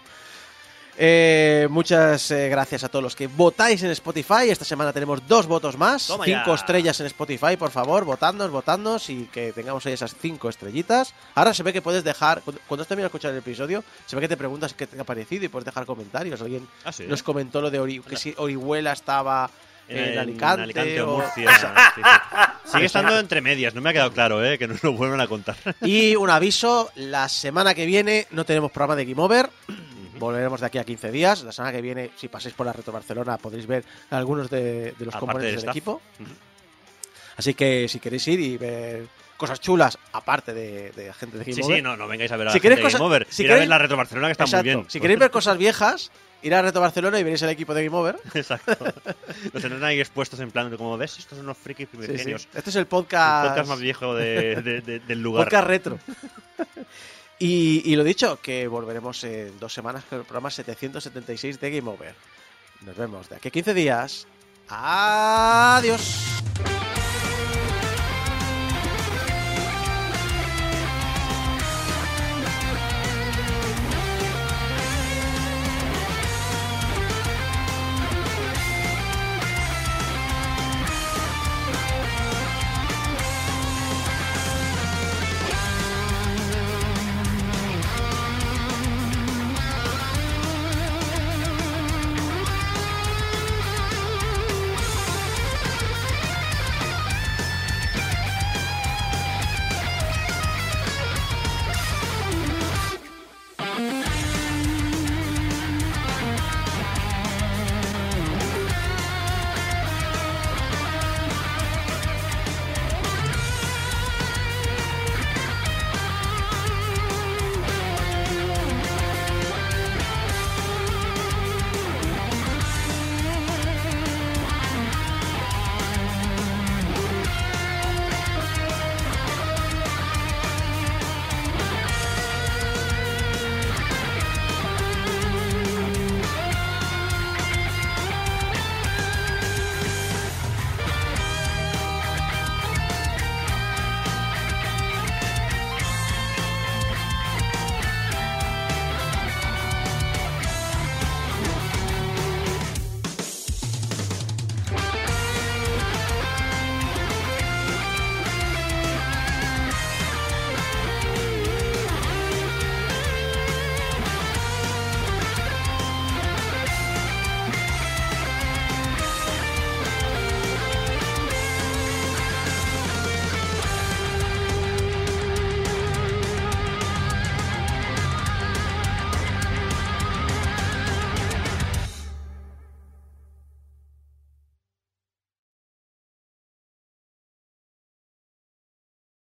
Eh, muchas eh, gracias a todos los que votáis en Spotify. Esta semana tenemos dos votos más. Toma cinco ya. estrellas en Spotify, por favor, votadnos, votadnos y que tengamos ahí esas cinco estrellitas. Ahora se ve que puedes dejar, cuando cuando has terminado de escuchar el episodio, se ve que te preguntas qué te ha parecido y puedes dejar comentarios. Alguien Ah, sí. nos comentó lo de Ori- que si Orihuela estaba en, En Alicante, o o- Murcia. sí, sí. Sigue estando entre medias, no me ha quedado claro, ¿eh? Que nos lo vuelvan a contar. Y un aviso, la semana que viene no tenemos programa de Game Over. Volveremos de aquí a 15 días. La semana que viene, si pasáis por la Retro Barcelona, podréis ver algunos de, de los Aparte componentes del equipo. Ujú. Así que si queréis ir y ver cosas chulas, aparte de, de gente de Game Sí, Over. sí, no, no vengáis a ver a Si queréis gente de Game Over. si Ir a ver queréis- la Retro Barcelona, que está Exacto. muy bien. Si queréis ver cosas viejas, ir a Retro Barcelona y veréis el equipo de Game Over. Exacto. Los tendrán ahí expuestos en plan, como ves, estos son unos frikis Sí, sí. primigenios. Este es el El podcast, podcast más viejo de- de- de- del lugar. podcast retro. y, lo dicho, que volveremos en dos semanas con el programa 776 de Game Over. Nos vemos de aquí a 15 días. Adiós.